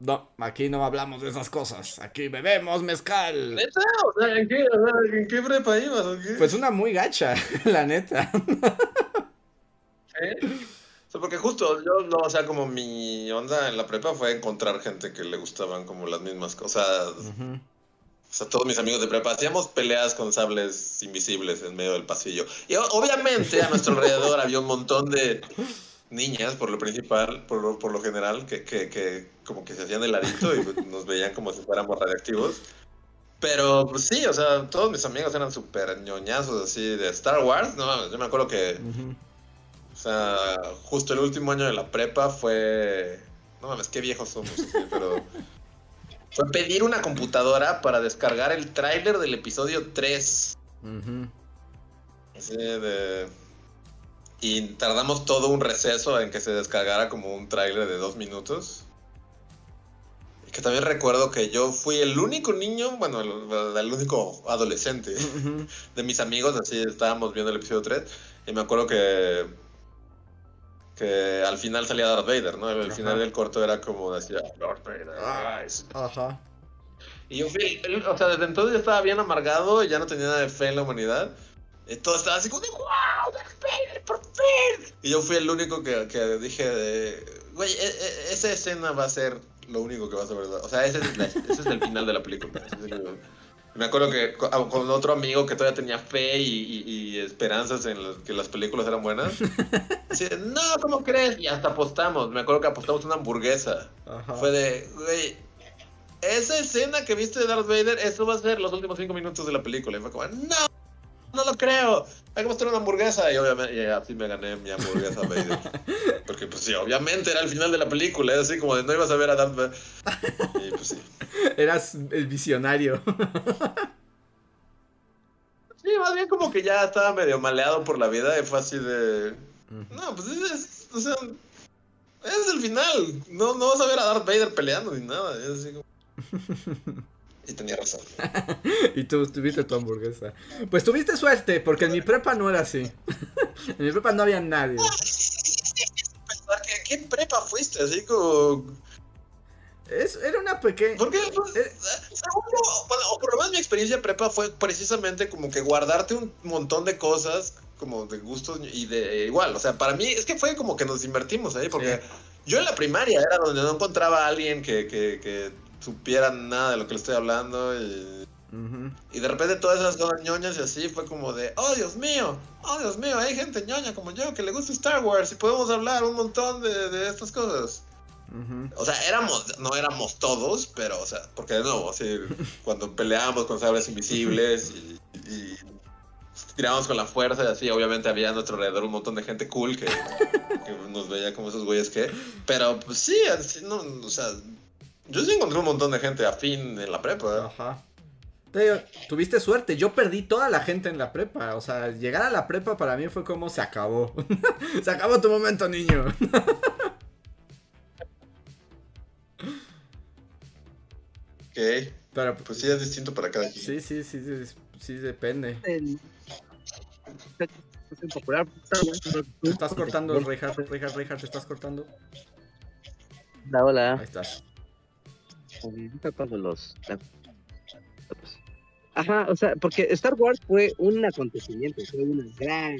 Speaker 1: no, aquí no hablamos de esas cosas. Aquí bebemos mezcal.
Speaker 2: ¿Neta? O sea, ¿en qué, o sea, ¿en qué prepa ibas? o qué?
Speaker 1: Pues una muy gacha, la neta.
Speaker 2: ¿Eh? Sea, porque justo yo, no, o sea, como mi onda en la prepa fue encontrar gente que le gustaban como las mismas cosas. O sea, todos mis amigos de prepa hacíamos peleas con sables invisibles en medio del pasillo. Y obviamente a nuestro alrededor había un montón de niñas, por lo principal, por lo, por lo general, que, que, que como que se hacían de ladito y nos veían como si fuéramos radiactivos. Pero pues sí, o sea, todos mis amigos eran súper ñoñazos así de Star Wars. No yo me acuerdo que. O sea, justo el último año de la prepa fue. No mames, qué viejos somos, sí, pero. Fue pedir una computadora para descargar el tráiler del episodio 3.
Speaker 1: Ujú.
Speaker 2: Así de. Y tardamos todo un receso en que se descargara como un tráiler de dos minutos. Y que también recuerdo que yo fui el único niño, bueno, el, el único adolescente de mis amigos, así estábamos viendo el episodio 3, y me acuerdo que que al final salía Darth Vader, ¿no? El,
Speaker 1: Ajá.
Speaker 2: final del corto era como decía Darth Vader. rise".
Speaker 1: Ajá.
Speaker 2: Y yo fui, o sea, desde entonces ya estaba bien amargado y ya no tenía nada de fe en la humanidad. Y todo estaba así como de wow, Darth Vader, por fin. Y yo fui el único que, que dije de, güey, e- e- esa escena va a ser lo único que vas a ver. O sea, ese es, la- ese es el final de la película. Me acuerdo que ah, con otro amigo que todavía tenía fe y, y- y esperanzas en que las películas eran buenas. Decía, no, ¿cómo crees? Y hasta apostamos. Me acuerdo que apostamos una hamburguesa.
Speaker 1: Ajá.
Speaker 2: Fue de, güey, esa escena que viste de Darth Vader, eso va a ser los últimos cinco minutos de la película. Y fue como, no, no lo creo. Hay que mostrar una hamburguesa. Y obviamente, y así me gané mi hamburguesa Vader. Porque, pues sí, obviamente era el final de la película. Es así como de, no ibas a ver a Darth Vader. Y pues sí.
Speaker 1: Eras el visionario.
Speaker 2: Sí, más bien como que ya estaba medio maleado por la vida. Y fue así de, no, pues es, es- o sea, es el final. No, no vas a ver a Darth Vader peleando ni nada. Es así como... Y tenía razón.
Speaker 1: Y tú tuviste tu hamburguesa. Pues tuviste suerte, porque en mi prepa no era así. en mi prepa no había nadie.
Speaker 2: Pensar que, ¿A qué prepa fuiste? Así como...
Speaker 1: Es, era una pequeña...
Speaker 2: Porque, pues,
Speaker 1: Eh.
Speaker 2: bueno, o por lo menos mi experiencia de prepa fue precisamente como que guardarte un montón de cosas, como de gustos y de igual. O sea, para mí es que fue como que nos invertimos ahí, porque
Speaker 1: Sí.
Speaker 2: yo en la primaria era donde no encontraba a alguien que, que, que supiera nada de lo que le estoy hablando y, y de repente todas esas cosas ñoñas y así fue como de, oh Dios mío, oh Dios mío, hay gente ñoña como yo que le gusta Star Wars y podemos hablar un montón de, de estas cosas. O sea, éramos, no éramos todos, pero, o sea, porque de nuevo, así, cuando peleábamos con sabres invisibles y, y tirábamos con la fuerza y así, obviamente había a nuestro alrededor un montón de gente cool que, nos veía como esos güeyes que. Pero pues sí, así, no, o sea, yo sí encontré un montón de gente afín en la prepa. ¿eh? Ajá.
Speaker 1: tuviste suerte, yo perdí toda la gente en la prepa. O sea, llegar a la prepa para mí fue como se acabó. se acabó tu momento, niño.
Speaker 2: ok. Pero, pues sí es distinto para cada quien.
Speaker 1: Sí, sí, sí, sí, sí depende. Te estás cortando, Reinhardt, Reinhardt, Reinhardt, te estás cortando.
Speaker 3: Hola, hola.
Speaker 1: Ahí estás.
Speaker 3: Los... Ajá, o sea, porque Star Wars fue un acontecimiento, fue una gran...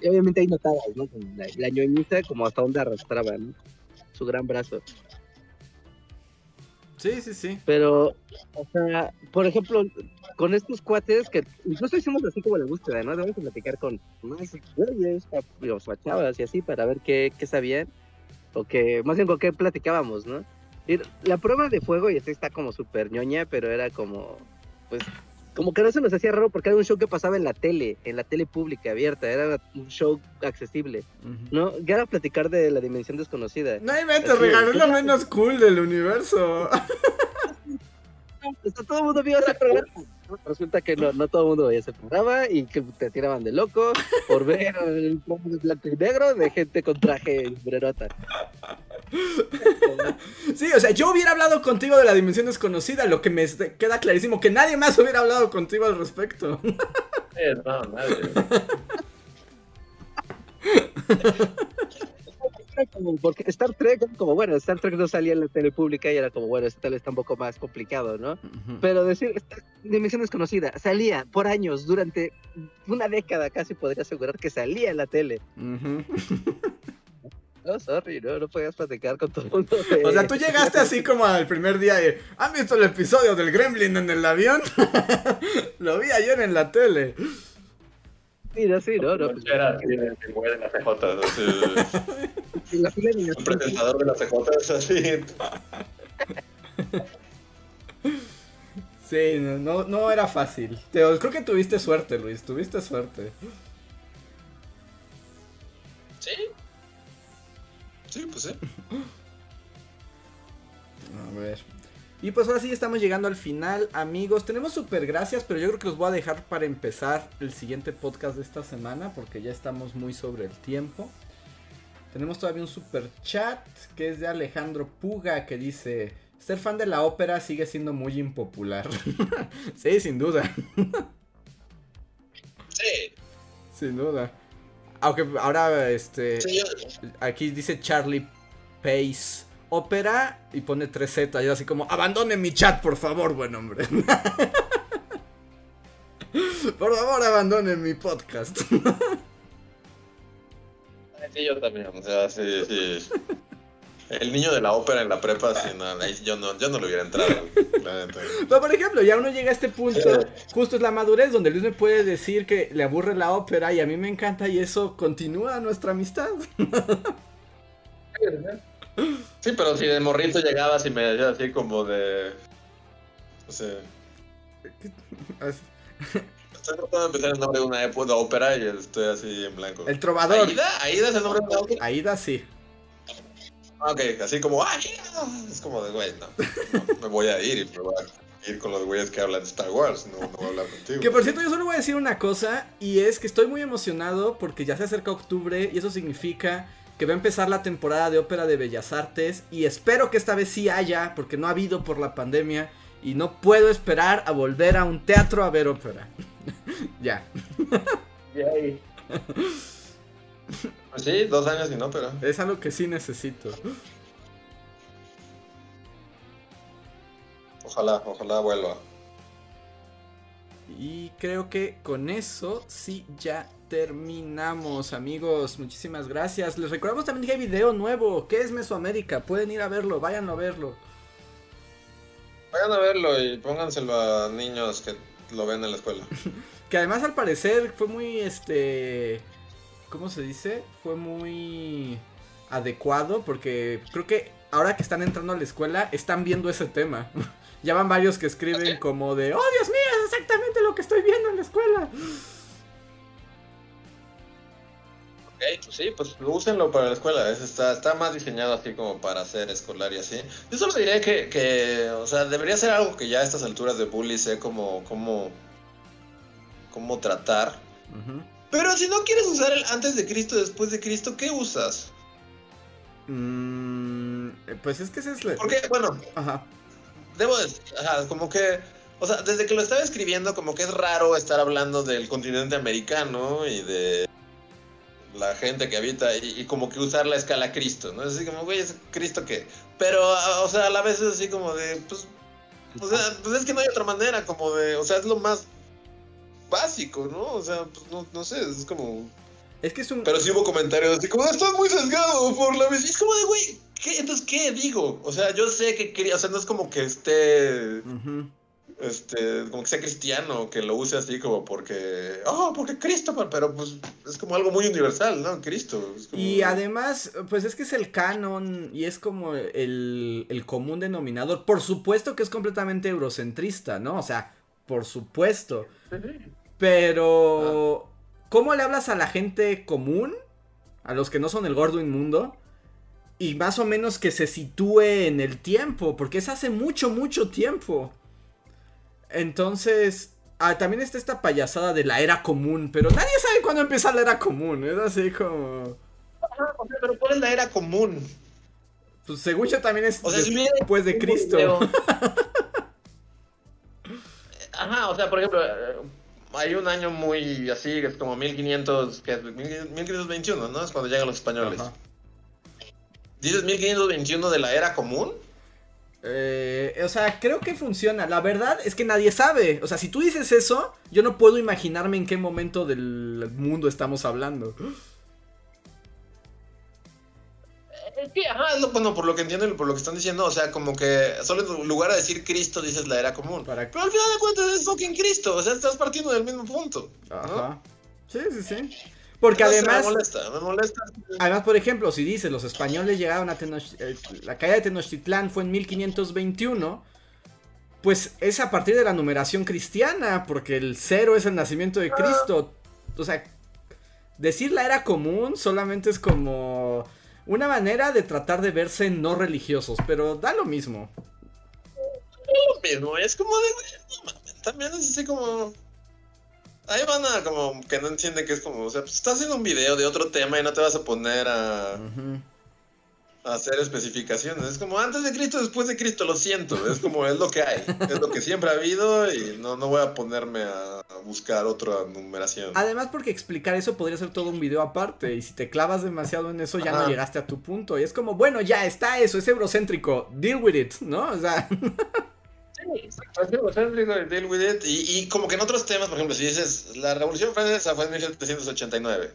Speaker 3: Y obviamente ahí notabas, ¿no? La, la ñoñita como hasta donde arrastraba, ¿no? Su gran brazo.
Speaker 1: Sí, sí, sí.
Speaker 3: Pero, o sea, por ejemplo, con estos cuates que incluso hicimos así como la búsqueda, ¿no? Debemos platicar con más güeyes, chavas y así para ver qué, qué sabían o que, más bien con qué platicábamos, ¿no? La prueba de fuego, y así está como súper ñoña, pero era como, pues, como que no se nos hacía raro porque era un show que pasaba en la tele, en la tele pública abierta, era un show accesible, ¿no? Ya era platicar de la dimensión desconocida.
Speaker 1: No hay mente, regaló lo menos cool del universo.
Speaker 3: todo el mundo vio ese programa. Resulta que no, no todo el mundo veía ese programa y que te tiraban de loco por ver el de blanco y negro de gente con traje y sombrerota.
Speaker 1: Sí, o sea, yo hubiera hablado contigo de la dimensión desconocida, lo que me queda clarísimo, que nadie más hubiera hablado contigo al respecto.
Speaker 2: no, nadie.
Speaker 3: porque Star Trek, como bueno, Star Trek no salía en la tele pública y era como, bueno, este tal está un poco más complicado, ¿no? Pero decir, esta dimensión desconocida, salía por años, durante una década casi podría asegurar que salía en la tele. No, sorry, no, no podías platicar con todo el mundo.
Speaker 1: O sea, tú llegaste así como al primer día y, ¿han visto el episodio del Gremlin en el avión? Lo vi ayer en la tele.
Speaker 3: Sí, no, sí, no, no.
Speaker 2: Era así, el güey de las fila El presentador de las CJ es así.
Speaker 1: Sí, no, no era fácil. creo que tuviste suerte, Luis, tuviste suerte.
Speaker 2: Sí, Sí, pues sí.
Speaker 1: A ver. Y pues ahora sí estamos llegando al final, amigos. Tenemos super gracias, pero yo creo que los voy a dejar para empezar el siguiente podcast de esta semana, porque ya estamos muy sobre el tiempo. Tenemos todavía un super chat que es de Alejandro Puga que dice: Ser fan de la ópera sigue siendo muy impopular. sí, sin duda.
Speaker 2: sí.
Speaker 1: Sin duda. Aunque ahora, este. Aquí dice Charlie Pace. Ópera y pone 3Z. Y así como, abandone mi chat, por favor, buen hombre. por favor, abandone mi podcast.
Speaker 2: sí, yo también. O sea, sí, sí. El niño de la ópera en la prepa, sí, no, yo, no, yo no lo hubiera entrado.
Speaker 1: Pero por ejemplo, ya uno llega a este punto, justo es la madurez, donde Luis me puede decir que le aburre la ópera y a mí me encanta y eso continúa nuestra amistad.
Speaker 2: Sí, pero si de morrito llegabas y me decías así como de... No sé... Estoy tratando de empezar el nombre de una época de ópera y estoy así en blanco.
Speaker 1: El trovador.
Speaker 2: ¿Aida? ¿Aida es el nombre de la ópera?
Speaker 1: Aida sí.
Speaker 2: Ok, así como, ¡ay! Es como de, güey, no, me voy a ir y me voy a ir con los güeyes que hablan de Star Wars, no, no voy a hablar contigo.
Speaker 1: Que por cierto, yo solo voy a decir una cosa, y es que estoy muy emocionado porque ya se acerca octubre y eso significa que va a empezar la temporada de ópera de Bellas Artes y espero que esta vez sí haya, porque no ha habido por la pandemia y no puedo esperar a volver a un teatro a ver ópera. ya.
Speaker 2: Pues sí, dos años y no, pero.
Speaker 1: Es algo que sí necesito.
Speaker 2: Ojalá, ojalá vuelva.
Speaker 1: Y creo que con eso sí ya terminamos, amigos. Muchísimas gracias. Les recordamos también que hay video nuevo. ¿Qué es Mesoamérica? Pueden ir a verlo, vayan a verlo.
Speaker 2: Vayan a verlo y pónganselo a niños que lo ven en la escuela.
Speaker 1: que además al parecer fue muy este ¿Cómo se dice? Fue muy adecuado porque creo que ahora que están entrando a la escuela están viendo ese tema. ya van varios que escriben como de, oh Dios mío, es exactamente lo que estoy viendo en la escuela.
Speaker 2: Ok, pues sí, pues úsenlo para la escuela. está, está más diseñado así como para ser escolar y así. Yo solo diría que, que, o sea, debería ser algo que ya a estas alturas de bully sé como, como, cómo tratar. Pero si no quieres usar el antes de Cristo, después de Cristo, ¿qué usas?
Speaker 1: Mm, pues es que ese es la...
Speaker 2: Porque, bueno, ajá. debo decir, ajá, como que, o sea, desde que lo estaba escribiendo, como que es raro estar hablando del continente americano y de la gente que habita y, como que usar la escala Cristo, ¿no? Es así como, güey, ¿es Cristo qué? Pero, o sea, a la vez es así como de, pues, o sea, pues es que no hay otra manera, como de, o sea, es lo más básico, ¿no? O sea, pues no, no sé, es como...
Speaker 1: Es que es un...
Speaker 2: Pero sí hubo comentarios así como, estás muy sesgado por la vez. es como de, güey, ¿qué? Entonces, ¿qué digo? O sea, yo sé que quería, o sea, no es como que esté este, como que sea cristiano, que lo use así como porque, oh, porque Cristo, pero pues es como algo muy universal, ¿no? Cristo.
Speaker 1: Y además, pues es que es el canon y es como el, el común denominador. Por supuesto que es completamente eurocentrista, ¿no? O sea, por supuesto. Pero, ¿cómo le hablas a la gente común? A los que no son el gordo inmundo. Y más o menos que se sitúe en el tiempo, porque es hace mucho, mucho tiempo. Entonces, ah, también está esta payasada de la era común, pero nadie sabe cuándo empieza la era común, es así como...
Speaker 2: pero ¿cuál es la era común?
Speaker 1: Pues según yo también es después de Cristo.
Speaker 2: Ajá, o sea, por ejemplo, eh, hay un año muy así, que es como 1500, que es 1521, ¿no? Es cuando llegan los españoles. ¿Dices 1521 de la era común?
Speaker 1: Eh, o sea, creo que funciona. La verdad es que nadie sabe. O sea, si tú dices eso, yo no puedo imaginarme en qué momento del mundo estamos hablando.
Speaker 2: Es que, ajá, bueno, por lo que entiendo y por lo que están diciendo, o sea, como que solo en lugar de decir Cristo dices la era común. Pero al final de cuentas es fucking Cristo, o sea, estás partiendo del mismo punto. Ajá.
Speaker 1: Sí, sí, sí. Porque además. Me molesta, me molesta. Además, por ejemplo, si dices los españoles llegaron a Tenochtitlan. Eh, la caída de Tenochtitlán fue en 1521. Pues es a partir de la numeración cristiana, porque el cero es el nacimiento de Cristo. O sea, decir la era común solamente es como una manera de tratar de verse no religiosos, pero da lo mismo.
Speaker 2: lo mismo, es como de. También es así como. Ahí van a como que no entiende que es como, o sea, pues estás haciendo un video de otro tema y no te vas a poner a, a hacer especificaciones. Es como antes de Cristo, después de Cristo, lo siento. Es como es lo que hay, es lo que siempre ha habido y no, no voy a ponerme a, buscar otra numeración.
Speaker 1: Además, porque explicar eso podría ser todo un video aparte y si te clavas demasiado en eso ya no llegaste a tu punto. Y es como, bueno, ya está eso, es eurocéntrico, deal with it, ¿no? O sea...
Speaker 2: Y, y, como que en otros temas, por ejemplo, si dices, la Revolución Francesa fue en 1789.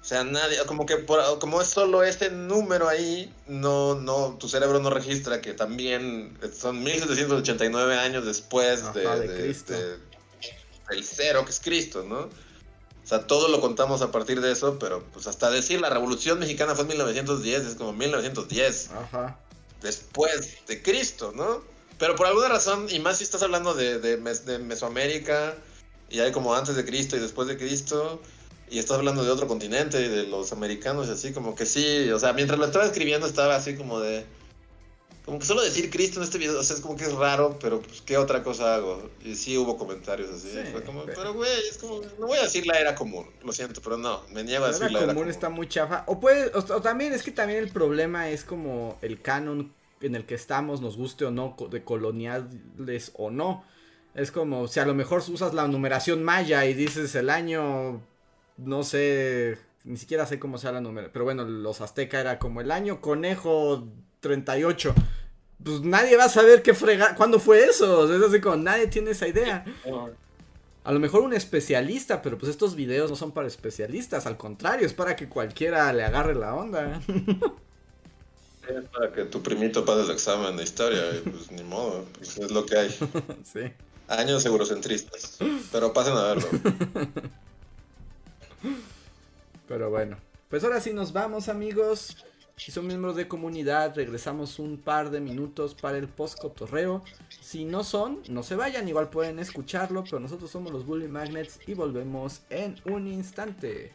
Speaker 2: O sea, nadie, como que como es solo este número ahí, no, no, tu cerebro no registra que también son 1789 años después de, el cero que es Cristo, ¿no? O sea, todo lo contamos a partir de eso, pero pues hasta decir la Revolución Mexicana fue en 1910, es como 1910. Ajá. Después de Cristo, ¿no? Pero por alguna razón, y más si estás hablando de, de, Mesoamérica, y hay como antes de Cristo y después de Cristo, y estás hablando de otro continente y de los americanos y así, como que sí, o sea, mientras lo estaba escribiendo estaba así como de... Como que solo decir Cristo en este video, o sea, es como que es raro, pero pues, ¿qué otra cosa hago? Y sí hubo comentarios así. fue como, pero güey, es como, no voy a decir la era común, lo siento, pero no, me niego a decir la, era común.
Speaker 1: está muy chafa. O puede, o, también, es que también el problema es como el canon en el que estamos, nos guste o no, de coloniales o no. Es como si a lo mejor usas la numeración maya y dices el año, no sé, ni siquiera sé cómo sea la numeración, pero bueno, los azteca era como el año conejo 38. Pues nadie va a saber qué frega, cuándo fue eso. es así como nadie tiene esa idea. A lo mejor un especialista, pero pues estos videos no son para especialistas, al contrario, es para que cualquiera le agarre la onda.
Speaker 2: Es para que tu primito pase el examen de historia, y pues ni modo, pues es lo que hay. sí. Años eurocentristas, pero pasen a verlo.
Speaker 1: Pero bueno, pues ahora sí nos vamos amigos. Si son miembros de comunidad, regresamos un par de minutos para el post cotorreo. Si no son, no se vayan, igual pueden escucharlo, pero nosotros somos los Bully Magnets y volvemos en un instante.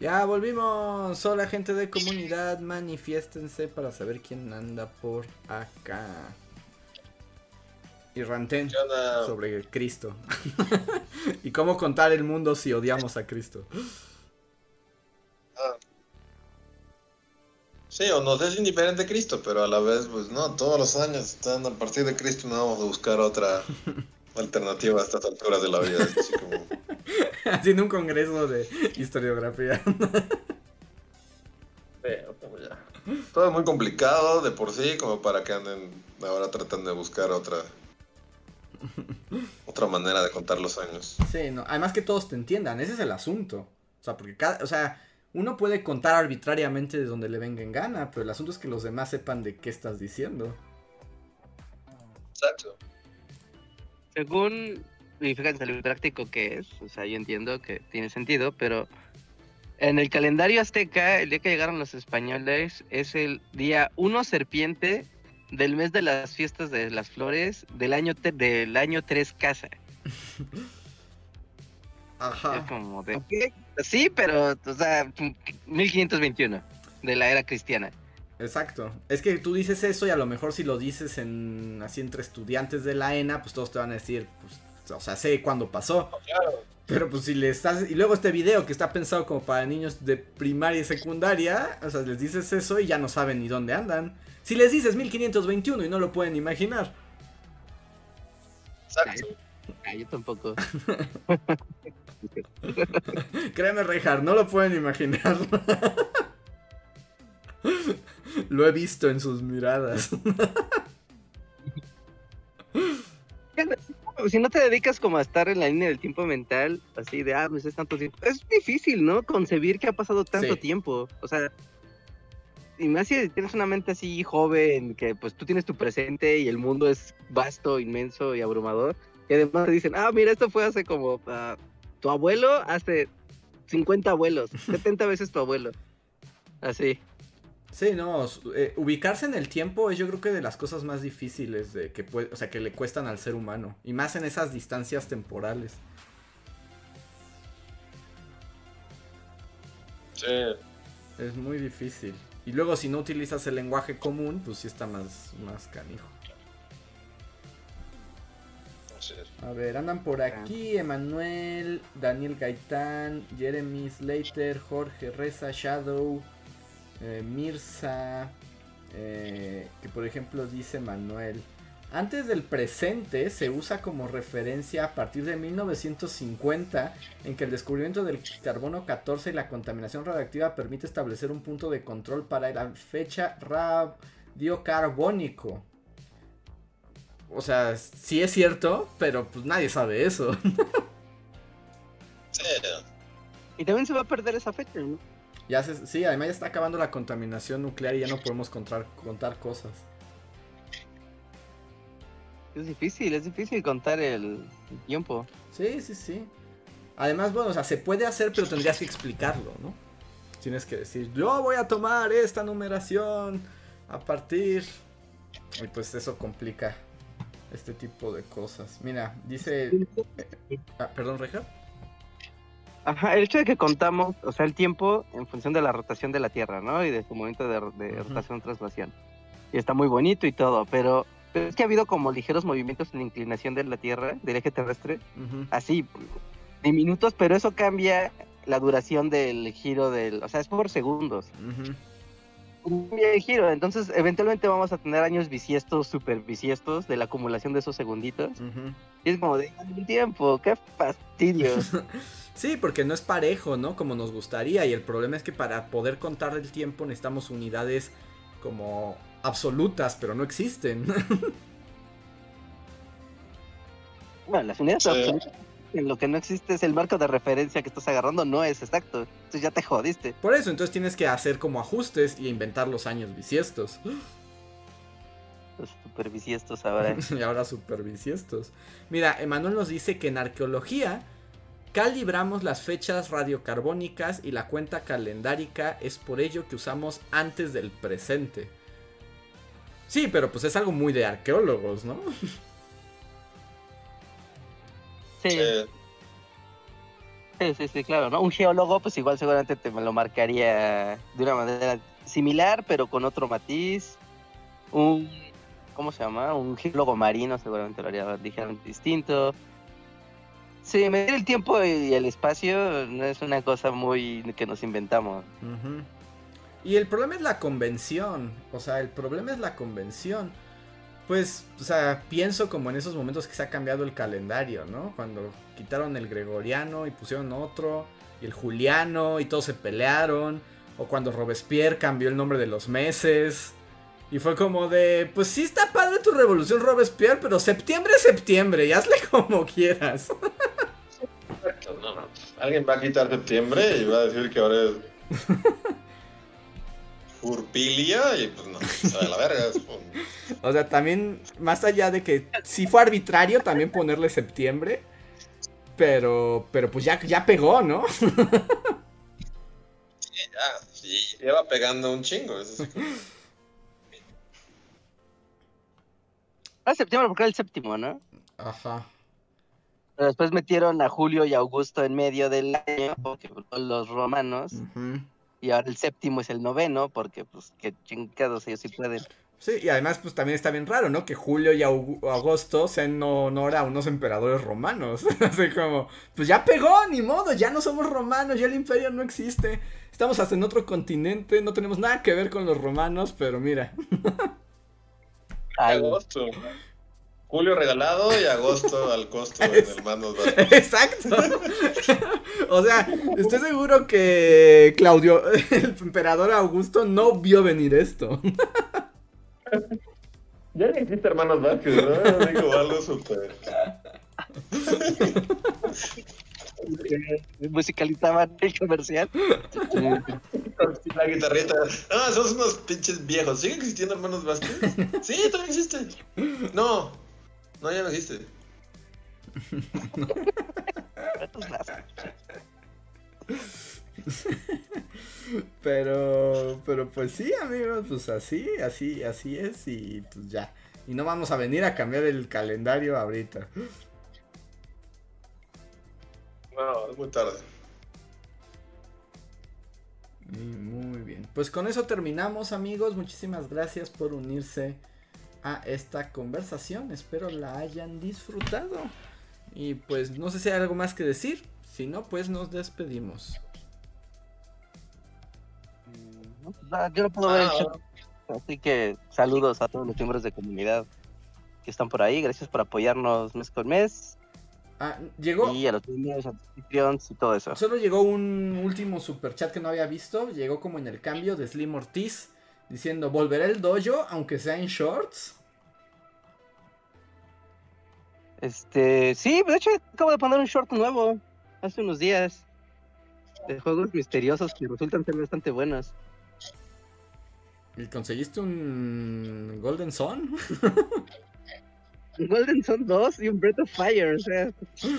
Speaker 1: Ya volvimos. Hola gente de comunidad, manifiéstense para saber quién anda por acá. Y ranten sobre Cristo. y cómo contar el mundo si odiamos a Cristo.
Speaker 2: Ah. Sí, o nos es indiferente Cristo, pero a la vez, pues no, todos los años están a partir de Cristo no vamos a buscar otra alternativa a estas alturas de la vida. Es así como,
Speaker 1: Haciendo un congreso de historiografía.
Speaker 2: ya. Todo es muy complicado de por sí, como para que anden ahora tratando de buscar otra otra manera de contar los años.
Speaker 1: Sí, no. Además que todos te entiendan, ese es el asunto. O sea, porque cada, o sea, uno puede contar arbitrariamente de donde le venga en gana, pero el asunto es que los demás sepan de qué estás diciendo.
Speaker 2: Exacto.
Speaker 3: Según, y fíjate lo práctico que es, o sea, yo entiendo que tiene sentido, pero en el calendario azteca, el día que llegaron los españoles es el día 1 serpiente del mes de las fiestas de las flores del año te- del año 3 casa. Es
Speaker 1: Ajá.
Speaker 3: como de, sí, pero, o sea, 1521 de la era cristiana.
Speaker 1: Exacto. Es que tú dices eso y a lo mejor si lo dices en así entre estudiantes de la ENA, pues todos te van a decir, pues, o sea, sé cuándo pasó.
Speaker 2: Claro.
Speaker 1: Pero pues si le estás... Y luego este video que está pensado como para niños de primaria y secundaria, o sea, les dices eso y ya no saben ni dónde andan. Si les dices 1521 y no lo pueden imaginar.
Speaker 2: Exacto.
Speaker 3: Ah, yo tampoco.
Speaker 1: Créeme, Rejar, no lo pueden imaginar. lo he visto en sus miradas.
Speaker 3: Si no te dedicas como a estar en la línea del tiempo mental, así de, ah, pues es tanto tiempo. Es difícil, ¿no? Concebir que ha pasado tanto
Speaker 1: Sí.
Speaker 3: tiempo. O sea, y más si tienes una mente así joven, que pues tú tienes tu presente y el mundo es vasto, inmenso y abrumador. Y además te dicen, ah, mira, esto fue hace como ah, tu abuelo, hace 50 abuelos, 70 veces tu abuelo. Así.
Speaker 1: Sí, no, eh, ubicarse en el tiempo es yo creo que de las cosas más difíciles de que puede, o sea, que le cuestan al ser humano y más en esas distancias temporales.
Speaker 2: Sí.
Speaker 1: Es muy difícil. Y luego si no utilizas el lenguaje común, pues sí está más más canijo. A ver, andan por aquí Emanuel, Daniel Gaitán, Jeremy Slater, Jorge Reza, Shadow, eh, Mirza, eh, que por ejemplo dice Manuel. Antes del presente se usa como referencia a partir de 1950, en que el descubrimiento del carbono 14 y la contaminación radioactiva permite establecer un punto de control para la fecha radiocarbónico. O sea, sí es cierto, pero pues nadie sabe eso.
Speaker 2: Sí.
Speaker 3: Y también se va a perder esa fecha, ¿no?
Speaker 1: Ya se- sí, además ya está acabando la contaminación nuclear y ya no podemos contar, contar cosas.
Speaker 3: Es difícil, es difícil contar el tiempo.
Speaker 1: Sí, sí, sí. Además, bueno, o sea, se puede hacer, pero tendrías que explicarlo, ¿no? Tienes que decir, yo voy a tomar esta numeración a partir... Y pues eso complica este tipo de cosas. Mira, dice... ah, Perdón, Reja.
Speaker 3: Ajá, el hecho de que contamos, o sea, el tiempo en función de la rotación de la Tierra, ¿no? Y de su momento de, de
Speaker 1: Ujú.
Speaker 3: rotación traslación. Y está muy bonito y todo, pero, pero es que ha habido como ligeros movimientos en la inclinación de la Tierra, del eje terrestre,
Speaker 1: Ujú.
Speaker 3: así, diminutos, pero eso cambia la duración del giro del, o sea, es por segundos.
Speaker 1: Ujú.
Speaker 3: bien giro. Entonces, eventualmente vamos a tener años bisiestos, super bisiestos de la acumulación de esos segunditos. Y es como de tiempo, qué fastidio.
Speaker 1: sí, porque no es parejo, ¿no? Como nos gustaría. Y el problema es que para poder contar el tiempo necesitamos unidades como absolutas, pero no existen.
Speaker 3: bueno, las unidades absolutas lo que no existe es el marco de referencia que estás agarrando, no es exacto. Entonces ya te jodiste.
Speaker 1: Por eso, entonces tienes que hacer como ajustes y inventar los años bisiestos.
Speaker 3: Los super bisiestos ahora.
Speaker 1: y ahora super bisiestos. Mira, Emanuel nos dice que en arqueología calibramos las fechas radiocarbónicas y la cuenta calendárica es por ello que usamos antes del presente. Sí, pero pues es algo muy de arqueólogos, ¿no?
Speaker 3: Sí. Sí, sí, claro, ¿no? Un geólogo, pues igual seguramente te lo marcaría de una manera similar, pero con otro matiz. Un, ¿cómo se llama? Un geólogo marino seguramente lo haría ligeramente distinto. Sí, medir el tiempo y el espacio no es una cosa muy que nos inventamos.
Speaker 1: Y el problema es la convención, o sea, el problema es la convención. Pues, o sea, pienso como en esos momentos que se ha cambiado el calendario, ¿no? Cuando quitaron el gregoriano y pusieron otro, y el juliano, y todos se pelearon. O cuando Robespierre cambió el nombre de los meses. Y fue como de, pues sí está padre tu revolución Robespierre, pero septiembre es septiembre, y hazle como quieras.
Speaker 2: Alguien va a quitar septiembre y va a decir que ahora es Urpilia y pues no, o la verga.
Speaker 1: o sea, también, más allá de que si fue arbitrario también ponerle septiembre, pero, pero pues ya, ya pegó, ¿no?
Speaker 2: sí, ya, sí, lleva pegando un chingo.
Speaker 3: Ah, septiembre porque era el séptimo, ¿no?
Speaker 1: Ajá.
Speaker 3: Pero después metieron a Julio y Augusto en medio del año, porque los romanos. Y ahora el séptimo es el noveno, porque pues que chingados ellos sí pueden.
Speaker 1: Sí, y además pues también está bien raro, ¿no? Que Julio y Agosto sean honor a unos emperadores romanos. Así como, pues ya pegó, ni modo, ya no somos romanos, ya el imperio no existe. Estamos hasta en otro continente, no tenemos nada que ver con los romanos, pero mira.
Speaker 2: Agosto. Julio regalado y agosto al costo del mando.
Speaker 1: Exacto. o sea, estoy seguro que Claudio, el emperador Augusto, no vio venir esto.
Speaker 2: ya ni existe hermanos Vázquez, ¿no? Digo algo súper.
Speaker 3: musicalizaban el comercial.
Speaker 2: La guitarrita. Ah, somos unos pinches viejos. ¿Sigue existiendo hermanos Vázquez? Sí, todavía existe. No, no, ya no existe.
Speaker 1: pero, pero pues sí, amigos, pues así, así, así es y pues ya. Y no vamos a venir a cambiar el calendario ahorita.
Speaker 2: No, es muy tarde.
Speaker 1: Muy bien. Pues con eso terminamos, amigos. Muchísimas gracias por unirse a esta conversación. Espero la hayan disfrutado. Y pues no sé si hay algo más que decir. Si no, pues nos despedimos.
Speaker 3: Mm, yo no puedo ver ah, Así que saludos a todos los miembros de comunidad que están por ahí. Gracias por apoyarnos mes con mes.
Speaker 1: Ah, llegó.
Speaker 3: Y a los miembros, y todo eso.
Speaker 1: Solo llegó un último super chat que no había visto. Llegó como en el cambio de Slim Ortiz diciendo, ¿volverá el dojo aunque sea en shorts?
Speaker 3: Este, sí, de hecho acabo de poner un short nuevo hace unos días de juegos misteriosos que resultan ser bastante buenos.
Speaker 1: ¿Y conseguiste un Golden Sun?
Speaker 3: Golden Sun 2 y un Breath of Fire, o sea,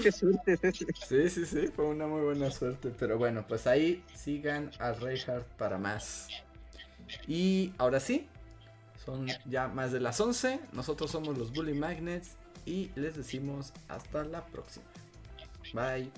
Speaker 3: qué suerte es ese.
Speaker 1: Sí, sí, sí, fue una muy buena suerte. Pero bueno, pues ahí sigan a Reinhardt para más. Y ahora sí, son ya más de las 11. Nosotros somos los Bully Magnets y les decimos hasta la próxima. Bye.